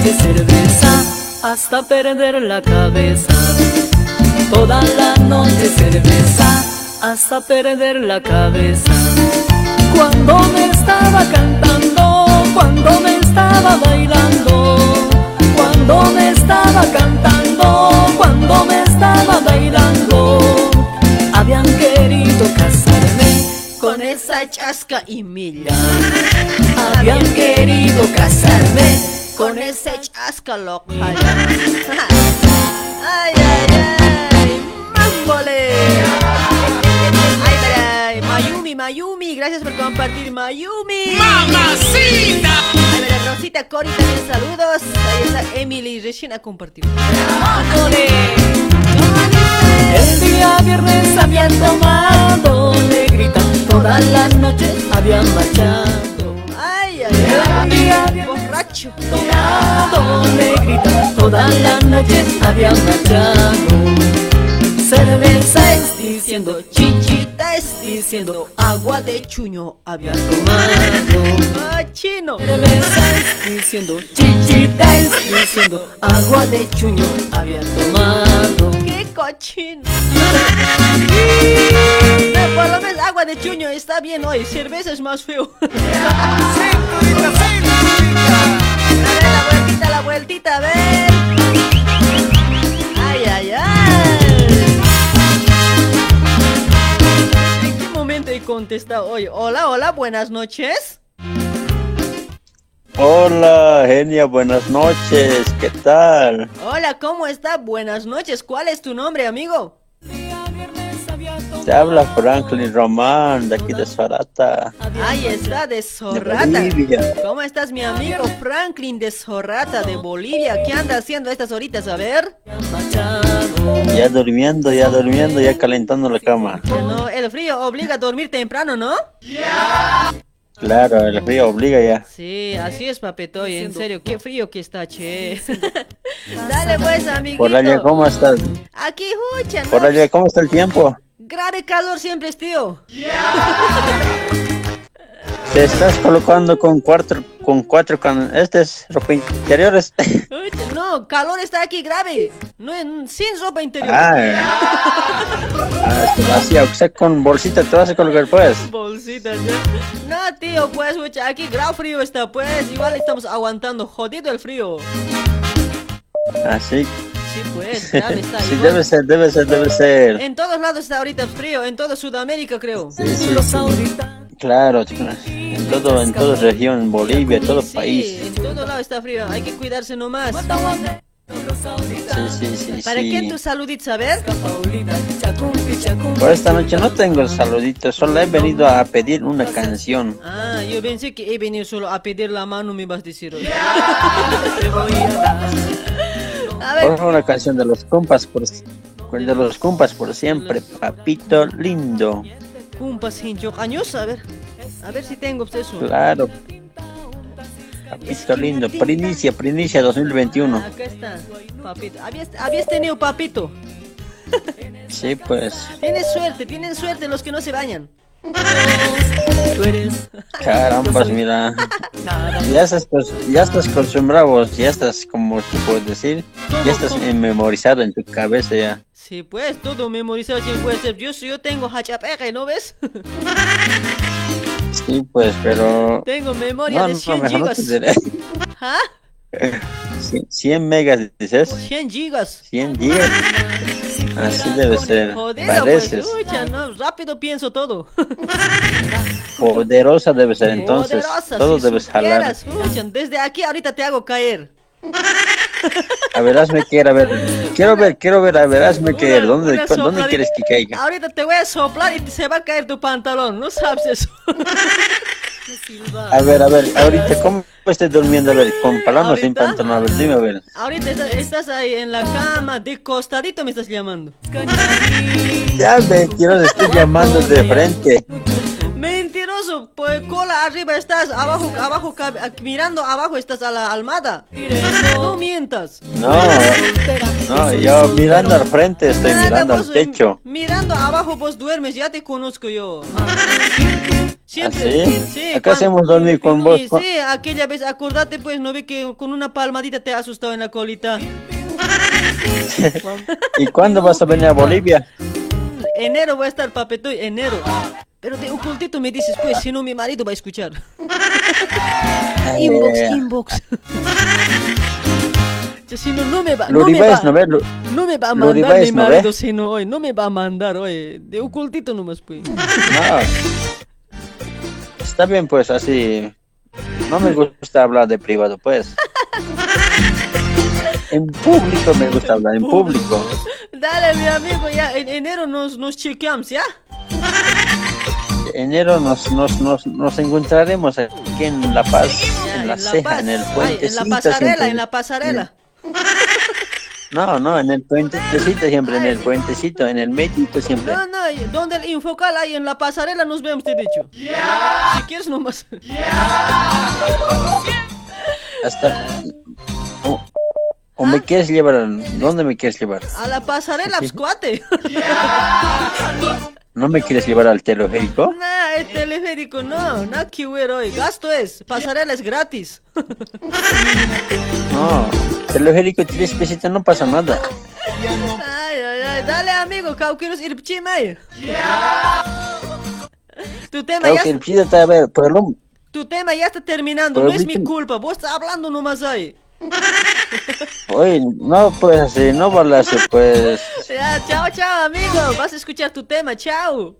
Noche cerveza hasta perder la cabeza. Toda la noche cerveza hasta perder la cabeza. Cuando me estaba cantando, cuando me estaba bailando, cuando me estaba cantando, cuando me estaba bailando, habían querido casarme Con esa chasca y milla. habían querido casarme Con ese chasca local. ay, ay, ay. Mámbole. Ay, ay, ay. Mayumi, Mayumi. Gracias por compartir, Mayumi. ¡Mamacita! Ay, mira, Rosita Cori también saludos. Ahí está Emily recién ha compartido. El día viernes habían tomado negrita, toda la noche habían marchado. Ay, ay, ay. Borracho. tomado negrita, toda la noche habían marchado. Cerveza es diciendo Chichita es diciendo agua de chuño había tomado. Ah, chino. Cerveza es diciendo chichita es diciendo agua de chuño había tomado. ¡Qué cochino! No, por lo menos agua de chuño está bien hoy. Cerveza es más feo. La vueltita, la vueltita, a ver. Ay, ay, ay. ¿En qué momento he contestado hoy? Hola, hola, buenas noches. Hola, Genia, buenas noches. ¿Qué tal? Hola, ¿cómo está? Buenas noches. ¿Cuál es tu nombre, amigo? Te habla Franklin Román, de aquí de Sarata. Ahí está, de Zorrata. Bolivia. ¿Cómo estás, mi amigo Franklin de Zorrata, de Bolivia? ¿Qué anda haciendo a estas horitas? A ver. Ya durmiendo, ya durmiendo, ya calentando la cama. No, el frío obliga a dormir temprano, ¿no? Claro, el frío obliga ya. Sí, así es, papetoy. En serio, qué frío que está, che. Dale, pues, amiguito. Por allá, ¿cómo estás? Aquí, hucha, ¿no? Por allá, ¿cómo está el tiempo? Grave calor siempre es, tío. Te estás colocando con cuatro, con cuatro, con estas ropa interiores. Hucha, No, calor está aquí grave. No, en- sin ropa interior. Ah, ah, te vas a- o sea, con bolsita te vas a colocar pues. Bolsitas, ya. No, tío, pues, aquí grave frío está, pues. Igual estamos aguantando, jodido el frío. Así. Sí, pues, grave está. Sí, igual. debe ser, debe ser, debe ser. En todos lados está ahorita frío, en toda Sudamérica, creo. Sí, sí, sí. Claro, en todo, en toda región, Bolivia, en todo Sí, país. en todo lado está frío, hay que cuidarse nomás. Sí, sí, sí, ¿Para sí. qué tu saludito, saber? Por esta noche no tengo saluditos, solo he venido a pedir una canción. Ah, yo pensé que he venido solo a pedir la mano, me vas a decir hoy. A ver, Por favor, una canción de los compas por, de los compas por siempre, papito lindo. Cumpas sin años, a ver. A ver si tengo pues, eso. Claro. Papito lindo, primicia, primicia 2021. Acá está, papito. ¿Habías, habías tenido papito? Sí, pues, Tienes suerte, tienen suerte los que no se bañan. carambas, mira. Ya estás, pues, ya estás acostumbrado, ya estás, como te puedo decir, ya estás memorizado en tu cabeza ya. Sí, pues, todo memorizado puede ser. Yo, yo tengo hachapeje, ¿no ves? Sí, pues, pero... tengo memoria No, de no, 100 mejor no gigas. diré. ¿Ah? Cien- 100 megas, dices. 100 gigas. 100 gigas. Así debe ser. Jodido, Pareces. pues, ucha, no, rápido pienso todo. Poderosa debe ser entonces. Poderosa, Todo si debes jalar. supieras, ucha, desde aquí ahorita te hago caer. A ver, hazme querer, a ver. Quiero ver, quiero ver, a ver, hazme querer. ¿Dónde, ¿dónde quieres que caiga? Ahorita te voy a soplar y se va a caer tu pantalón, ¿no sabes eso? A ver, a ver, ahorita, ¿cómo estoy durmiendo? A ver, con palabras sin pantalón, a ver, dime, a ver. Ahorita está- estás ahí en la cama, de costadito me estás llamando. Ya, mentiroso, estoy llamando de frente. Mentiroso, pues cola arriba estás, abajo, abajo, cab- aquí, mirando abajo estás a la almada. No mientas. No, no, yo mirando al frente, estoy Nada, mirando al vos, techo. Mirando abajo vos duermes, ya te conozco yo. Siempre. ¿Así? Sí, ¿Ah, Acá hacemos dormir con vos. Sí, sí, aquella vez, acordate pues, no ve que con una palmadita te ha asustado en la colita. ¿Y cuándo vas a venir a Bolivia? Enero voy a estar papetoy, enero. Pero de ocultito me dices pues, si no mi marido va a escuchar. inbox, inbox. Si no, no me va, no me va, ¿no? Lu- no me va a mandar mi ¿no marido no hoy, no me va a mandar hoy, de ocultito nomás pues. No. Está bien, pues, así. No me gusta hablar de privado, pues. En público me gusta hablar, en público. Dale mi amigo, ya en enero nos, nos chequeamos, ¿ya? Enero nos, nos, nos, nos encontraremos aquí en La Paz, en la en La ceja, Paz. en el puente. en la pasarela, en la pasarela. No, no, en el puentecito siempre, en el puentecito, en el medito siempre. No, no, donde el infocal hay en la pasarela nos vemos, te he dicho. Si quieres nomás. Hasta. O, o me quieres llevar, ¿dónde me quieres llevar? A la pasarela, pues, cuate. ¿No me quieres llevar al teleférico? Nah, el teleférico no, que ver hoy. Gasto es, pasarela es gratis. No, teleférico tres pesitos no pasa nada. Ay, ay, ay, dale amigo, cau quieres ir chimay. Tu tema ya, no, tu tema ya está terminando, no es mi culpa, vos estás hablando nomás ahí. Oye, no pues así, no balazo, pues. Ya, chao, chao amigo, vas a escuchar tu tema, chao.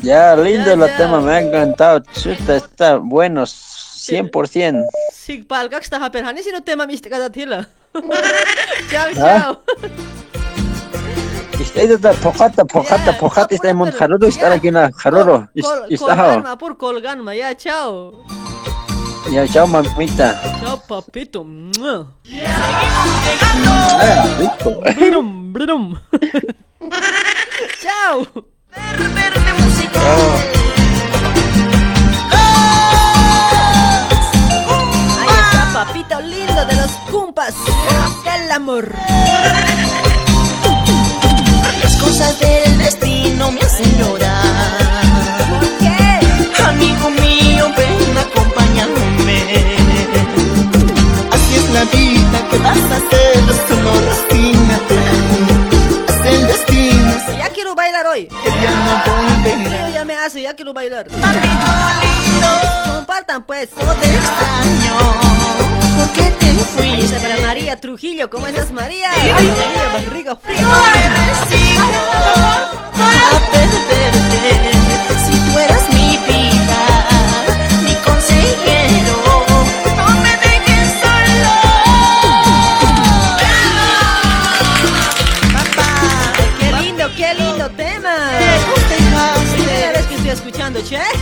Ya, lindo el tema, me ha encantado. Chuta, está bueno, 100%. Si palgak está haperhani, si no tema miste cada tila. Chao, Ah. chao. Está ahí, está pojata, pojata, pojata, está en Monjaroro, está aquí en Jaroro. Está, colganma, por colganma, ya, chao. Ya, chao, mamita. Chao, papito. Mua. Ah, brum. Chao. Ahí está, papito lindo de los cumpas del amor. Las cosas del destino me hacen llorar. Vida que vas a hacer, solo resígnate. Es el destino, Ya quiero bailar hoy. que ya no volverá. Yo ya me hace, ya quiero bailar. Compartan pues. Te extraño, ¿por qué te fuiste? para María Trujillo, ¿cómo estás María? María Barriga Fría. a perderte. Estoy escuchando,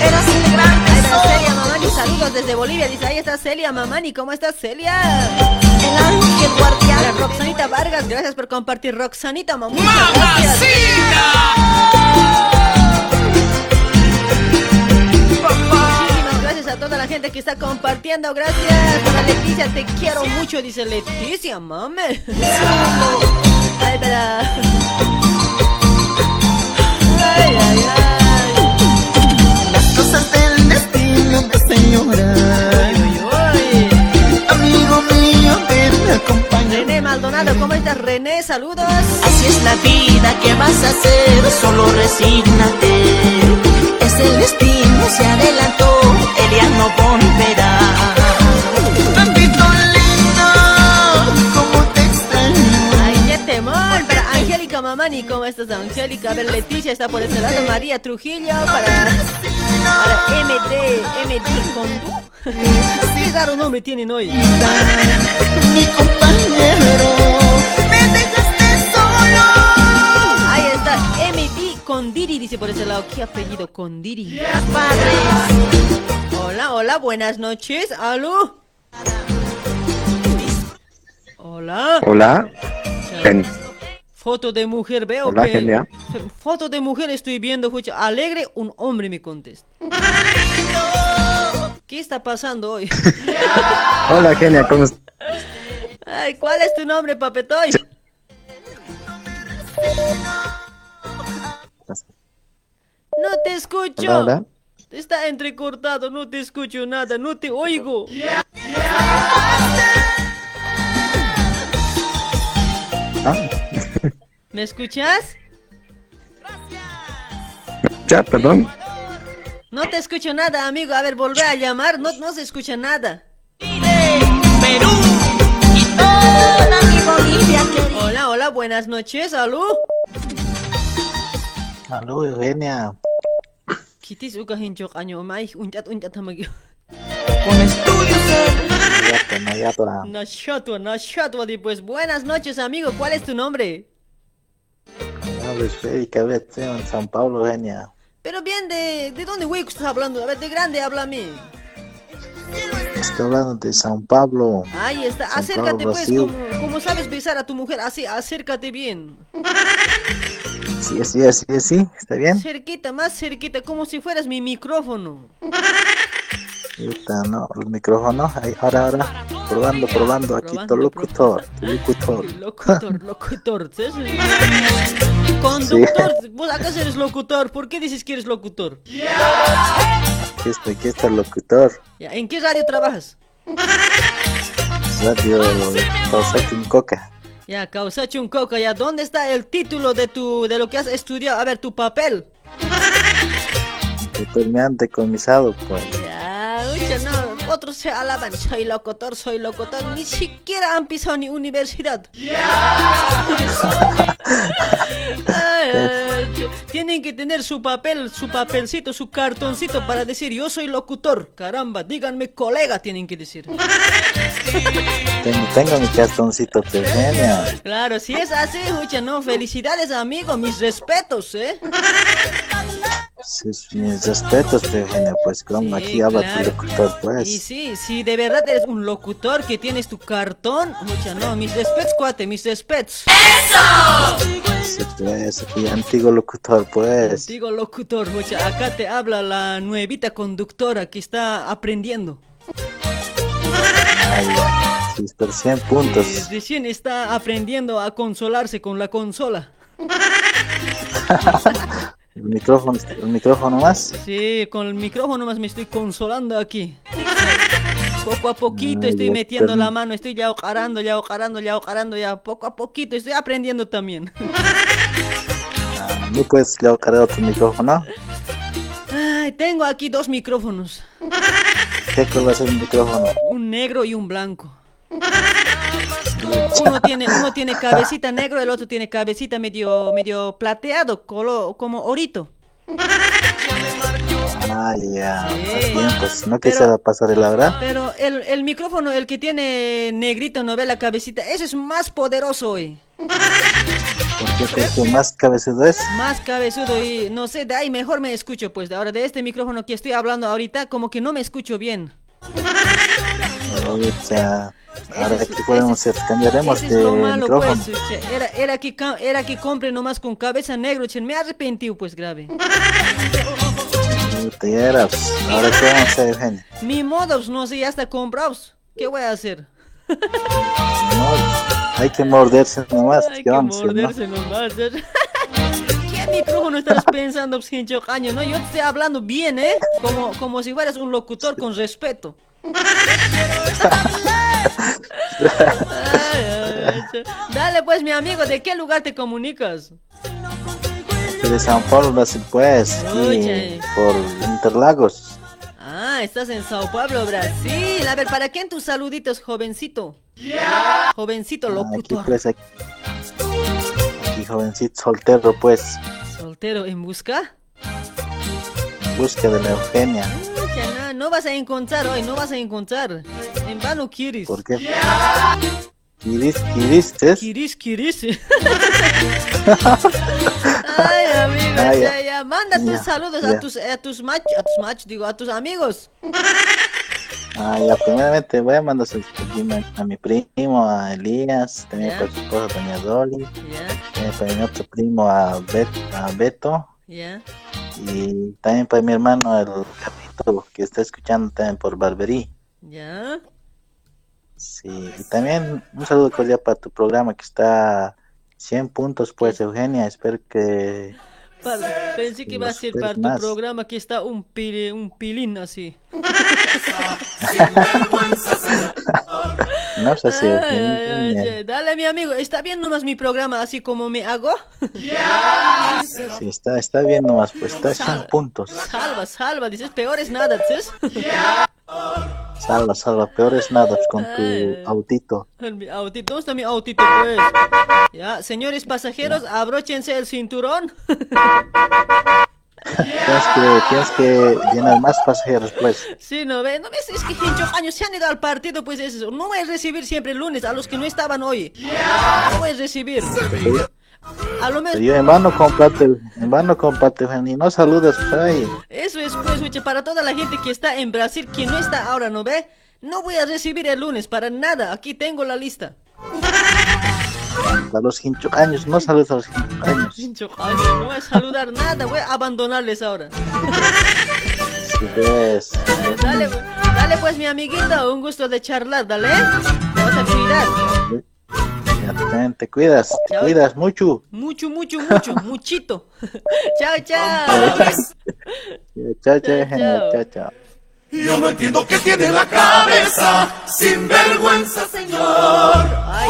che. Eras gran Ahí está tesoro. Celia Mamani, saludos desde Bolivia. Dice, ahí está Celia Mamani, ¿cómo estás Celia? El ángel guardián. Roxanita Vargas, gracias por compartir. Roxanita. Muchas gracias. Muchísimas gracias a toda la gente que está compartiendo. Gracias. Para Leticia, te quiero mucho. Dice Leticia, mame. Ay, para. Ay, ay. Amigo mío, ven, acompáñame. René Maldonado, ¿cómo estás, René? Saludos. Así es la vida que vas a hacer, solo resígnate. Es el destino, se adelantó, él ya no volverá. Mamani, ¿cómo estás, Angélica? A ver, Leticia está por este lado. María Trujillo, para, para MD, MD Condú. Qué raro nombre tienen hoy. Mi compañero, me dejaste solo. Ahí está, MD Condiri, dice dice por ese lado? ¿Qué apellido Condiri? Hola, hola, buenas noches. ¿Aló? Hola. Hola. Foto de mujer, veo Hola, que... Genia. Foto de mujer estoy viendo, escucha. Alegre, un hombre me contesta. ¿Qué está pasando hoy? Hola, Genia, ¿cómo estás? Ay, ¿cuál es tu nombre, papetoy? No te escucho. Hola, hola. Está entrecortado, no te escucho nada, no te oigo. Ah, ¿Me escuchas? ya, perdón. No te escucho nada, amigo. A ver, volvé a llamar. No, no se escucha nada. Hola, hola, buenas noches. ¿Aló? Aló, Eugenia. Kitis uka hinchok año mai uncat uncat hamagyo. Ya, no, ya, toda. Nashatua, nashatua, di pues. Buenas noches, amigo. ¿Cuál es tu nombre? En San Pablo, Eugenia. Pero bien, ¿de, de dónde güey estás hablando? A ver, de grande háblame. Estoy hablando de San Pablo. Ahí está, San acércate Pablo, pues, como, como sabes besar a tu mujer, así, acércate bien. Sí, sí, sí, sí, ¿está bien? Cerquita, más cerquita, como si fueras mi micrófono. No, el micrófono, ahí, ahora, ahora, probando, probando, aquí, tu locutor, locutor. Locutor, locutor. Conductor, vos acaso eres locutor, ¿por qué dices que eres locutor? Aquí está, aquí está el locutor, ¿En qué radio trabajas? radio Kawasaki Coca. Ya, Causachi un coca, ya, ¿dónde está el título de tu, de lo que has estudiado? A ver, tu papel. Estoy me han decomisado, pues. No, otros se alaban, soy locutor, soy locutor, ni siquiera han pisado ni universidad. Tienen que tener su papel, su papelcito, su cartoncito para decir yo soy locutor. Caramba, díganme colega, tienen que decir. Tengo, tengo mi cartoncito, pues. Claro, si es así, ucha, no, felicidades amigo, mis respetos, ¿eh? Sí, sí, mis respetos, pues, Eugenia, pues, como aquí habla claro. tu locutor, Y pues. sí, si de verdad eres un locutor que tienes tu cartón, mucha no, mis respetos, cuate, mis respetos. Sí, pues, aquí, antiguo locutor, pues. Digo locutor, mucha, acá te habla la nuevita conductora que está aprendiendo. Ay, sí, pero 100 puntos. Y recién está aprendiendo a consolarse con la consola. Micrófono, el micrófono más. Sí, con el micrófono más me estoy consolando aquí. Poco a poquito estoy ya, metiendo la mano, estoy ya ocarando, ya ocarando, ya ocarando, ya poco a poquito, estoy aprendiendo también. No puedes colocar otro micrófono. Ay, tengo aquí dos micrófonos, ¿Qué color es el micrófono? un negro y un blanco. Uno tiene, uno tiene cabecita negro, el otro tiene cabecita medio, medio plateado, colo- como orito. Ah, ya. Sí. Está bien, pues no quisiera pasar la hora. Pero el, el micrófono, el que tiene negrito, no ve la cabecita, ese es más poderoso hoy. Creo que más cabezudo es. Más cabezudo y no sé, de ahí mejor me escucho, pues de ahora de este micrófono que estoy hablando ahorita, como que no me escucho bien. Ahorita, ahora aquí podemos hacer, cambiaremos de es malo, micrófono. pues. Era, era, que, era que compre nomás con cabeza negro, che, me arrepentí, pues grave. Era, pues, Ahora qué vamos a hacer, Eugenio. Ni modos, no sé, ya está comprados. ¿Qué voy a hacer? No, hay que morderse nomás. Hay ¿Qué que vamos hacer, no? morderse nomás. ¿Qué micrófono estás pensando, Sincho Caño? No, yo te estoy hablando bien, ¿eh? Como, como si fueras un locutor con respeto. Dale pues, mi amigo, ¿de qué lugar te comunicas? De San Paulo, Brasil, pues. por Interlagos. Ah, estás en Sao Paulo, Brasil. A ver, ¿para quién tus saluditos, jovencito? Jovencito Aquí, locutor. pues, aquí. Aquí, jovencito soltero, pues. Soltero en busca. Busca de la Eugenia. Ya, no, vas a encontrar hoy, no vas a encontrar. En vano quieres. ¿Por qué? ¿Quiris, quiristes? Kiris, kiris. Ay, amigo. ya, Ah, ya, ya. Manda tus Ya, saludos a tus, a tus machos, a tus machos, digo, a tus amigos. Ah, ya, primeramente voy a mandar saludos a mi primo, a Elías, también para su esposa, doña Dolly, también para mi otro primo, a, Bet- a Beto, ya. y también para mi hermano, el Carlito, que está escuchando también por Barberí. Ya. Sí, y también un saludo cordial para tu programa que está 100 puntos, pues, Eugenia, espero que... Para- pensé que iba a ser para tu más. programa que está un, pili- un pilín así. No sé si Ay, ay. Dale, mi amigo, ¿está bien nomás mi programa así como me hago? Sí, está, está bien nomás, pues, está 100 puntos. Salva, salva, dices, peor es nada, ¿sí? Salva, salva, peor es nada pues, con tu autito. Mi autito, ¿dónde está mi autito, pues? Ya, señores pasajeros, abróchense el cinturón. Tienes que, tienes que llenar más pasajeros, pues. Sí, no ve, no ves, es que hinchos años se han ido al partido, pues es eso. No voy a recibir siempre el lunes a los que no estaban hoy. No voy a recibir. A lo menos. yo en vano comparte, en vano comparte, y no saludas, pues. Eso es, pues, oye, para toda la gente que está en Brasil, que no está ahora, ¿no ve? No voy a recibir el lunes, para nada. Aquí tengo la lista. A los hinchocaños, no saludas a los hinchocaños. Hincho años, no voy a saludar nada, voy a abandonarles ahora. Ves. Dale, dale pues, mi amiguito, un gusto de charlar, dale. Te vas a cuidar. Te cuidas, te Chao. cuidas mucho. Mucho, mucho, mucho, muchito. chao, chao. Chao, chao, chao, chao. Yo no entiendo qué tiene en la cabeza, sin vergüenza, señor. Ay,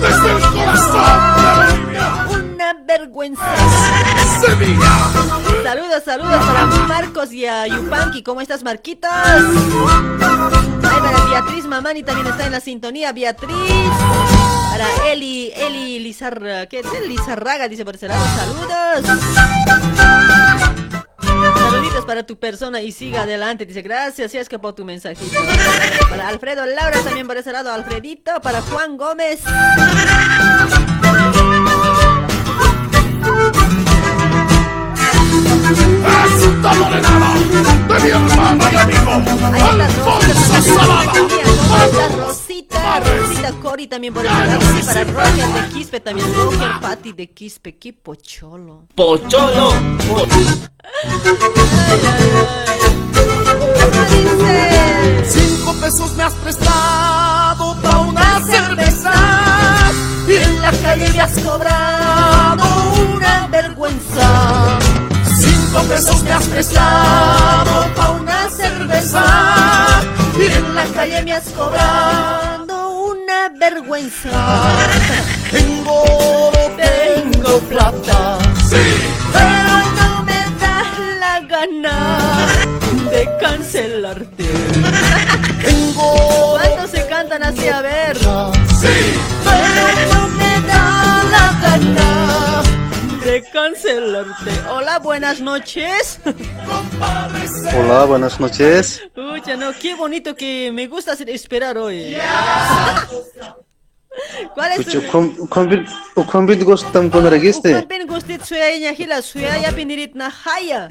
Desde el corazón de. Una vergüenza. Sevilla. Saludos, saludos para Marcos y a Yupanqui. ¿Cómo estás, Marquitos? Ay, para Beatriz Mamani también está en la sintonía. Beatriz. Para Eli, Eli Lizarra. ¿Qué es? Lizarraga, dice por ese lado. Saludos. Saluditos para tu persona y siga adelante. Dice, gracias, ya escapó tu mensajito. Para Alfredo Laura también por ese lado. Alfredito. Para Juan Gómez. Es un tamo de nada de mi hermano y amigo Alfonso Salada. Rosita, Rosita, Cori también por el. Sí, para Roger de Quispe también. Roger Patti de Quispe. Qué pocholo. Pocholo. Cinco pesos me has prestado pa' una cerveza y en la calle me has cobrado una vergüenza. Cinco pesos me has prestado pa' una cerveza y en la calle me has cobrado una vergüenza. Tengo tengo plata. Pero no me da la gana de cancelarte. ¿Cuántos se cantan así? A ver. Pero no me da la gana de cancelarte. Hola, buenas noches. Hola, buenas noches. Uy, no, qué bonito que me gusta hacer esperar hoy. ¿Cuál es su...? ¿Cuántos gustan con registe? ¿Cuántos gustan suya y ñajila? Suya ya pinirit na haya.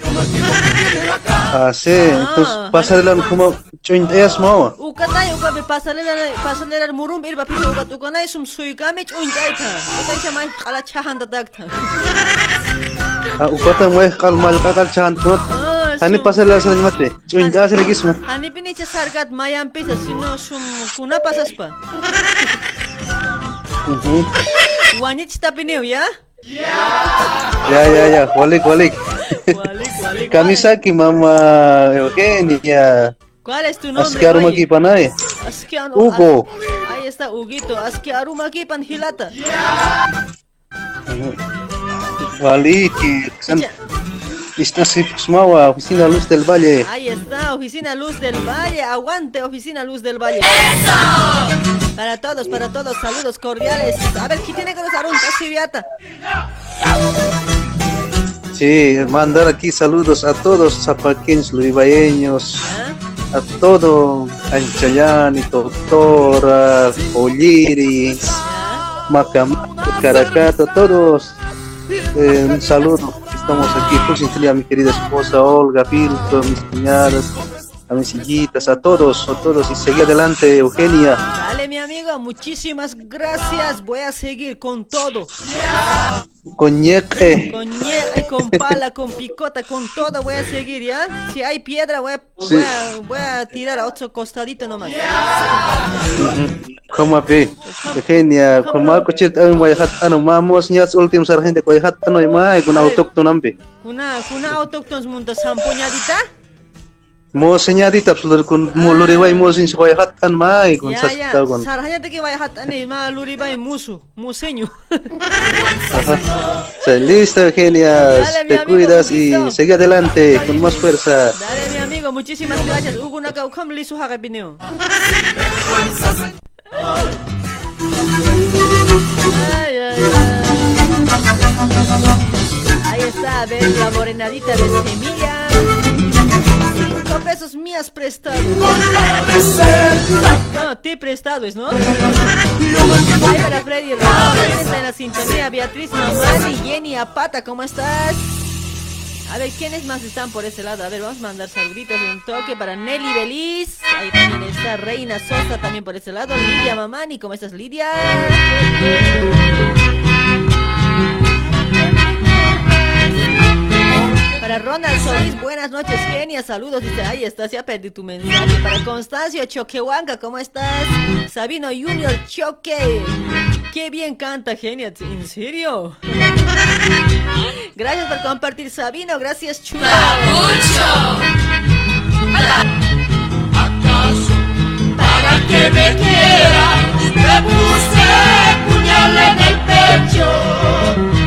Ah, sí. Entonces, pásale la como chuinteas mawa. Ukanay, ukabe, pásale la, pásale la murum irba pito ukat ukanay sum suikamech uintaita. Ukay chamay kala chahanda dagta. Ah, ukata mway kalmal kakal chahantunot. Ah, hani pasala sa mate. Chuintas regisma. Hani pinicha sargat mayan pisa sino sum kuna pasaspa. pa. Mhm. Wanich tapineo ya? Ya, ya, ya. Walik, walik. Kamisa ki mama Eugenia. ¿Cuál es tu nombre? Aski aruma oye? ki panay. Aski anu- Hugo. ah, Ahí está Huguito. Aski aruma aquí pan hilata. Walik. Si smawa, oficina Luz del Valle. Ahí está, Oficina Luz del Valle. Aguante, Oficina Luz del Valle. Para todos, para todos, saludos cordiales. A ver, ¿quién tiene que nos dar un casiviata? Sí, mandar aquí saludos a todos zapaqueños, luribaeños, a todo Anchayani, Doctora, Olliri, Macam, Caracato, todos. Eh, un saludo. Estamos aquí, pues, a mi querida esposa Olga, Filtro, mis cuñadas, a mis hijitas, a todos, a todos. Y seguí adelante, Eugenia. Dale, mi amigo, muchísimas gracias. Voy a seguir con todo. Con ñeque. Con ñeque, con pala, con picota, con todo voy a seguir, ¿ya? Si hay piedra, voy a, Sí. voy a, voy a tirar a otro costadito nomás. ¿Cómo api? Eugenia, como aku cerita ang may hat ano mamos niya sa ultim sargente ko hat ano may kun autóctono ampi. Una, una muntas sampuñadita. Mo señadita sul kun mo luriway mo sin ko hat an may kun sa Ya, ya. tagon. Sarhanya te que vaya hat ane, ma luri bay musu, museño. Sa listo Eugenia, te cuidas y sigue adelante con más fuerza. Dale, mi amigo, muchísimas gracias. Hugo Naka, ukam lisu haga pineo. Ay, ay, ay. Ahí está, ven la morenadita de semilla. Cinco pesos mías prestados. No, te prestados, ¿no? Ahí para Freddy en la sintonía. Beatriz Mamani, Jenny Apata, ¿cómo estás? A ver, ¿quiénes más están por ese lado? A ver, vamos a mandar saluditos de un toque para Nelly Beliz. Ahí también está Reina Sosa también por ese lado. Lidia Mamani, ¿cómo estás, Lidia? Para Ronald Solís, buenas noches, genia, saludos. Dice, ahí está, se ha perdido tu mensaje. Para Constancio Choquehuanca, ¿cómo estás? Sabino Junior Choque. Qué bien canta, genia, ¿en serio? Gracias por compartir, Sabino. Gracias, chulo. Para que me quieras, te puse puñal en el pecho.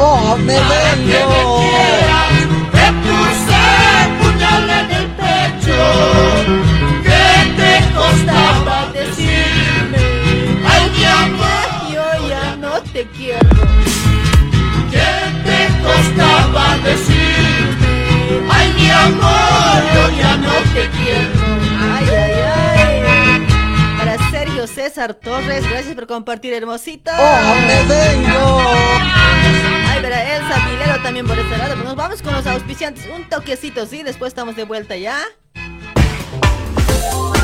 Oh, me vengo. te puse puñal en el pecho. ¿Qué te costaba decirme? Ay, mi amor, Yo ya no te quiero. ¿qué te costaba decirme? Ay, mi amor, yo ya no te quiero. Ay, ay, ay. Para Sergio César Torres, gracias por compartir, hermosito. Oh, me vengo. Ay, para Elsa Vilero también por este lado. Pues nos vamos con los auspiciantes. Un toquecito, ¿sí? Después estamos de vuelta ya.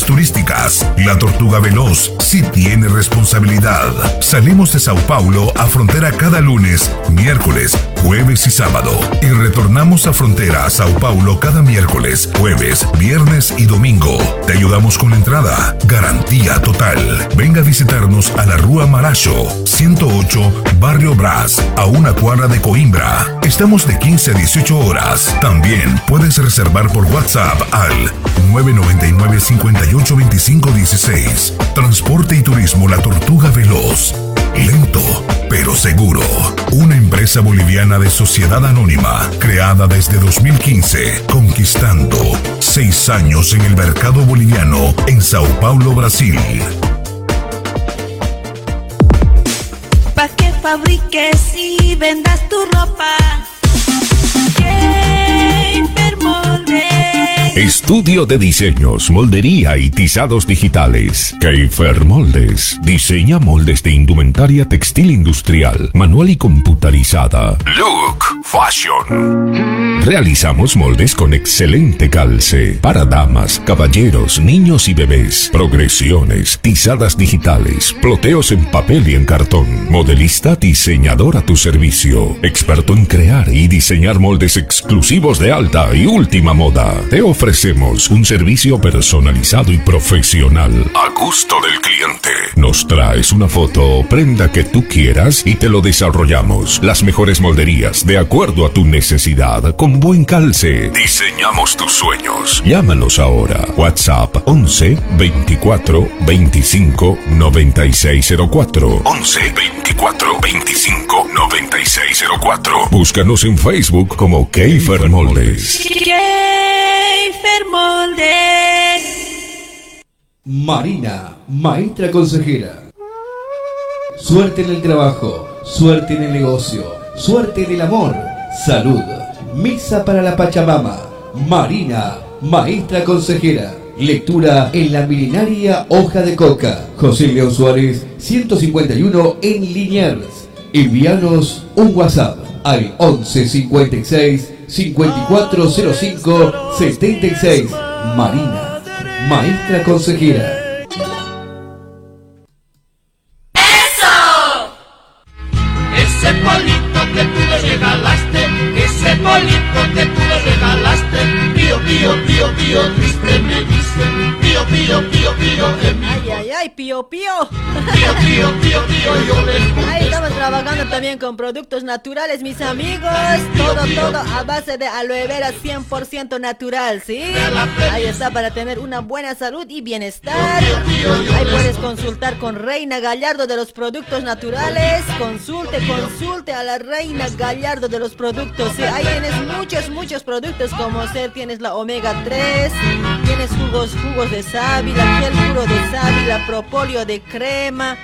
turísticas. La Tortuga Veloz sí tiene responsabilidad. Salimos de Sao Paulo a frontera cada lunes, miércoles, jueves y sábado. Y retornamos a frontera a Sao Paulo cada miércoles, jueves, viernes y domingo. Te ayudamos con la entrada. Garantía total. Venga a visitarnos a la Rúa Maracho, 108, Barrio Brás, a una cuadra de Coimbra. Estamos de 15 a 18 horas. También puedes reservar por WhatsApp al 999 58 25 16. Transporte y turismo La Tortuga Veloz. Lento, pero seguro. Una empresa boliviana de sociedad anónima, creada desde 2015, conquistando seis años en el mercado boliviano en Sao Paulo, Brasil. Fabriques y vendas tu ropa. Estudio de diseños, moldería y tizados digitales. Keifer Moldes. Diseña moldes de indumentaria textil industrial, manual y computarizada. Look Fashion. Realizamos moldes con excelente calce para damas, caballeros, niños y bebés. Progresiones, tizadas digitales, ploteos en papel y en cartón. Modelista diseñador a tu servicio. Experto en crear y diseñar moldes exclusivos de alta y última moda. Te ofrecemos un servicio personalizado y profesional a gusto del cliente. Nos traes una foto o prenda que tú quieras y te lo desarrollamos. Las mejores molderías de acuerdo a tu necesidad con buen calce. Diseñamos tus sueños. Llámanos ahora. WhatsApp 11 24 25 9604. 11 24 25 9604. Búscanos en Facebook como Keifer Moldes. Keifer Marina, maestra consejera. Suerte en el trabajo, suerte en el negocio, suerte en el amor, salud. Misa para la Pachamama. Marina, maestra consejera. Lectura en la milenaria hoja de coca. José León Suárez, 151 en Liniers. Envíanos un WhatsApp al 11 56 5405 76. Marina, maestra consejera. También con productos naturales, mis amigos. Todo, todo a base de aloe vera 100% natural, ¿sí? Ahí está para tener una buena salud y bienestar. Ahí puedes consultar con Reina Gallardo de los productos naturales. Consulte, consulte a la Reina Gallardo de los productos. Sí, ahí tienes muchos, muchos productos como ser, tienes la omega 3, tienes jugos, jugos de sábila, gel puro de sábila, propóleo de crema.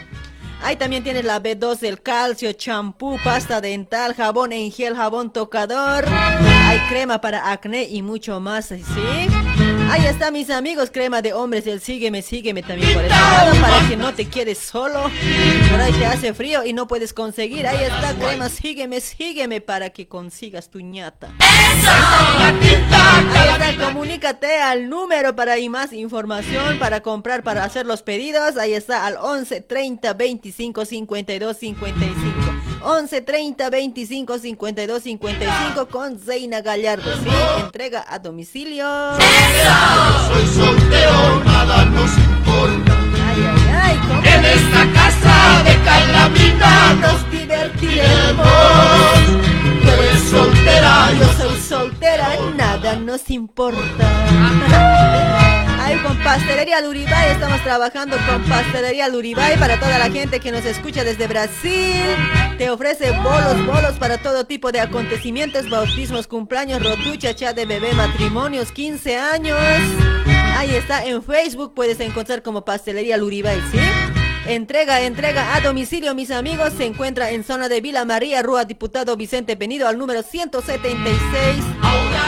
Ahí también tienes la B2, el calcio, champú, pasta dental, jabón en gel, jabón tocador. Hay crema para acné y mucho más, ¿sí? Ahí está, mis amigos, crema de hombres, el sígueme, sígueme también por este lado, para que no te quedes solo. Por ahí te hace frío y no puedes conseguir. Ahí está, crema, sígueme, sígueme para que consigas tu ñata. Ahí está, comunícate al número para ahí más información, para comprar, para hacer los pedidos. Ahí está, al 11 30 25 52 55. 11 30 25 52 55 con Zeina Gallardo. Sí, entrega a domicilio. Soy soltero, nada nos importa. Ay, ay, ¿cómo? En esta casa de Calamina nos divertiremos. Tú eres soltera, Yo soy soltera, nada nos importa. Con Pastelería Luribay estamos trabajando con Pastelería Luribay para toda la gente que nos escucha desde Brasil. Te ofrece bolos, bolos para todo tipo de acontecimientos, bautismos, cumpleaños, rotucha, chat de bebé, matrimonios, 15 años. Ahí está en Facebook, puedes encontrar como Pastelería Luribay, ¿sí? Entrega, entrega a domicilio, mis amigos. Se encuentra en zona de Vila María, Rúa Diputado Vicente Penido, al número 176.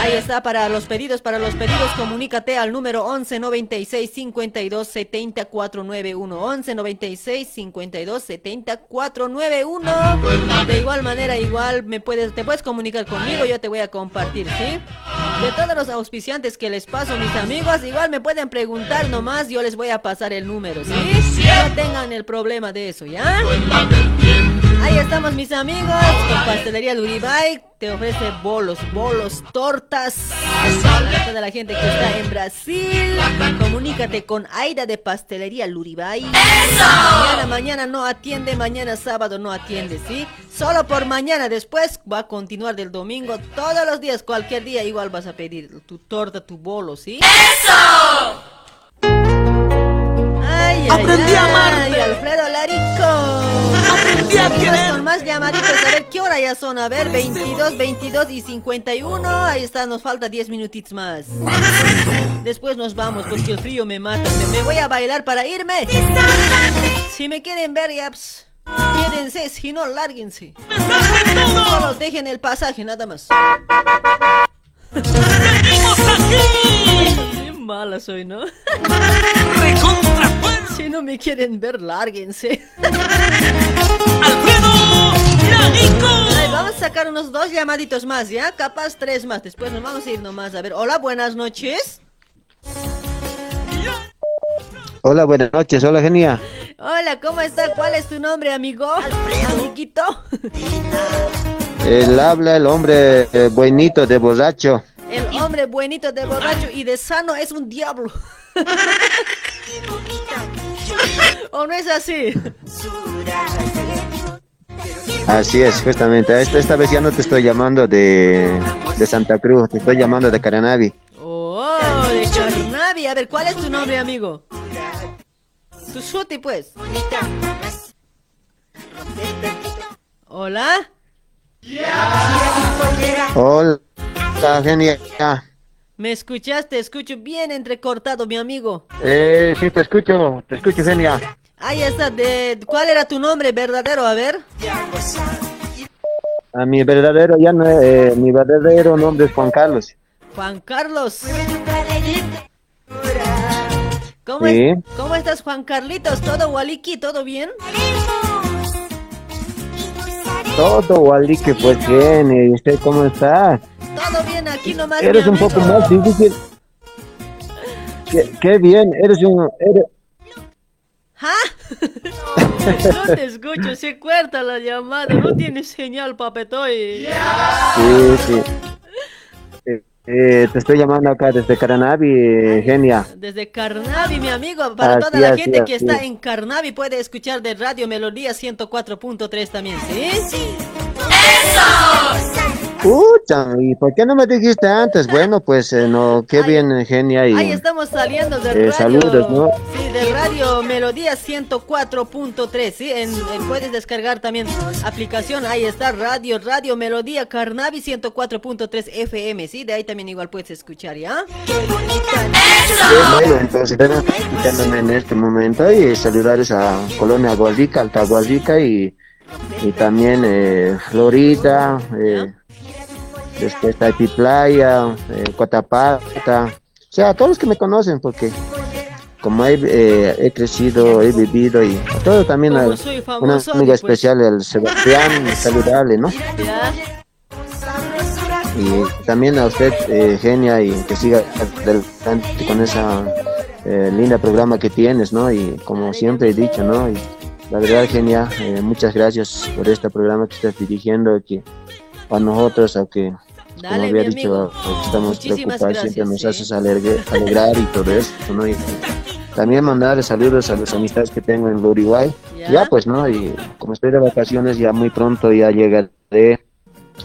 Ahí está para los pedidos, para los pedidos. Comunícate al número 11 96 52 70 491. 11 96 52 70 491. De igual manera, igual me puedes, te puedes comunicar conmigo. Yo te voy a compartir, ¿sí? De todos los auspiciantes que les paso, mis amigos, igual me pueden preguntar nomás. Yo les voy a pasar el número, ¿sí? No tengan el problema de eso, ¿ya? Ahí estamos mis amigos, con Pastelería Luribay te ofrece bolos, bolos, tortas. Para toda la gente que está en Brasil, comunícate con Aida de Pastelería Luribay. Mañana, mañana no atiende, mañana sábado no atiende, ¿sí? Solo por mañana, después va a continuar del domingo, todos los días, cualquier día igual vas a pedir tu torta, tu bolo, ¿sí? ¡Eso! Ay, ay, Aprendí a ay, amarte. Alfredo Larico. Aprendí a querer. Con más llamaditos, a ver qué hora ya son. A ver, 22, 22 y 51. Ahí está, nos falta 10 minutitos más. Después nos vamos porque el frío me mata. Me, voy a bailar para irme. Si me quieren ver, ya, pues, quédense. Si no, lárguense. Solo dejen el pasaje, nada más. Qué mala soy, ¿no? Si no me quieren ver, lárguense. Ay, vamos a sacar unos dos llamaditos más, ¿ya? Capaz tres más. Después nos vamos a ir nomás. A ver, hola, buenas noches. Hola, buenas noches. Hola, genia. Hola, ¿cómo está? ¿Cuál es tu nombre, amigo? Amiguito. Él habla el hombre eh, buenito de borracho. El hombre buenito de borracho y de sano es un diablo. ¿O no es así? Así es, justamente. Esta, esta vez ya no te estoy llamando de, de Santa Cruz, te estoy llamando de Caranavi. Oh, de Carnavi. A ver, ¿cuál es tu nombre, amigo? Tu pues. Hola. Hola, genia. ¿Me escuchaste? Escucho bien entrecortado, mi amigo. Eh, sí, te escucho, te escucho, genia. Ahí está. De... ¿Cuál era tu nombre verdadero? A ver. A mi verdadero, ya no, eh, mi verdadero nombre es Juan Carlos. Juan Carlos. ¿Cómo, Sí. es- ¿Cómo estás, Juan Carlitos? ¿Todo Waliki? ¿Todo bien? Todo, que pues genia. ¿Y usted cómo está? Todo bien aquí nomás. Eres un poco más difícil. Qué, qué bien, eres un... eres- No te escucho, se corta la llamada, no tienes señal, papetoy. Sí, sí. Eh, eh, te estoy llamando acá desde Caranavi, eh, genia. Desde Carnavi, mi amigo, para Así, toda la así, gente que está en Carnavi puede escuchar de Radio Melodía 104.3 también, ¿sí? Pucha, ¿y por qué no me dijiste antes? Bueno, pues eh, no, qué bien, eh, genia. Y, Ahí estamos saliendo de eh, radio. saludos, ¿no? Sí, de Radio Melodía 104.3, sí, en, en- puedes descargar también aplicación, ahí está Radio, Radio Melodía Carnavi 104.3 FM, sí, de ahí también igual puedes escuchar, ¿ya? Qué bueno, entonces escuchándome en este momento y saludarles a Colonia Guadica, Alta Guadica y, y también eh, Florida, eh, después Taipi Playa, eh, Coatapata, o sea, a todos los que me conocen porque como he, eh, he crecido, he vivido y a todo también a una amiga pues. especial, el Sebastián, saludarle, ¿no? Y también a usted, eh, Genia, y que siga adelante con esa eh, linda programa que tienes, ¿no? Y como siempre he dicho, ¿no? Y la verdad, Genia, eh, muchas gracias por este programa que estás dirigiendo, que a nosotros, aunque, como había dicho, amigo. que estamos Muchísimas preocupados, siempre nos gracias, haces alegre- alegrar y todo eso, ¿no? Y también mandar saludos a las amistades que tengo en el Uruguay. ¿Ya? Ya, pues, ¿no? Y como estoy de vacaciones, ya muy pronto ya llegaré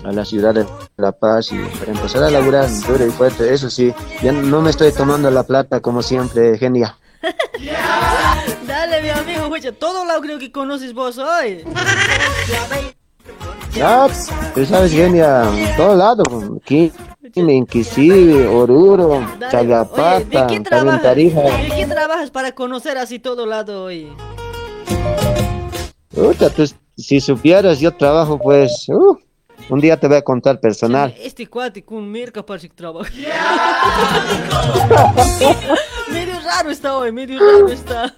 a la ciudad de La Paz y para empezar a laburar duro y fuerte, eso sí, ya no me estoy tomando la plata como siempre, genia. Dale, mi amigo, escucha, todo lado creo que conoces vos hoy. Ya, tú sabes, genia, en todo lado, aquí, Inquisive, Oruro, Chagapata, ¿de qué también trabajas? Tarija. ¿De qué trabajas para conocer así todo lado hoy? Puta, tú, si supieras, yo trabajo pues, uh, un día te voy a contar personal. Este cuate con Mirka parece que trabaja. medio raro está hoy, medio raro está.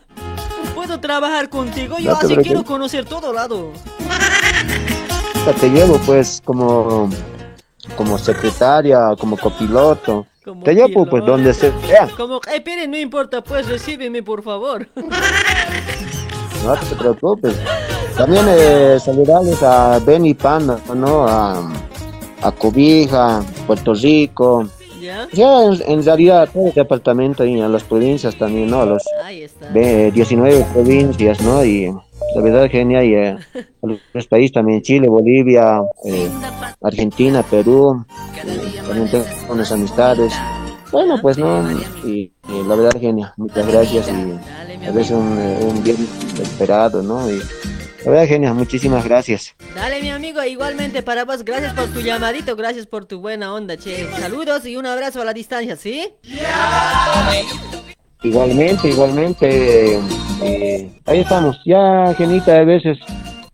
Puedo trabajar contigo, yo No así quiero conocer todo lado. Te llevo pues como, como secretaria, como copiloto. te llevo pues donde sea. Como, eh, Pérez, no importa, pues recíbeme por favor. No te preocupes. También eh, saludarles a Benny Panda, ¿no? A, a Cobija, Puerto Rico. ¿Ya? Ya, en, en realidad, a todo el departamento y a las provincias también, ¿no? A los Ahí está. ve- 19 provincias, ¿no? Y la verdad, genial. Y eh, a los países también, Chile, Bolivia, eh, Argentina, Perú. eh, también tengo unas amistades. Bueno, pues, ¿no? Y, y la verdad, genial. Muchas gracias y a veces un, eh, un bien esperado, ¿no? Y la verdad, genial. Muchísimas gracias. Dale, mi amigo, igualmente para vos, gracias por tu llamadito, gracias por tu buena onda, che. Saludos y un abrazo a la distancia, ¿sí? Igualmente, igualmente. Eh, ahí estamos. Ya, Genita, a veces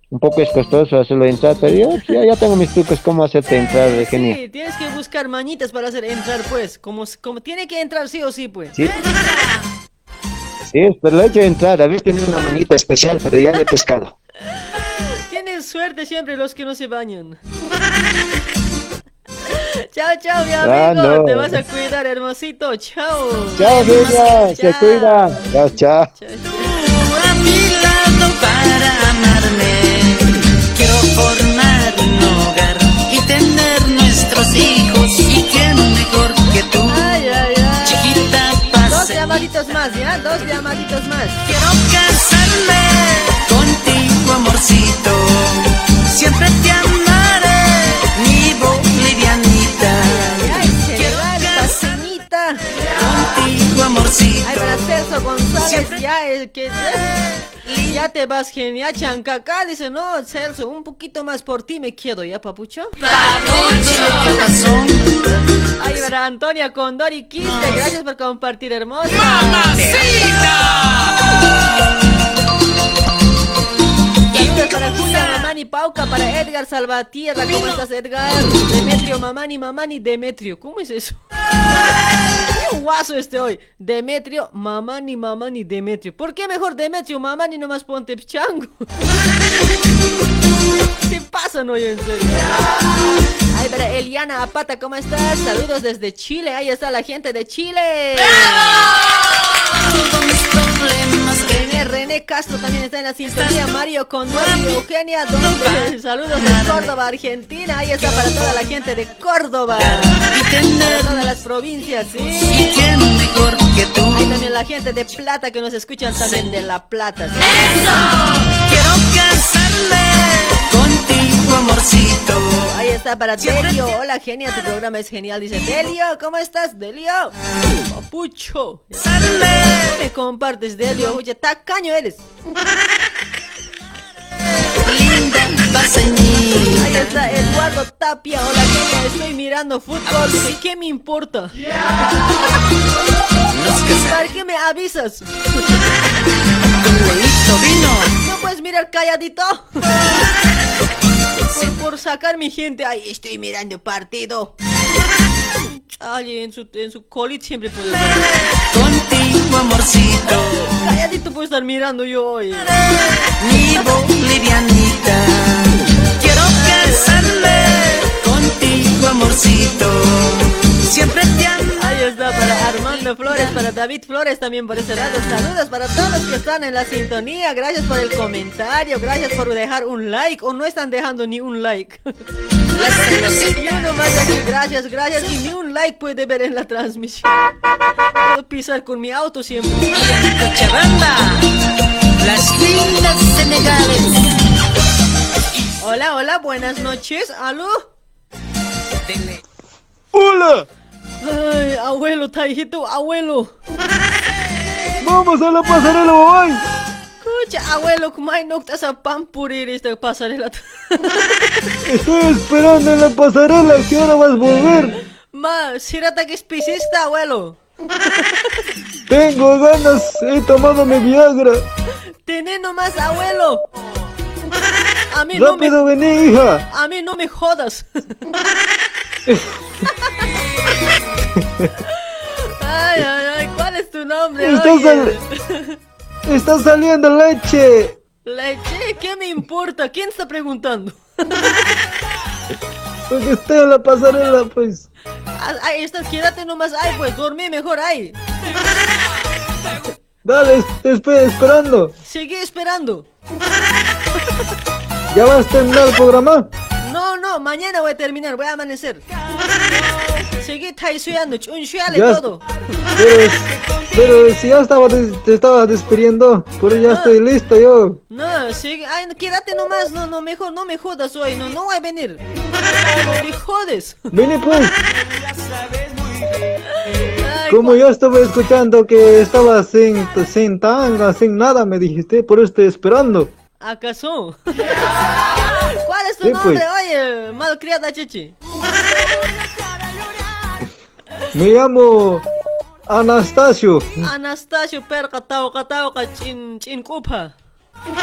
un poco es costoso hacerlo entrar, pero yo ya, ya tengo mis trucos cómo hacerte entrar, de genia. Sí, tienes que buscar mañitas para hacer entrar, pues. Como, como tiene que entrar sí o sí, pues. Sí. Sí, pero lo he hecho entrar. A veces una manita especial, pero ya le he pescado. Tienes suerte siempre los que no se bañan. Chao, chao, mi amigo. Ah, no. Te vas a cuidar, hermosito. Chao. Chao, niña. Se cuida. Chao, chao. A mi lado para amarme. Quiero formar un hogar y tener nuestros hijos. Y quiero mejor que tú. Ay, ay, ay. Chiquita, pasa. Dos llamaditos más, ¿ya? Dos llamaditos más. Quiero casarme contigo, amorcito. Siempre te amo. Amorcito. Ay, para Celso González, ya el que ya te vas genial, chancacá, dice, no, Celso, un poquito más por ti me quedo, ¿ya, papucho? Ay, para Antonia Condori Quiste, gracias por compartir, hermosa. Saludos para Julia Mamani Pauca, para Edgar Salvatierra, ¿cómo estás Edgar? Demetrio Mamani Mamani Demetrio, ¿cómo es eso? Qué guaso este hoy. Demetrio Mamani Mamani Demetrio. ¿Por qué mejor Demetrio Mamani nomás ponte chango? ¿Qué pasa no en serio? Ay, para Eliana Apata, ¿cómo estás? Saludos desde Chile, ahí está la gente de Chile. René, René Castro también está en la sintonía. Mario Condori, Eugenia. Saludos de Córdoba, Argentina. Ahí está para toda la gente de Córdoba. Para todas las provincias, sí. Ahí también la gente de Plata que nos escuchan también de La Plata. ¿sí? Quiero casarme amorcito. Ahí está para Delio. Hola, genia, tu programa es genial. Dice Delio, ¿cómo estás, Delio? Papucho. Me compartes, Delio. Oye, tacaño eres. Ahí está Eduardo Tapia. Hola, genia, estoy mirando fútbol. ¿Y qué me importa? ¿Para qué me avisas? No puedes mirar calladito. Por, sacar mi gente. Ay, estoy mirando partido. Ay, en su, en su colit siempre puede Contigo, amorcito. Calladito puedo estar mirando yo hoy. Mi bolivianita. Quiero casarme contigo, amorcito. Siempre te amo. Ahí está para Armando Flores, para David Flores también por ese lado. Saludos para todos los que están en la sintonía. Gracias por el comentario, gracias por dejar un like o no están dejando ni un like. Y uno más aquí, gracias, gracias. Y ni un like puede ver en la transmisión. Puedo pisar con mi auto siempre. Cochabamba, las lindas senegales. Hola, hola, buenas noches. ¿Aló? ¡Hola! Ay, abuelo, taijito, abuelo. ¡Vamos a la pasarela hoy! Escucha, abuelo, hay noctas a pan purir esta pasarela. Estoy esperando en la pasarela, ¿qué hora vas a volver? Ma, sirata que es pisista, abuelo. Tengo ganas, he tomado mi Viagra. Tené nomás, abuelo. A mí no me... Rápido vení, hija. A mí no me jodas. ay, ay, ay, ¿cuál es tu nombre? Está, oye? sal- está saliendo leche. Leche, ¿qué me importa? ¿Quién está preguntando? Porque estoy en la pasarela, pues. Ah, Ahí estás, quédate nomás ahí, pues dormí mejor ahí. Dale, te estoy esperando. Sigue esperando. ¿Ya vas a terminar el programa? No, no, mañana voy a terminar, voy a amanecer. Seguí taisueando, chunchuale todo. Pero, pero si ya estaba des- te estaba despidiendo, pero ya estoy listo yo. No, sigue, ay, no, quédate nomás, no, no, mejor no me jodas hoy, no, no voy a venir. Me jodes. Vení pues, como yo estaba escuchando que estaba sin, sin tanga, sin nada, me dijiste, por eso estoy esperando. ¿Acaso? ¿Cuál es tu Sí, nombre? pues. Oye, malcriada chichi. Me llamo Anastasio. Anastasio per katao katao ka chin chin kupa.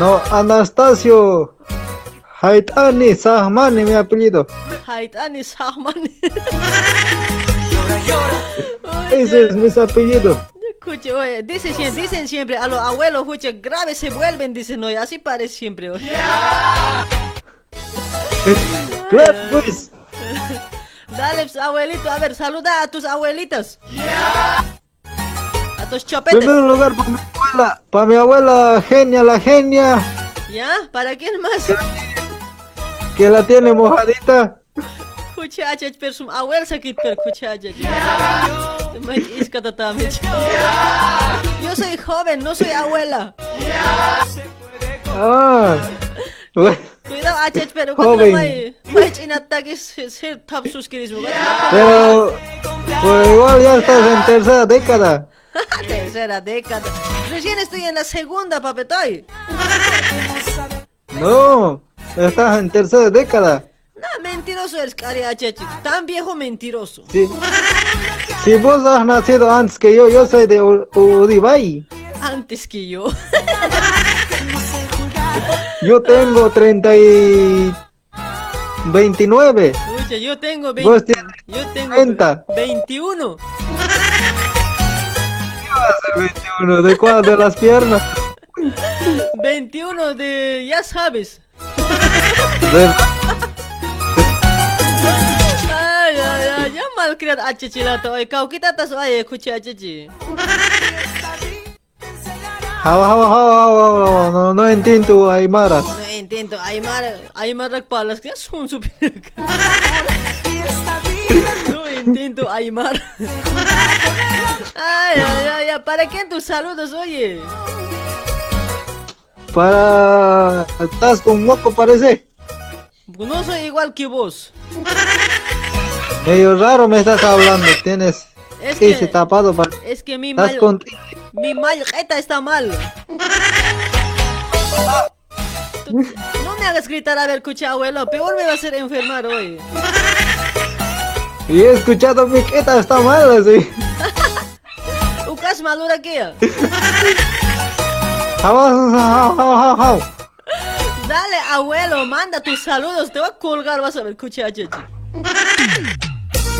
No, Anastasio Haitani Sahmani, mi apellido. Haitani Sahman. Ese es mi apellido. Escuche, oye, dicen siempre, dicen siempre a los abuelos, escuche, graves se vuelven, dicen, oye, así parece siempre, oye. Claro, pues. Dale, pues, abuelito, a ver, saluda a tus abuelitas. A tus chopetes. Primero lugar para mi abuela, para mi abuela Genia, la genia, ¿Ya? ¿Para quién más? que la tiene mojadita. Kuchacha persum awel sakit per kuchacha. Mai iskata tamit. Yo soy joven, no soy abuela. Ah, Cuidado, achach, pero Joven. mai chinatagis ser tapsus kirismo. pero pues igual ya estás en tercera década. Tercera década. Recién estoy en la segunda, papetoy. No, estás en tercera década. Mentiroso eres. Tan viejo mentiroso. Sí. Si vos has nacido antes que yo, yo soy de U-. Antes que yo. Yo tengo 30 y 29. Escucha, yo tengo Vos 20. tienes Yo tengo 30. 21. 21, ¿de cuál? De las piernas. 21 de. Ya sabes. De- Hawa, hawa, hawa, hawa, hawa, no, no entiendo Aymara. No entiendo. Aymar. Aymar palas. ¿Qué son su No entiendo, Aymar. Ay, ay, ay, ay. ¿Para quién tus saludos, oye? Para... Estás con moco parece. No soy igual que vos. Medio raro me estás hablando. Tienes Es ese que- tapado para... Es que mi mal. con... Mi maleta está mal. Tú- No me hagas gritar a ver, escucha, abuelo. Peor me va a hacer enfermar hoy. Y he escuchado mi queta está mal así. Ucas malura hawa. Dale, abuelo, manda tus saludos. Te voy a colgar, vas a ver, escucha.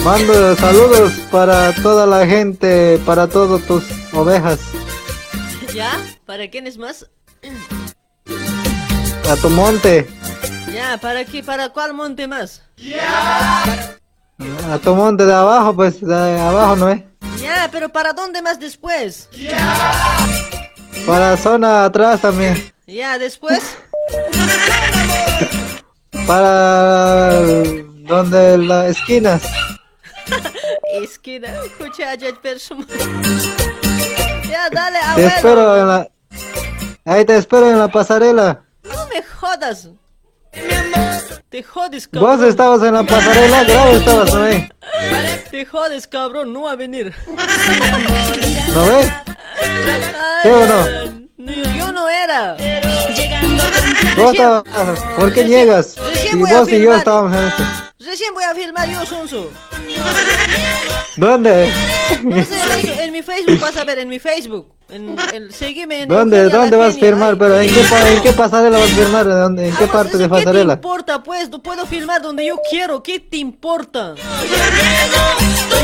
Mando saludos para toda la gente, para todas tus ovejas, ¿Ya? ¿Para quiénes más? a tu monte, Ya, ¿para qué? ¿Para cuál monte más? a tu monte de abajo, pues de abajo no es. Ya, pero ¿para dónde más después? Para zona atrás también, Ya, después. para donde las esquinas. Esquina, escucha, ya, persona. Ya, dale, Te abuelo. espero en la, ahí te espero en la pasarela. No me jodas. Te jodes, Vos cabrón. estabas en la pasarela, grave estabas ahí. Te jodes, cabrón, no va a venir. ¿No ves? ¿Sí o no? Yo no era. Vos estabas, ¿por qué recién Si vos y yo estábamos en esto. Recién voy a filmar yo, Sonso. ¿Dónde? No sé, en, en mi Facebook vas a ver, en mi Facebook. En, en- seguime en ¿Dónde, Eugenia dónde vas a firmar? Pero ¿en qué, en qué pasarela vas a firmar? ¿En, en qué parte de ¿Qué te pasarela? importa, pues? No puedo filmar donde yo quiero. ¿Qué te importa?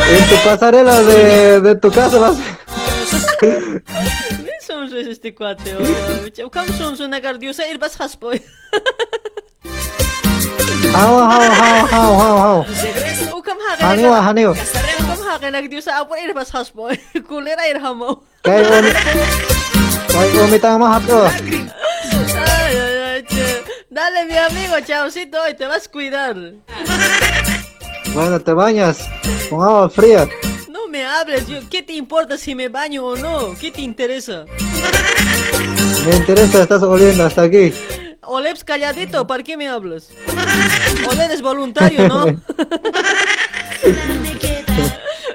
En tu pasarela de, de tu casa vas. ¿Qué es este cuate? ¿Cómo Sonso nagardiosa? Ir vas haspoy. Hau, hau, hau, hau. Ukam Haniwa, haniwa. Ukam hake nagdiosa. Apo ir vas haspoy. Kulera ir hamo. Kay umi. Kay umitang mahato. Ay, ay, ay, che. Dale, mi amigo, chaucito, hoy te vas a cuidar. Bueno, te bañas con agua fría. No me hables, yo, ¿qué te importa si me baño o no? ¿Qué te interesa? Me interesa, estás oliendo hasta aquí. Oleps calladito, ¿para qué me hablas? Oler es voluntario, ¿no?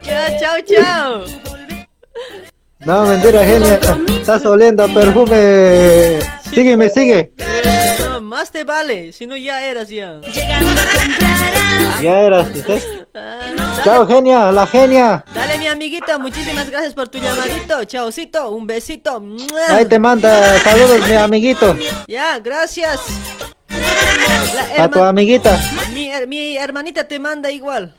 ya, chao, chao. No, mentira, genia. Estás oliendo a perfume. Sígueme, sigue. No, más te vale, si no ya eras ya. Ya eras, ¿ves? Chao, genia, la genia. Dale, mi amiguita, muchísimas gracias por tu llamadito. Chaucito, un besito. Ahí te manda saludos, mi amiguito. Ya, gracias. La A tu amiguita. mi, mi hermanita te manda igual.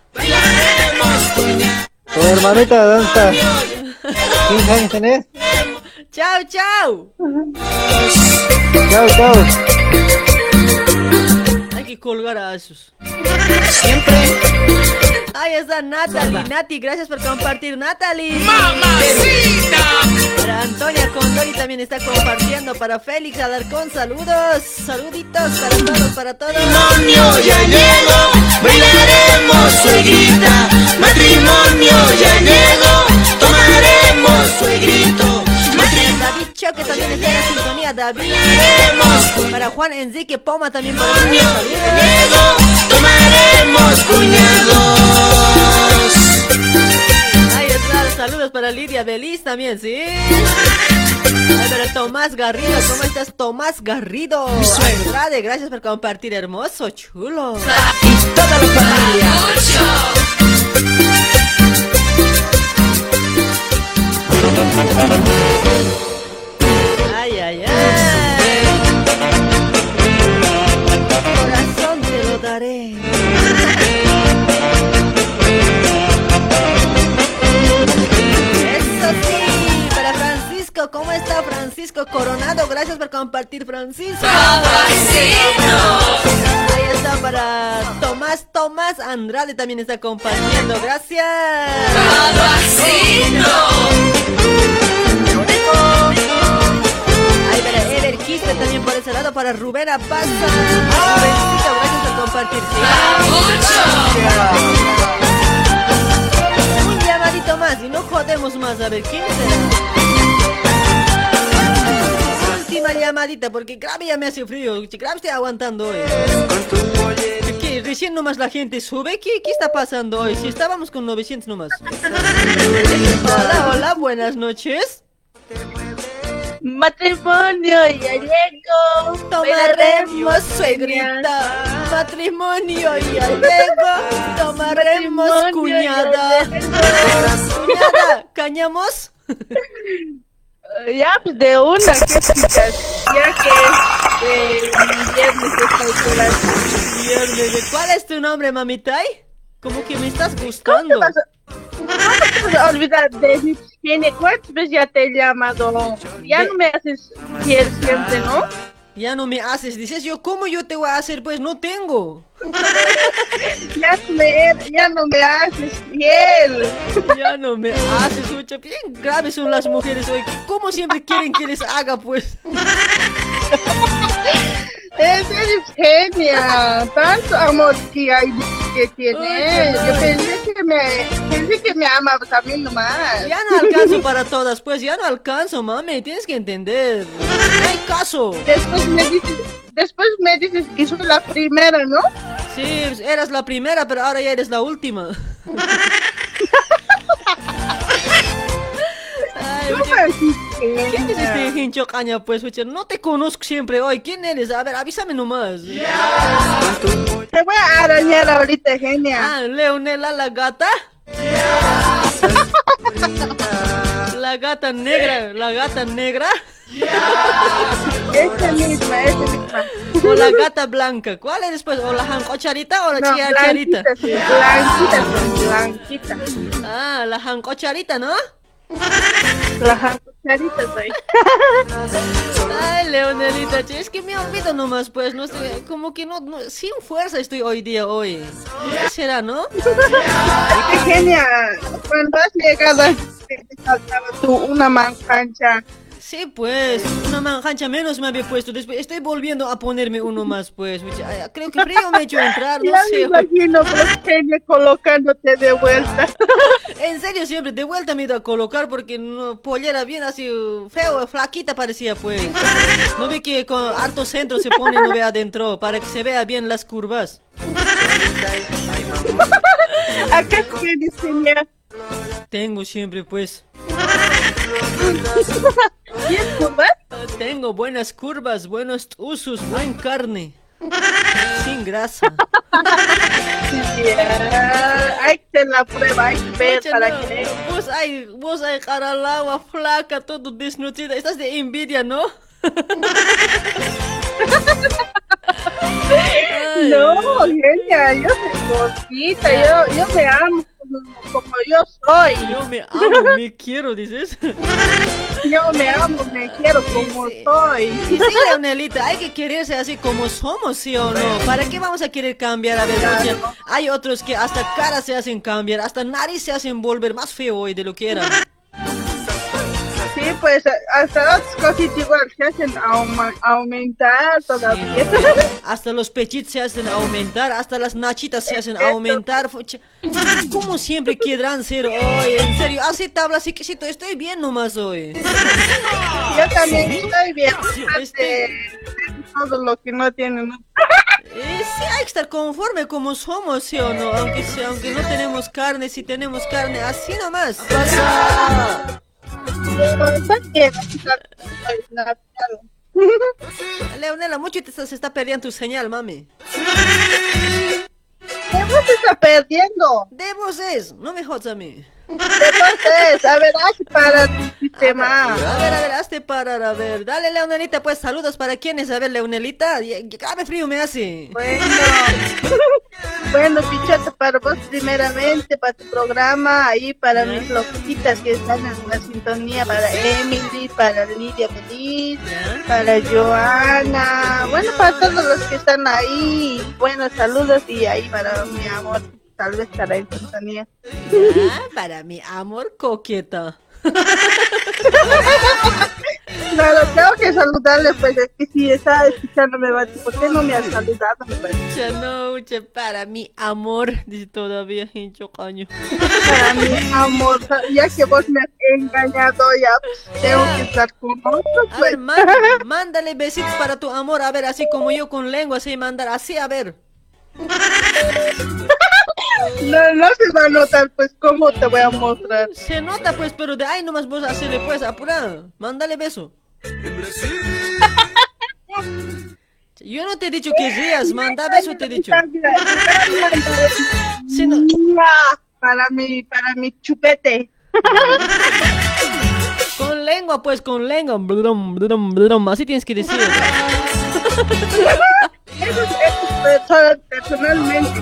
Tu hermanita, ¿dónde está? ¿15 años tenés? Chao, chao. Chao, chao. Hay que colgar a esos. Siempre. Ahí está Natalie. Nati, gracias por compartir, Natalie. ¡Mamacita! Para Antonia Condori también está compartiendo para Félix Alarcón. Saludos, saluditos para todos, para todos. Matrimonio ya llegó, bailaremos suegrita. Matrimonio ya llegó, tomaremos suegrito. David Choque también está en la sintonía, David. Para Juan Enrique Poma también. Para tomaremos cuñados. Ahí está, saludos para Lidia Belis también, ¿sí? Ay, para Tomás Garrido, ¿cómo estás, Tomás Garrido? Andrade, gracias por compartir, hermoso, chulo. Y toda la familia. Ay, ay, ay. Corazón te lo daré. Eso sí, para Francisco, ¿cómo está Francisco Coronado? Gracias por compartir, Francisco. Ahí está para Tomás, Tomás Andrade también está compartiendo. Gracias. Quispe también por ese lado, para Rubén. Rubencito, gracias por compartir. Un llamadito más y no jodemos más. A ver, ¿quién? Última llamadita, porque grave ya me hace frío. Grave estoy aguantando hoy. ¿Qué? Recién nomás la gente sube. ¿Qué, ¿Qué está pasando hoy? Si estábamos con 900 nomás. Hola, hola, buenas noches. Matrimonio ya llegó. Tomaremos suegrita. Matrimonio ya llegó. Tomaremos cuñada. Cuñada, ¿cañamos? Ya, pues de una, ¿qué chicas? Ya que eh, viernes. Viernes, ¿cuál es tu nombre, mamitay? Como que me estás gustando. ¿Cómo te vas a olvidar de mi higiene? ¿Cuántas veces ya te he llamado? Ya no me haces fiel siempre, ¿no? Ya no me haces, dices yo, ¿cómo yo te voy a hacer? Pues no tengo. ya, me, ya no me haces fiel. Ya no me haces, escucha, bien graves son las mujeres hoy. ¿Cómo siempre quieren que les haga, pues? Es genia, tanto amor que hay que tiene. Yo pensé que me, pensé que me amabas a mí nomás. Ya no alcanzo para todas, pues ya no alcanzo, mami, tienes que entender. No hay caso. Después me dices, después me dices que soy la primera, ¿no? Sí, eras la primera, pero ahora ya eres la última. Ay. ¿Quién es este hincho caña, pues? No te conozco siempre hoy. ¿Quién eres? A ver, avísame nomás. Te voy a arañar ahorita, genia. Ah, Leonela la gata. La gata negra, la gata negra. Esa misma, esa misma. O la gata blanca. ¿Cuál eres pues? ¿O la jancocharita o la No, chiacharita? blanquita, blanquita, blanquita. Ah, la jancocharita, ¿no? La jancocharita soy. Ay, Leonelita, es que me olvido nomás, pues, no estoy, como que no, no- sin fuerza estoy hoy día, hoy. ¿Qué será, no? Qué genia. Cuando has llegado, te faltaba tú una mancancha. Sí, pues, una manjancha menos me había puesto, después estoy volviendo a ponerme uno más, pues, ay, creo que frío me ha hecho entrar, no Ya me sé. imagino, pues, genia, colocándote de vuelta. En serio, siempre de vuelta me he ido a colocar porque no, pollera bien así, uh, feo, flaquita parecía, pues. No ve que con harto centro se pone, no ve adentro, para que se vea bien las curvas. Acá tienes, genia. Tengo siempre, pues. ¿Tienes curvas? Tengo buenas curvas, buenos usos, buen carne. Sin grasa. Hay que hacer la prueba, que ver para no, que... Vos hay, vos hay cara al agua, flaca, todo desnutrida. Estás de envidia, ¿no? Ay, No, genia, yo soy gordita, yo, yo me amo como, yo soy. Yo me amo, me quiero, dices. Yo me amo, me quiero como soy. Y sí, Leonelita, hay que quererse así como somos, ¿sí o no? ¿Para qué vamos a querer cambiar? A ver, oye, hay otros que hasta cara se hacen cambiar, hasta nariz se hacen volver más feo hoy de lo que eran. Sí, pues hasta las igual se hacen auma- aumentar todavía. Hasta los pechitos se hacen aumentar, hasta las nachitas se hacen aumentar. Como siempre quieran ser hoy, en serio. Hace tabla, así que sí, estoy bien nomás hoy. Yo también estoy bien. Este, todo lo que no tienen. ¿no? Eh, sí, hay que estar conforme como somos, ¿sí o no? Aunque, aunque no tenemos carne, si tenemos carne, así nomás. Pasa. Leonela, mucho te se está perdiendo tu señal, mami. Debos está perdiendo. Debos es, no me jodas a mí. Entonces, a ver, para tu sistema. A ver, a ver, hazte parar, a ver. Dale, Leonelita, pues saludos para quienes. A ver, Leonelita, cabe frío me hace. Bueno, bueno, Pichota, para vos primeramente, para tu programa, ahí para mis loquitas que están en la sintonía, para Emily, para Lidia Feliz, para Joana, bueno, para todos los que están ahí, buenos saludos y ahí para mi amor, tal vez estará en sintonía. Ah, para mi amor coqueta. Claro, tengo que saludarle, pues, es que si está escuchándome, va, ¿por qué no me has saludado? Pues? Para mi amor, dice todavía hincho caño. Para mi amor, ya que vos me has engañado, ya tengo que estar con A pues. ver, má- mándale besitos para tu amor, a ver, así como yo con lengua, así mandar, así, a ver. No, no se va a notar, pues, ¿cómo te voy a mostrar? Se nota, pues, pero de ahí nomás vos hacerle, pues, apura, mándale beso. Yo no te he dicho que rías, manda beso, te he dicho. Sí, no. Para mi, para mi chupete. Con lengua, pues, con lengua. Brum, brum, brum, Así tienes que decir. Eso es perso- personalmente.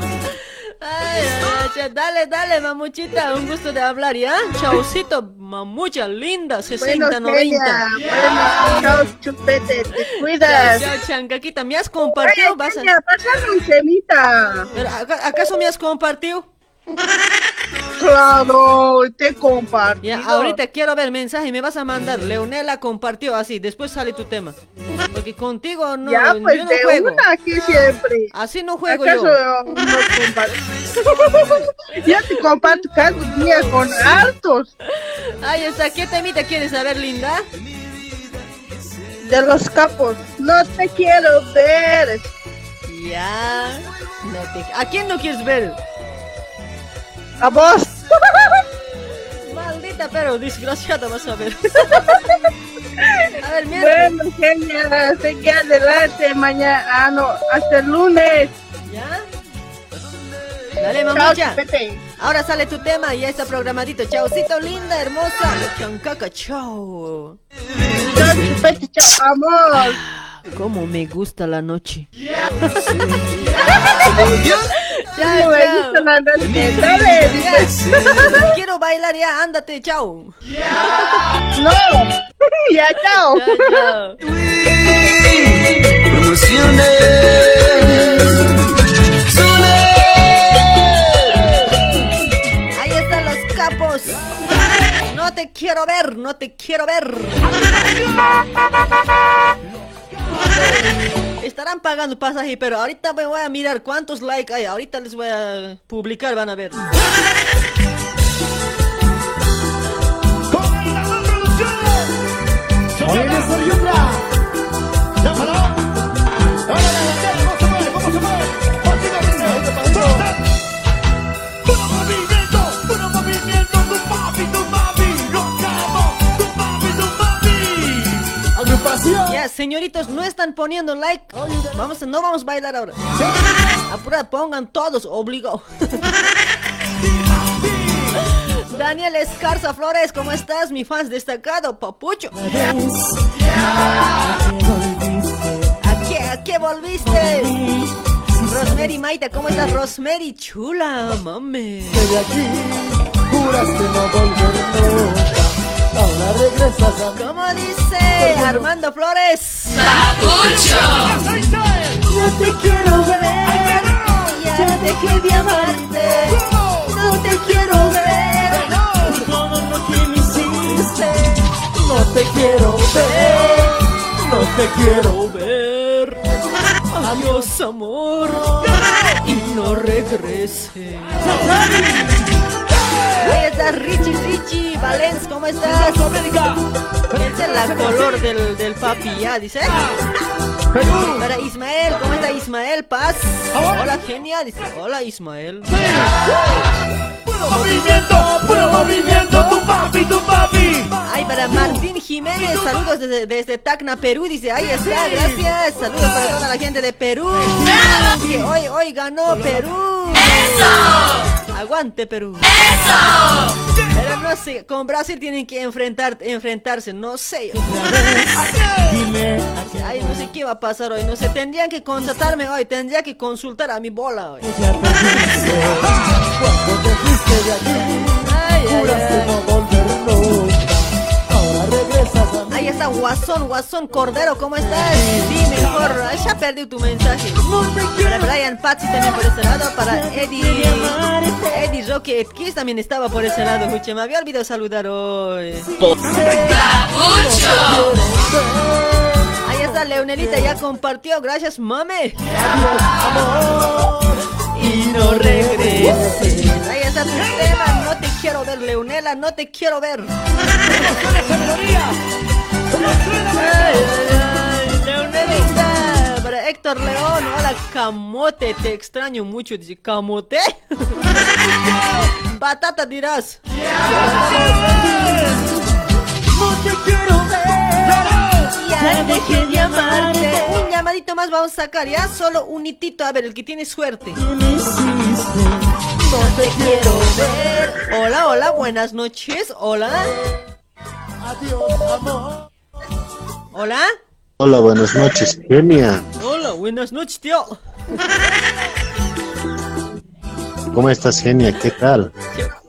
Ay, dale, dale, mamuchita. Un gusto de hablar, ¿ya? Chaucito, mamucha, linda, 60, Bueno, 90. Kenia, bueno, chao, chupete, te cuidas. Chao, chancaquita, ¿me has compartido? Oye, Vas a- un temita. Pero, ¿aca- ¿Acaso me has compartido? Claro, te comparto. Ya, ahorita quiero ver mensaje, me vas a mandar. Leonela compartió así, después sale tu tema. Porque contigo no, Ya, pues, yo no juego. una aquí siempre. Así no juego ¿Acaso yo. no yo te comparto cada día con hartos. Ay, está, ¿qué temita quieres saber, linda? De los capos. No te quiero ver. Ya. No te- ¿A quién no quieres ver? A vos. Maldita, pero desgraciada vas a ver. a ver, mira. Bueno, genial. Sé que adelante mañana. Ah, no, hasta el lunes. ¿Ya? Dale, mamucha. Ahora sale tu tema y ya está programadito. Chaucito, linda, hermosa. Chancaca. Chao, chupete, chao, amor. Cómo me gusta la noche. Ya, me gusta la noche. Dale, dices. Ya. Quiero bailar ya, ándate, chao. No. Ya, chao. Chao, chao. Ahí están los capos. No te quiero ver, no te quiero ver. Estarán pagando pasaje, pero ahorita me voy a mirar cuántos likes hay. Ahorita les voy a publicar, van a ver. No están poniendo like. Vamos, no vamos a bailar ahora. Apura, pongan todos, obligado. Daniel Escarza Flores, ¿cómo estás? Mi fans destacado, papucho. ¿A qué, a qué volviste? Rosemary Maita, ¿cómo estás? Rosemary, chula, mame. Ahora regresas a ¿Cómo dice Armando Flores? No te quiero ver. Ya dejé de amarte. No te quiero ver. Todo lo que me hiciste. No te quiero ver, no te quiero ver. Adiós, amor. Y no regrese. Ahí está Richie, Richie, Valens, ¿cómo estás? Es la color del, del papi, ya, dice. Para Ismael, ¿cómo está Ismael? Paz. Hola, genia, dice. Hola, Ismael. Puro movimiento, puro movimiento, tu papi, tu papi. Ay, para Martín Jiménez, saludos desde, desde Tacna, Perú, dice, ahí está, gracias. Saludos para toda la gente de Perú. Hoy, hoy ganó Perú. ¡Eso! Aguante Perú. ¡Eso! Pero no sé, con Brasil tienen que enfrentar, enfrentarse, no sé. Ay, no sé qué va a pasar hoy, no sé, tendrían que contratarme hoy, tendría que consultar a mi bola hoy. Ay, ay, ay. Ahí está Guasón, Guasón Cordero, ¿cómo estás? Mejor, Ay, ya perdí tu mensaje. Para Brian Patsy también por ese lado, para Eddie, Eddie Rocket Kiss también estaba por ese lado, escuche, me había olvidado saludar hoy. Ahí está Leonelita, ya compartió, gracias mame. Y no regreses. Ahí está tu tema, no te quiero ver, Leonela, no te quiero ver. Leonelita, para Héctor León, hola Camote, te extraño mucho, dice Camote. Batata dirás. No te quiero ver. Ya dejé de amarte. Un llamadito más vamos a sacar, ya solo un hitito, a ver, el que tiene suerte. No te quiero ver. Hola, hola, buenas noches. Hola. Adiós, amor. Hola. Hola, buenas noches, Genia. Hola, buenas noches, tío. ¿Cómo estás, Genia? ¿Qué tal?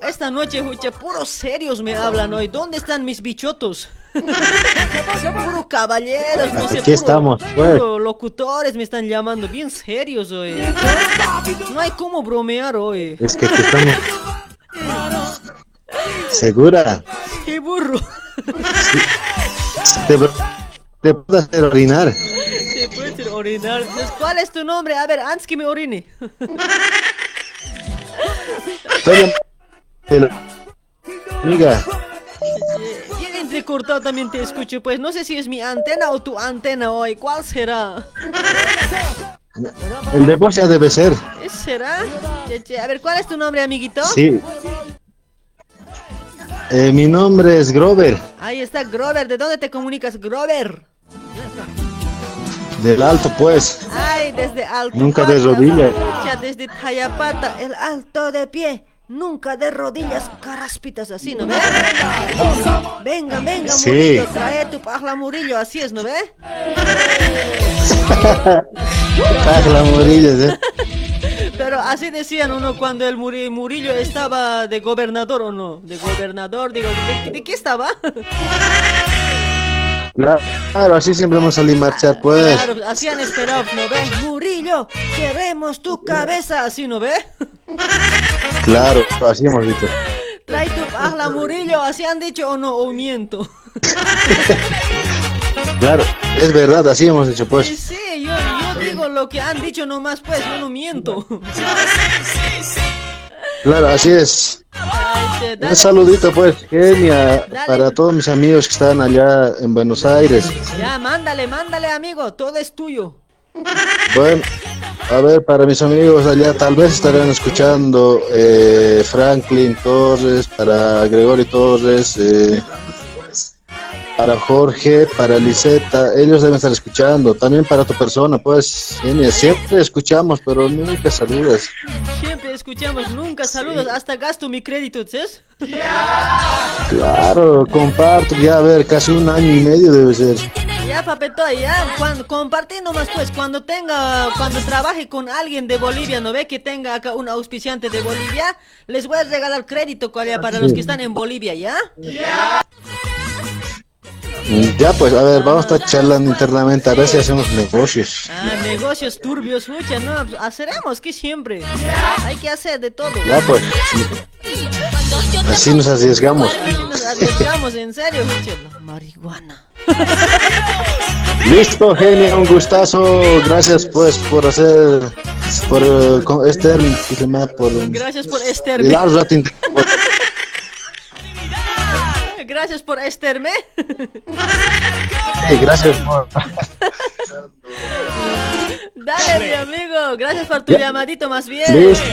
Esta noche, puros serios me hablan hoy. ¿Dónde están mis bichotos? Puro caballeros, no sé, Aquí estamos, pues. puro locutores me están llamando, bien serios hoy. No hay cómo bromear hoy. Es que te estamos... ¿Segura? ¡Qué burro! Te, te puedo hacer orinar. Se puede hacer orinar. ¿Cuál es tu nombre? A ver, antes que me orine. En- Amiga, Bien entrecortado también te escucho, pues no sé si es mi antena o tu antena hoy. ¿Cuál será? el de vos ya debe ser. ¿Ese ¿Será? Che, che, A ver, ¿cuál es tu nombre, amiguito? Sí. Eh, mi nombre es Grover, Ahí está Grover. ¿De dónde te comunicas, Grover? del Alto, pues. Ay, desde Alto. Nunca de rodillas. Ya desde Tayapata, el alto de pie. Nunca de rodillas, caraspitas así, ¿no ves? Venga, venga, Sí. Murillo, trae tu pajla Murillo, así es, ¿no ves? Pajla Murillo, ¿eh? Pero así decían uno cuando el Muri- Murillo estaba de gobernador o no. De gobernador, digo, ¿de, de qué estaba? Claro, así siempre hemos salido a marchar, pues. Claro, hacían esperar, ¿no ves? Murillo, queremos tu cabeza, así, ¿no ves? Claro, así hemos dicho. Trae tu pajla Murillo, así han dicho o no, o miento. Claro, es verdad, así hemos dicho, pues. sí, yo, yo digo lo que han dicho nomás, pues, yo no miento. Claro, así es. Un saludito, pues, genia, para todos mis amigos que están allá en Buenos Aires. Ya, mándale, mándale, amigo, todo es tuyo. Bueno, a ver, para mis amigos allá, tal vez estarán escuchando eh, Franklin Torres, para Gregorio Torres, eh, para Jorge, para Liseta, ellos deben estar escuchando. También para tu persona, pues, genia, siempre escuchamos, pero nunca saludas. Siempre escuchamos, nunca saludos, hasta gasto mi crédito, ¿sabes? Claro, comparto, ya a ver, casi un año y medio debe ser. Ya, papeto, ya, cuando, compartí nomás, pues, cuando tenga, cuando trabaje con alguien de Bolivia, ¿no ve? Que tenga acá un auspiciante de Bolivia, les voy a regalar crédito, ¿cuál ya? Para los que están en Bolivia, ¿ya? Mm, Ya, pues, a ver, vamos a estar charlando internamente, a ver si hacemos negocios. Ah, negocios turbios, mucha, no, haceremos que siempre. Hay que hacer de todo. Ya, pues, así nos arriesgamos. Así nos arriesgamos, en serio, la marihuana. Listo, genio, un gustazo. Gracias pues por hacer, por eh, con Esther, por Gracias por Esther. rato Gracias por Esterme. Sí, gracias por... Dale, mi amigo. Gracias por tu Ya. llamadito más bien. Listo.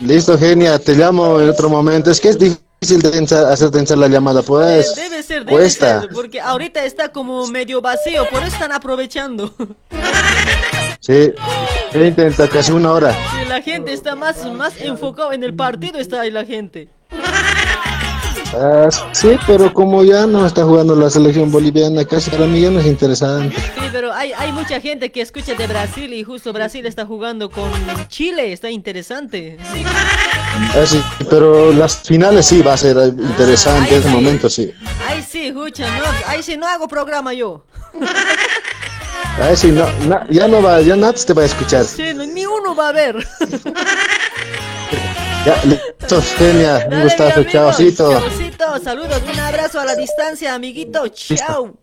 Listo, genia, te llamo en otro momento. Es que es difícil de hacer tensar la llamada, pues. Debe ser, debe Cuesta. ser, porque ahorita está como medio vacío, por eso están aprovechando. Sí, he intentado casi una hora. Sí, la gente está más, más enfocado en el partido, está ahí la gente. Ah, sí, pero como ya no está jugando la selección boliviana, casi para mí ya no es interesante. Sí, pero hay, hay mucha gente que escucha de Brasil y justo Brasil está jugando con Chile, está interesante. Ah, sí, pero las finales sí va a ser interesante en ese momento, sí. Ahí sí, escucha, no, ahí sí no hago programa yo. Ah, sí, no, na- ya no va, ya nadie te va a escuchar. Sí, no, ni uno va a ver. Ya, listo, genia, un gustazo, chaucito. chaucito, saludos, un abrazo a la distancia, amiguito. Chao.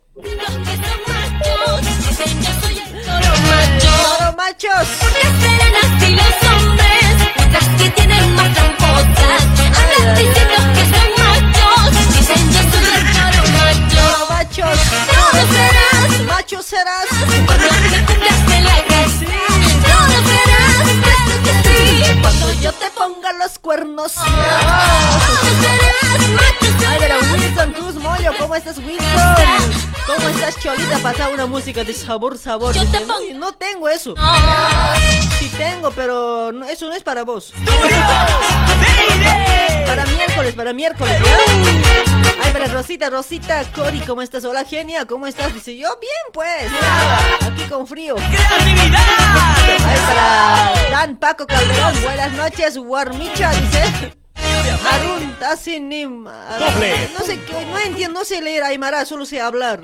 Toro machos. esperan así los hombres? Las que tienen más tramposas. Hablan diciendo que son machos. Dicen yo soy el toro macho. machos. Toro serás. Macho serás. Los cuernos. Ay, pero Wilson Cruz Moyo, ¿cómo estás, Wilson? ¿Cómo estás, Cholita? Pasa una música de sabor, sabor. Dice, no, no tengo eso. Sí tengo, pero no- eso no es para vos. Para miércoles, para miércoles. ¿ya? Ay, para Rosita, Rosita, Cori, ¿cómo estás? Hola, genia, ¿cómo estás? Dice yo, bien, pues. Aquí con frío. Ay, para Dan Paco Calderón, buenas noches, Dice. No sé, qué- no entiendo, no sé leer Aymara, solo sé hablar.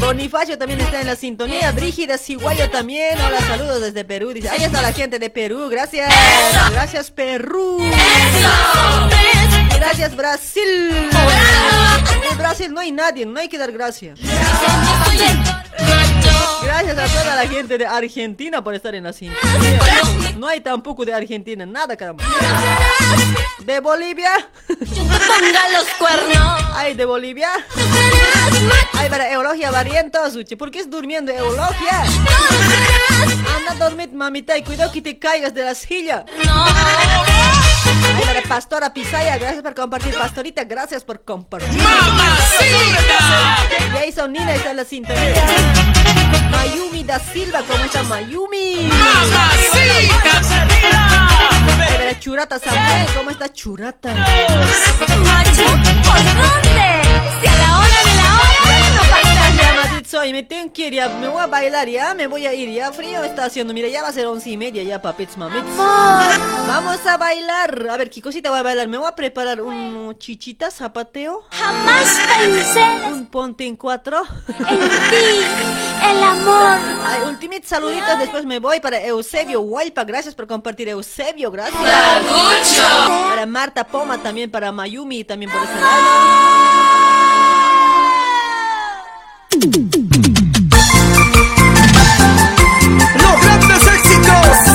Bonifacio también está en la sintonía. Brígida Ciguayo también. Hola, saludos desde Perú. Dice, ahí está la gente de Perú. Gracias. Gracias, Perú. Gracias, Brasil. En Brasil no hay nadie, no hay que dar gracias. Gracias a toda la gente de Argentina por estar en la sintonía. No hay tampoco de Argentina, nada, caramba. ¿De Bolivia? Ponga los cuernos. Ay, de Bolivia. Ay, para Eulogia Barrientos, uche, ¿por qué es durmiendo Eulogia? Anda a dormir, mamita, y cuidado que te caigas de la silla. Ay, Pastora Pisaya, gracias por compartir. Pastorita, gracias por compartir. Jason Nina está en la sintonía. Mayumi da Silva, ¿cómo está Mayumi? Ay, para Churata Samuel, ¿cómo está Churata? Soy, me tengo que ir ya, me voy a bailar ya, me voy a ir ya, frío está haciendo, mira, ya va a ser once y media ya, papits, mamits. Vamos a bailar, a ver, ¿qué cosita voy a bailar? Me voy a preparar un chichita zapateo. Jamás pensé Un ponte en cuatro. en ti, el amor. Ay, ultimate saluditos, después me voy para Eusebio Huaypa, gracias por compartir, Eusebio, gracias. Para Marta Poma, también para Mayumi, también por ese lado. Los grandes éxitos,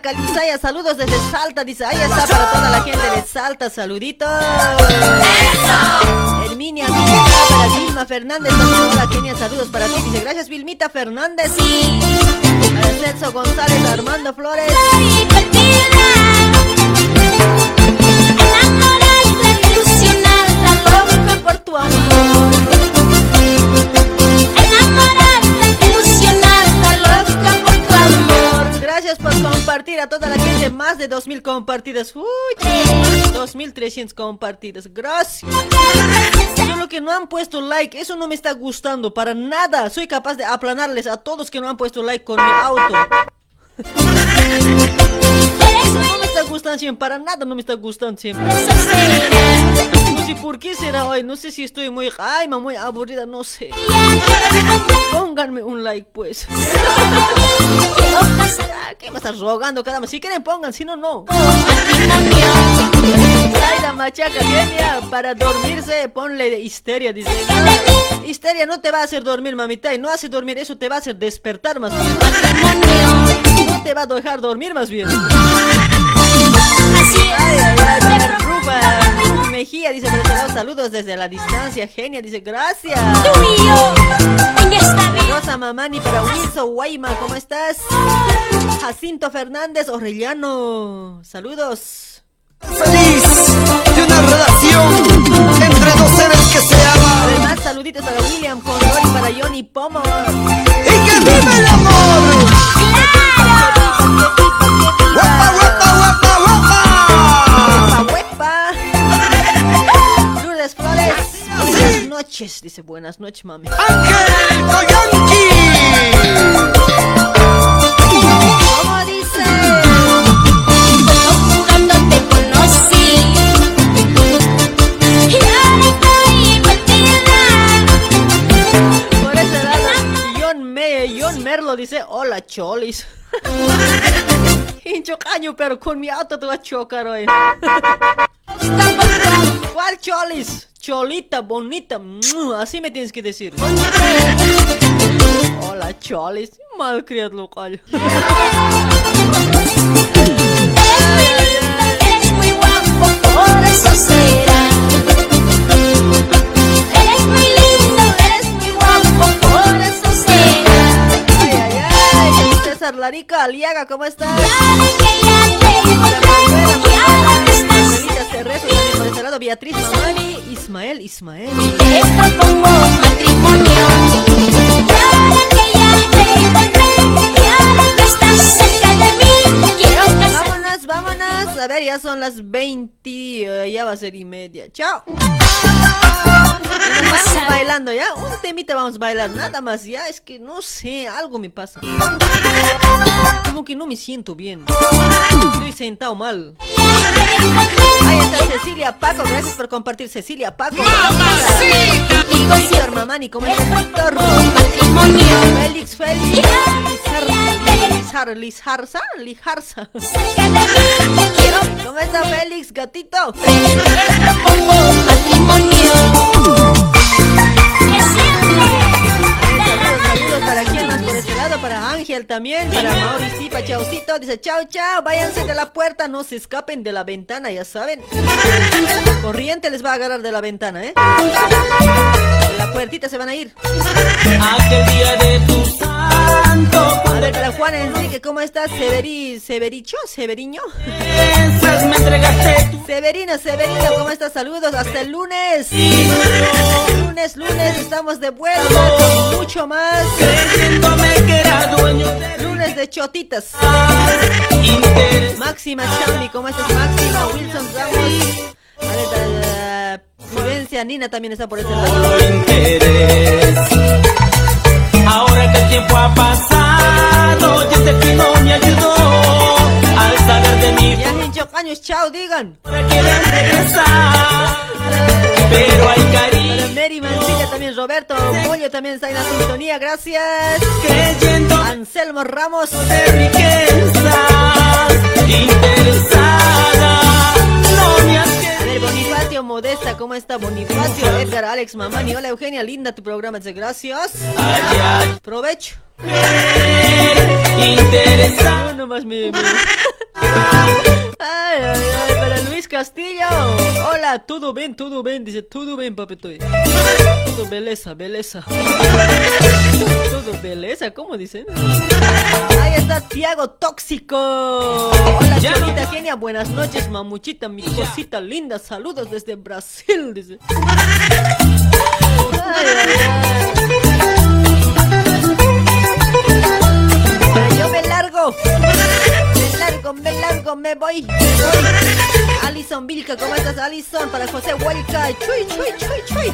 para Tina Calizaya. Saludos desde Salta. Dice, ahí está para toda la gente de Salta. Saluditos. Herminia para Vilma Fernández. También, Hola, Kenia. Saludos para ti. Dice, gracias, Vilmita Fernández. Para Celso González, Armando Flores. Loca por tu amor. Compartir a toda la gente más de 2000 compartidas. Uy, 2300 compartidas. Gracias. Solo que no han puesto like. Eso no me está gustando para nada. Soy capaz de aplanarles a todos que no han puesto like con mi auto. No me está gustando siempre, para nada no me está gustando siempre. Sé por qué será hoy, no sé si estoy muy, ay, mamá, muy aburrida, no sé. Pónganme un like, pues. ¿Qué me estás rogando, caramba? Si quieren pongan, si no, no. Zaira Machaca, genia, para dormirse, ponle de histeria, dice. Histeria no te va a hacer dormir, mamita, y no hace dormir, eso te va a hacer despertar más bien. No te va a dejar dormir más bien. Ay, ay, ay, Mejía dice, lado, saludos desde la distancia, genia, dice, gracias. Rosa Mamani para Wilson Guayma, ¿cómo estás? Jacinto Fernández Orellano, saludos. Feliz de una relación entre dos seres que se aman. Además, saluditos para William Condor y para Johnny Pomo. ¡Y que vive el amor! Noches, dice buenas noches, mami. ¡Ángel Koyanki! ¿Cómo dice? Jugando te conocí y ahora estoy metida. Por ese lado, John, Me John Merlo dice, hola cholis. Hincho caño, pero con mi auto te va a chocar hoy. ¿Cuál cholis? Cholita, bonita, mm, así me tienes que decir. Hola cholis, malcriado local. Eres muy guapo, por eso será. Eres muy lindo, eres muy guapo, por eso será. Ay, ay, ay, César Larica Aliaga, ¿cómo estás? Por este lado, Beatriz Mamani, Ismael, Ismael. Te propongo matrimonio. Y ahora que ya te encontré, y ahora que estás cerca de mí, quiero casar. Vámonos, vámonos. A ver, ya son las 20, eh, ya va a ser y media. Chao. Vamos bailando ya, un temita vamos a bailar, nada más ya, es que no sé, algo me pasa. Como que no me siento bien. Estoy sentado mal. Cecilia Paco, gracias por compartir Cecilia Paco. Y Víctor Mamani, ¿cómo estás Víctor? Félix, Félix. Lizar, Lizarza, Lijarza. ¿Cómo está Félix, gatito? Saludos para Ángel también, para Mauricio, Chaucito, dice chao chao, váyanse de la puerta, no se escapen de la ventana, ya saben. Corriente les va a agarrar de la ventana, ¿eh? La puertita se van a ir. Aquel día de tu santo, A ver, para Juan Enrique, ¿cómo estás? Severi, Severicho, Severiño. piensas me entregaste tu Severino, Severino, ¿cómo estás? Saludos, hasta el lunes. Lunes, lunes, estamos de vuelta con mucho más. Lunes de chotitas. interés. Máxima Chambi, ¿cómo estás? Máxima, Wilson Ramos. A ver, Prudencia, Nina también está por este lado. interés. Ahora que el tiempo ha pasado y este fin no me ayudó al saber de mí. Ya hincho años, chao, digan. Ahora quieren regresar, pero hay cariño. Para Mary Mancilla también, Roberto Pollo también está en la sintonía, gracias. Creyendo Anselmo Ramos. de riquezas, interesada. Bonifacio Modesta, ¿cómo está Bonifacio? Edgar, Alex, Mamani, hola Eugenia, linda tu programa, dice, gracias. Provecho. interesada. No, nomás me... me- Ay, ay, ay, para Luis Castillo. Hola, todo bien, todo bien, dice, todo bien, papetoy. Todo beleza, beleza. Todo beleza, ¿cómo dicen? Ahí está Tiago Tóxico. Hola, Cholita Genia, buenas noches, mamuchita, mi cosita linda. Saludos desde Brasil, dice. Ay, ay, ay. Pero yo me largo. Me largo, me voy. Alison Vilca, ¿cómo estás, Alison? Para José Huayca. Chuy, chuy, chuy, chuy.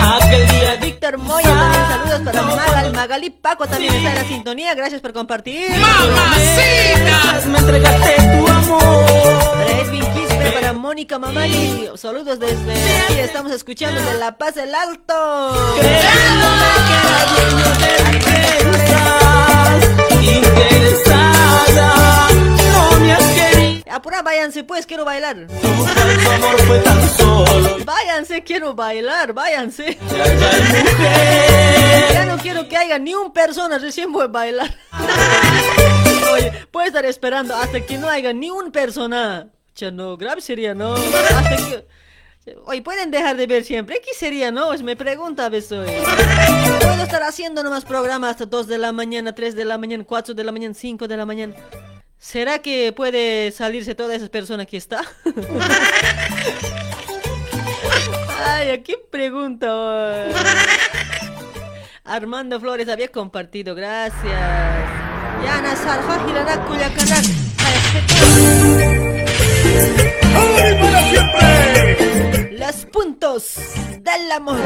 Aquel día Víctor Moya también saludos para Magal, Magali Paco también está en la sintonía, gracias por compartir. me entregaste tu amor. Edwin Quispe para Mónica Mamani, saludos desde aquí, estamos escuchando de La Paz del Alto. Apura, váyanse pues, quiero bailar. Váyanse, quiero bailar, váyanse. Ya, no quiero que haya ni un persona, recién voy a bailar. Oye, puedo estar esperando hasta que no haya ni un persona. Ya no, grave sería, ¿no? Hasta. Oye, pueden dejar de ver siempre. ¿Qué sería, no? Me pregunta a veces. Puedo estar haciendo nomás programas hasta 2 de la mañana, 3 de la mañana, 4 de la mañana, 5 de la mañana. ¿Será que puede salirse toda esa persona que está? Ay, ¿a quién pregunta? Armando Flores había compartido, gracias. Yana Los puntos del amor.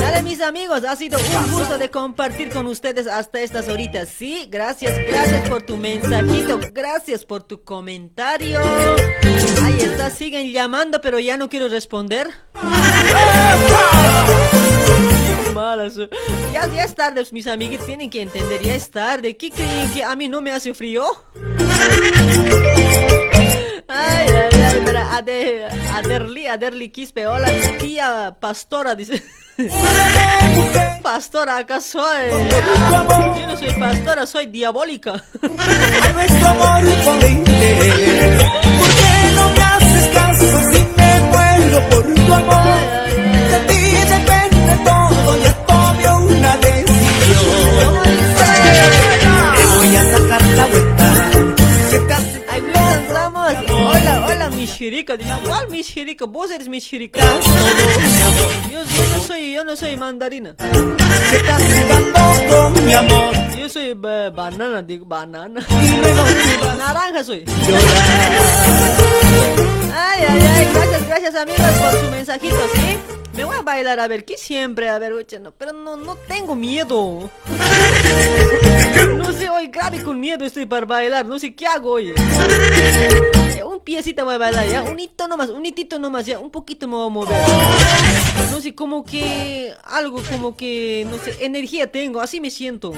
Dale mis amigos, ha sido un gusto de compartir con ustedes hasta estas horitas. Sí, gracias, gracias por tu mensajito, gracias por tu comentario. Ahí está, siguen llamando, pero ya no quiero responder. Malas. Ya, ya es tarde, mis amiguitos tienen que entender, ya es tarde. ¿Qué creen que a mí no me hace frío? Ay, ay, ay, para Ade, Aderli, Aderli Quispe, hola tía pastora, dice. Pastora, acá soy. Yo no soy pastora, soy diabólica. Nuestro amor. ¿Por qué no me haces caso si me muero por tu amor? De ti depende todo, ya tomé una decisión. Chirica. Dice, ¿cuál mi chirica? Vos eres mi chirica. Yo, yo no soy, yo no soy mandarina. ¿Qué estás jugando con mi amor? Yo soy ba- banana, digo, banana. Naranja soy. Ay, ay, ay, gracias, gracias amigos por su mensajito, ¿sí? Me voy a bailar, a ver, ¿qué siempre? A ver, no, pero no, no tengo miedo. No sé, hoy grave con miedo estoy para bailar, no sé qué hago hoy. Eh, Un piecito voy a bailar, ya, un hito nomás, un hitito nomás, ya, un poquito me voy a mover. No sé, como que, algo como que, no sé, energía tengo, así me siento.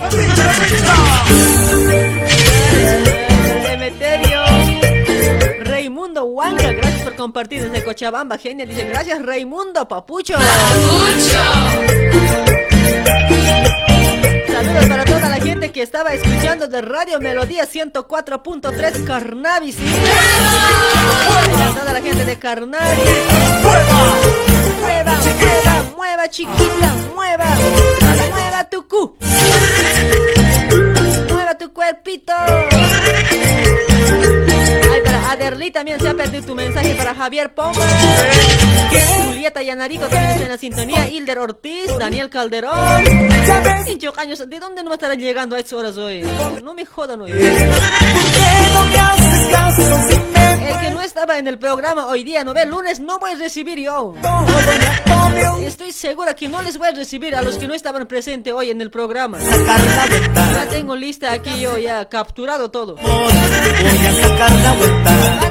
Cementerio. Raimundo Huanca, gracias por compartir desde Cochabamba, genial. Dice, gracias Raimundo, papucho. Saludos para toda la gente que estaba escuchando de Radio Melodía 104.3 Carnavis. toda la gente de Carnavis. Mueva, mueva, mueva, chiquita, mueva. Mueva tu cu. Mueva tu cuerpito. También se ha perdido tu mensaje para Javier Pomba. Julieta Yanarico también está en la sintonía. Hilder Ortiz, Daniel Calderón. Cincho Caños, ¿de dónde no estarán llegando a estas horas hoy? No me jodan hoy. El que no estaba en el programa hoy día, no ve, lunes no voy a recibir yo. Estoy segura que no les voy a recibir a los que no estaban presentes hoy en el programa. Ya tengo lista aquí yo, ya capturado todo. Van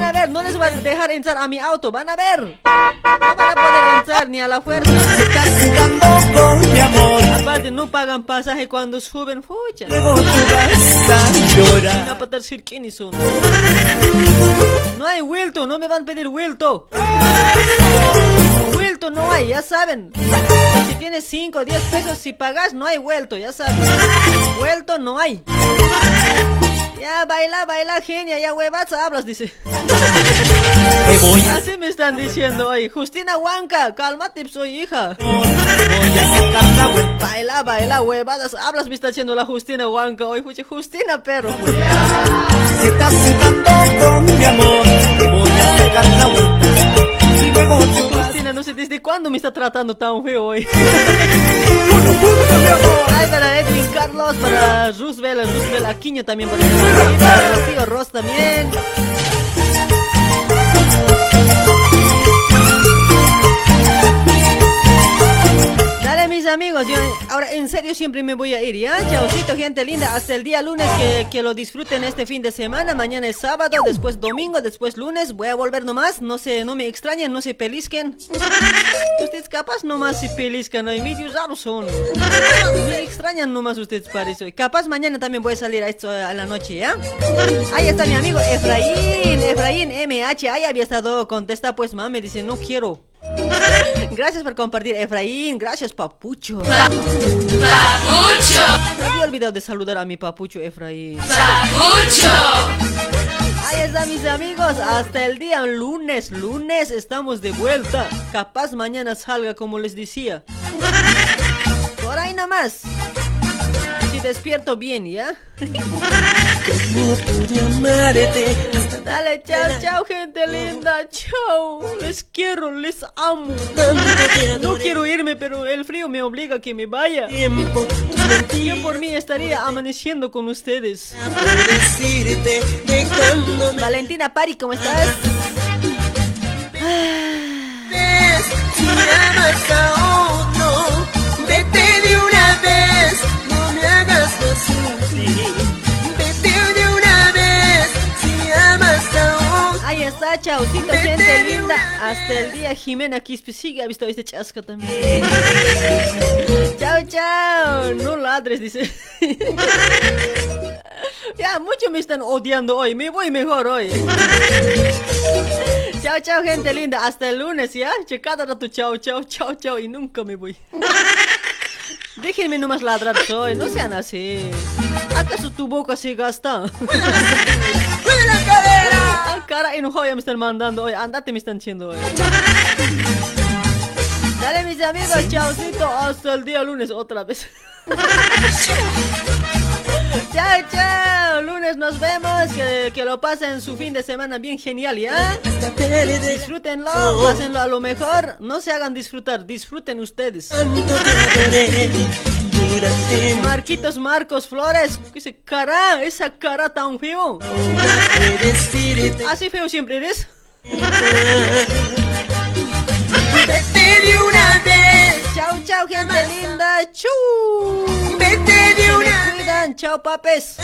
a ver, no les voy a dejar entrar a mi auto, van a ver. No van a poder entrar ni a la fuerza. Aparte, no pagan pasaje cuando suben, fucha. No para decir quiénes son. No hay vuelto, no me van a pedir vuelto. Vuelto no hay, ya saben. Si tienes 5 o 10 pesos, si pagas, no hay vuelto, ya saben. Vuelto no hay. Ya, baila, baila, genia, ya huevas hablas, dice. Así me están diciendo hoy. Justina Huanca, cálmate, soy hija. Baila, baila, huevadas hablas, me está haciendo la Justina Huanca hoy. Justina, perro. Estás jugando con mi amor, te voy a sacar la vuelta. Justina, no sé desde cuándo ¿Cuándo me está tratando tan feo hoy? Ay, para Edwin Carlos, para Roosevelt, Roosevelt Aquino también, para, para Rocío Ross también. Amigos, yo ahora en serio siempre me voy a ir, ¿ya? Chaucito, gente linda, hasta el día lunes que, que lo disfruten este fin de semana, mañana es sábado, después domingo, después lunes, voy a volver nomás, no se, no me extrañen, no se pelisquen. Ustedes capaz nomás se peliscan, hay medios raros son. Me extrañan nomás ustedes parece. Capaz mañana también voy a salir a esto a la noche, ¿ya? Ahí está mi amigo Efraín, Efraín MH, ahí había estado, contesta pues mami, dice no quiero. Gracias por compartir, Efraín. Gracias, papucho. Papucho. Me había olvidado de saludar a mi papucho, Efraín. Papucho. Ahí está, mis amigos. Hasta el día lunes. Lunes estamos de vuelta. Capaz mañana salga como les decía. Por ahí nada más. Despierto bien, ¿ya? Dale, chao, chao, gente linda. Chao. Les quiero, les amo. No quiero irme, pero el frío me obliga a que me vaya. Yo por mí estaría amaneciendo con ustedes. Valentina Pari, ¿cómo estás? Ahí está, chaucito, gente linda. Hasta el día Jimena Quispe sigue, ha visto este chasca también. chao, chao. No ladres, dice. ya, mucho me están odiando hoy. Me voy mejor hoy. chao, chao, gente linda. Hasta el lunes, ¿ya? Cada rato, chao, chao, chao, chao. Y nunca me voy. Déjenme nomás ladrar hoy, no sean así. ¿Acaso tu boca se gasta? la cadera! Ah, cara enojado ya me están mandando hoy. Andate me están diciendo. Dale mis amigos, chaucito. Hasta el día lunes otra vez. chao, chao. Lunes nos vemos. Que, que lo pasen su fin de semana bien genial, ¿ya? Disfrútenlo, pásenlo a lo mejor. No se hagan disfrutar, disfruten ustedes. Marquitos Marcos Flores, dice, cara, esa cara tan feo. Así feo siempre eres. Vete de una vez. Chao, chao, gente linda. Chu. Vete de una vez. Cuidan, chao, papes.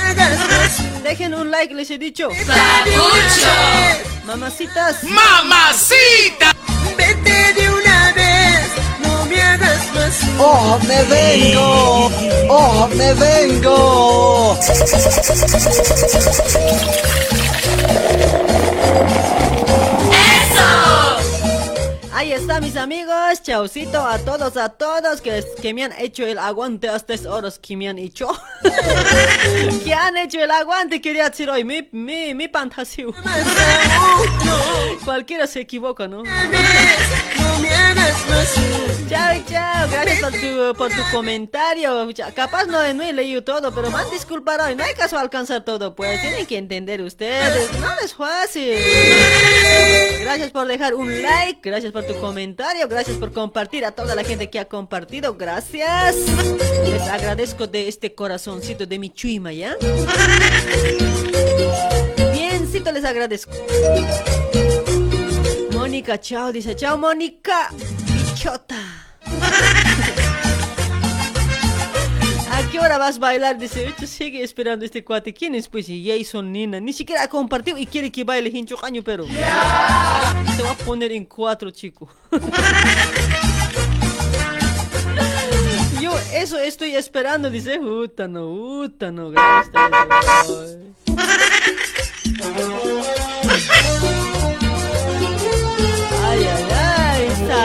Dejen un like, les he dicho. Papucho. Mamacitas. Mamacita. Vete de una No me hagas más. ¡Oh, me vengo! ¡Oh, me vengo! Ahí está, mis amigos. Chaucito a todos, a todos que, que me han hecho el aguante hasta estas horas que me han hecho. que han hecho el aguante, quería decir hoy. Mi, mi, mi fantasía. Cualquiera se equivoca, ¿no? Chao, chao. Gracias por tu, por tu comentario. Capaz no, no he leído todo, pero más disculpar hoy. No hay caso alcanzar todo, pues. Tienen que entender ustedes. No es fácil. Gracias por dejar un like. Gracias por tu comentario. Gracias por compartir a toda la gente que ha compartido. Gracias. Les agradezco de este corazoncito de mi chuima, ¿ya? Biencito les agradezco. Mónica, chao, dice, chao, Mónica. Bichota. ¿A qué hora vas a bailar? Dice, "Esto sigue esperando este cuate. ¿Quién es? Pues Jason Nina. Ni siquiera ha compartido y quiere que baile hincho caño, pero. Se va a poner en cuatro, chico. Yo eso estoy esperando, dice. Uta no.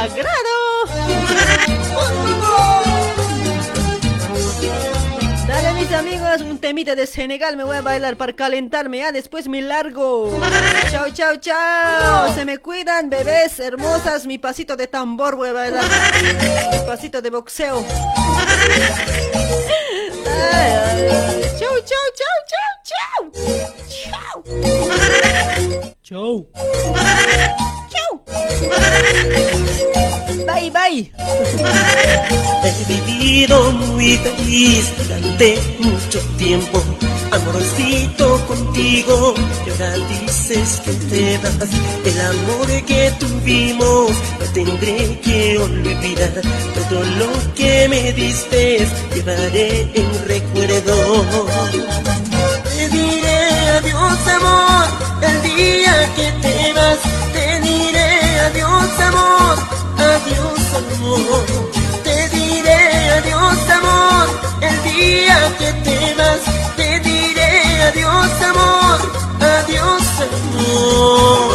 Sagrado. Dale mis amigos, un temita de Senegal, me voy a bailar para calentarme, ya después me largo. Chao, chao, chao. Se me cuidan, bebés hermosas, mi pasito de tambor voy a bailar. Mi pasito de boxeo. Ay, ay. Chau, chau, chau, chau, chau. Chau. Bye, bye. He vivido muy feliz durante mucho tiempo. Amorosito contigo, y ahora dices que te vas. El amor que tuvimos no tendré que olvidar. Todo lo que me diste llevaré en recuerdo. Te diré adiós, amor, el día que te vas adiós amor, adiós amor. Te diré adiós amor el día que te vas. Te diré adiós amor, adiós amor.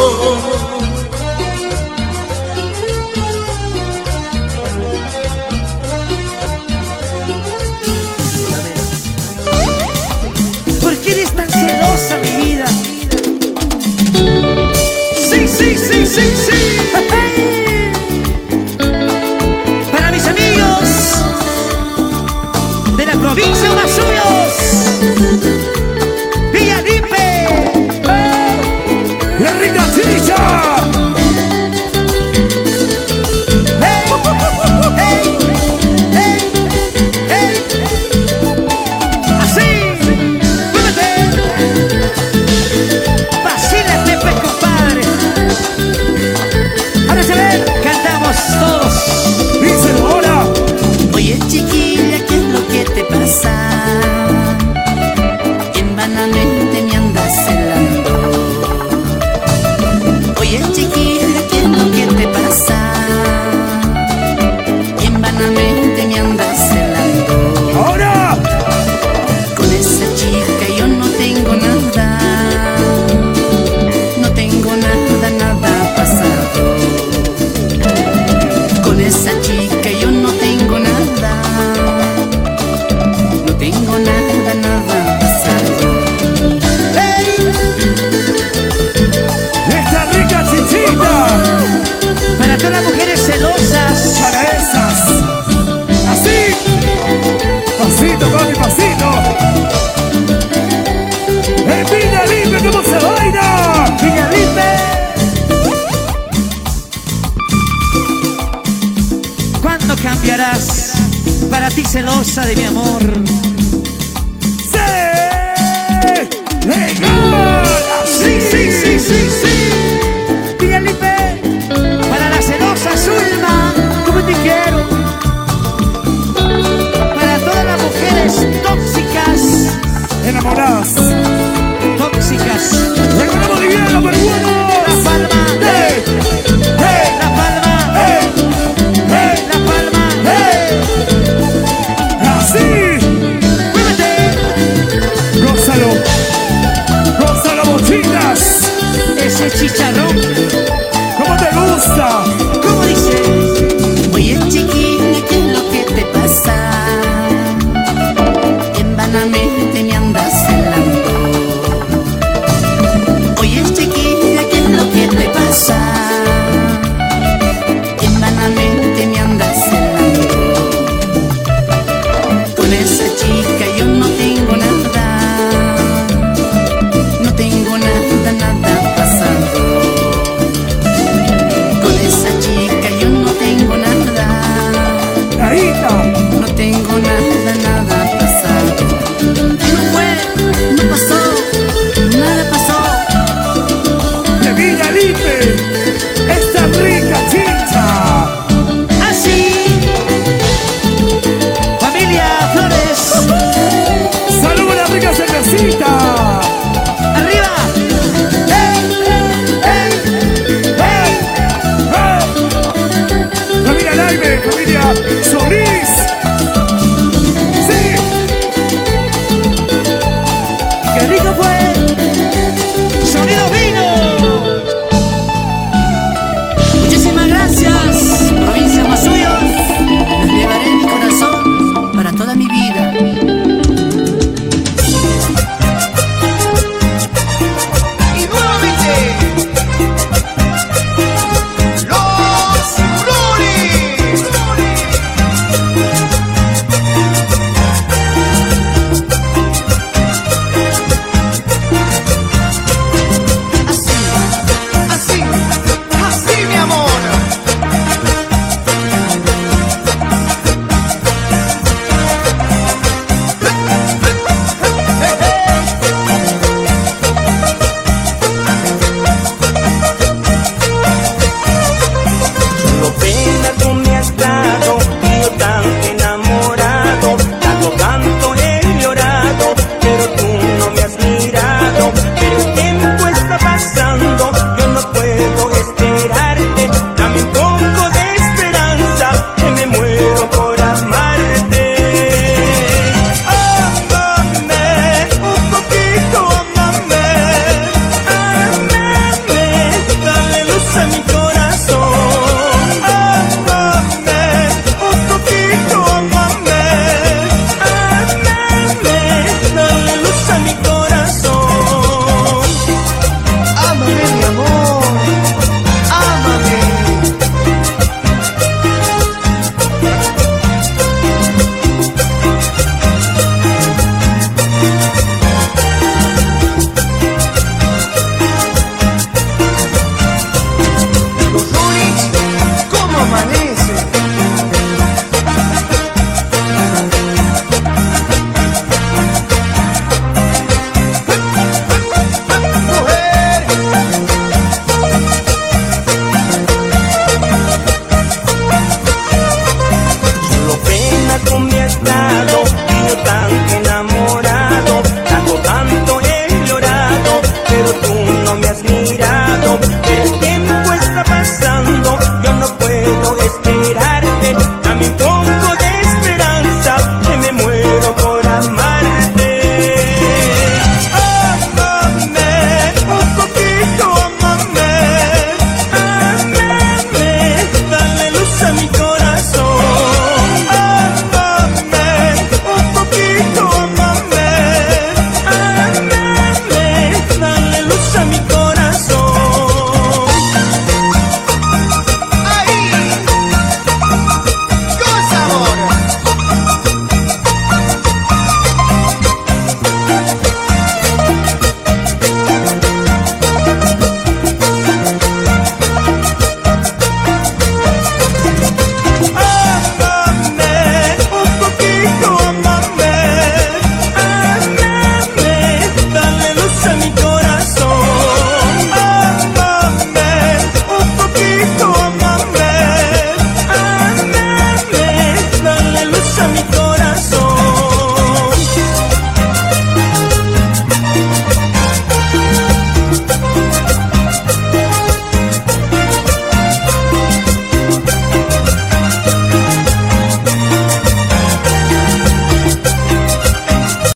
sí, sí, sí, sí. Para mis amigos de la provincia de Amazonas.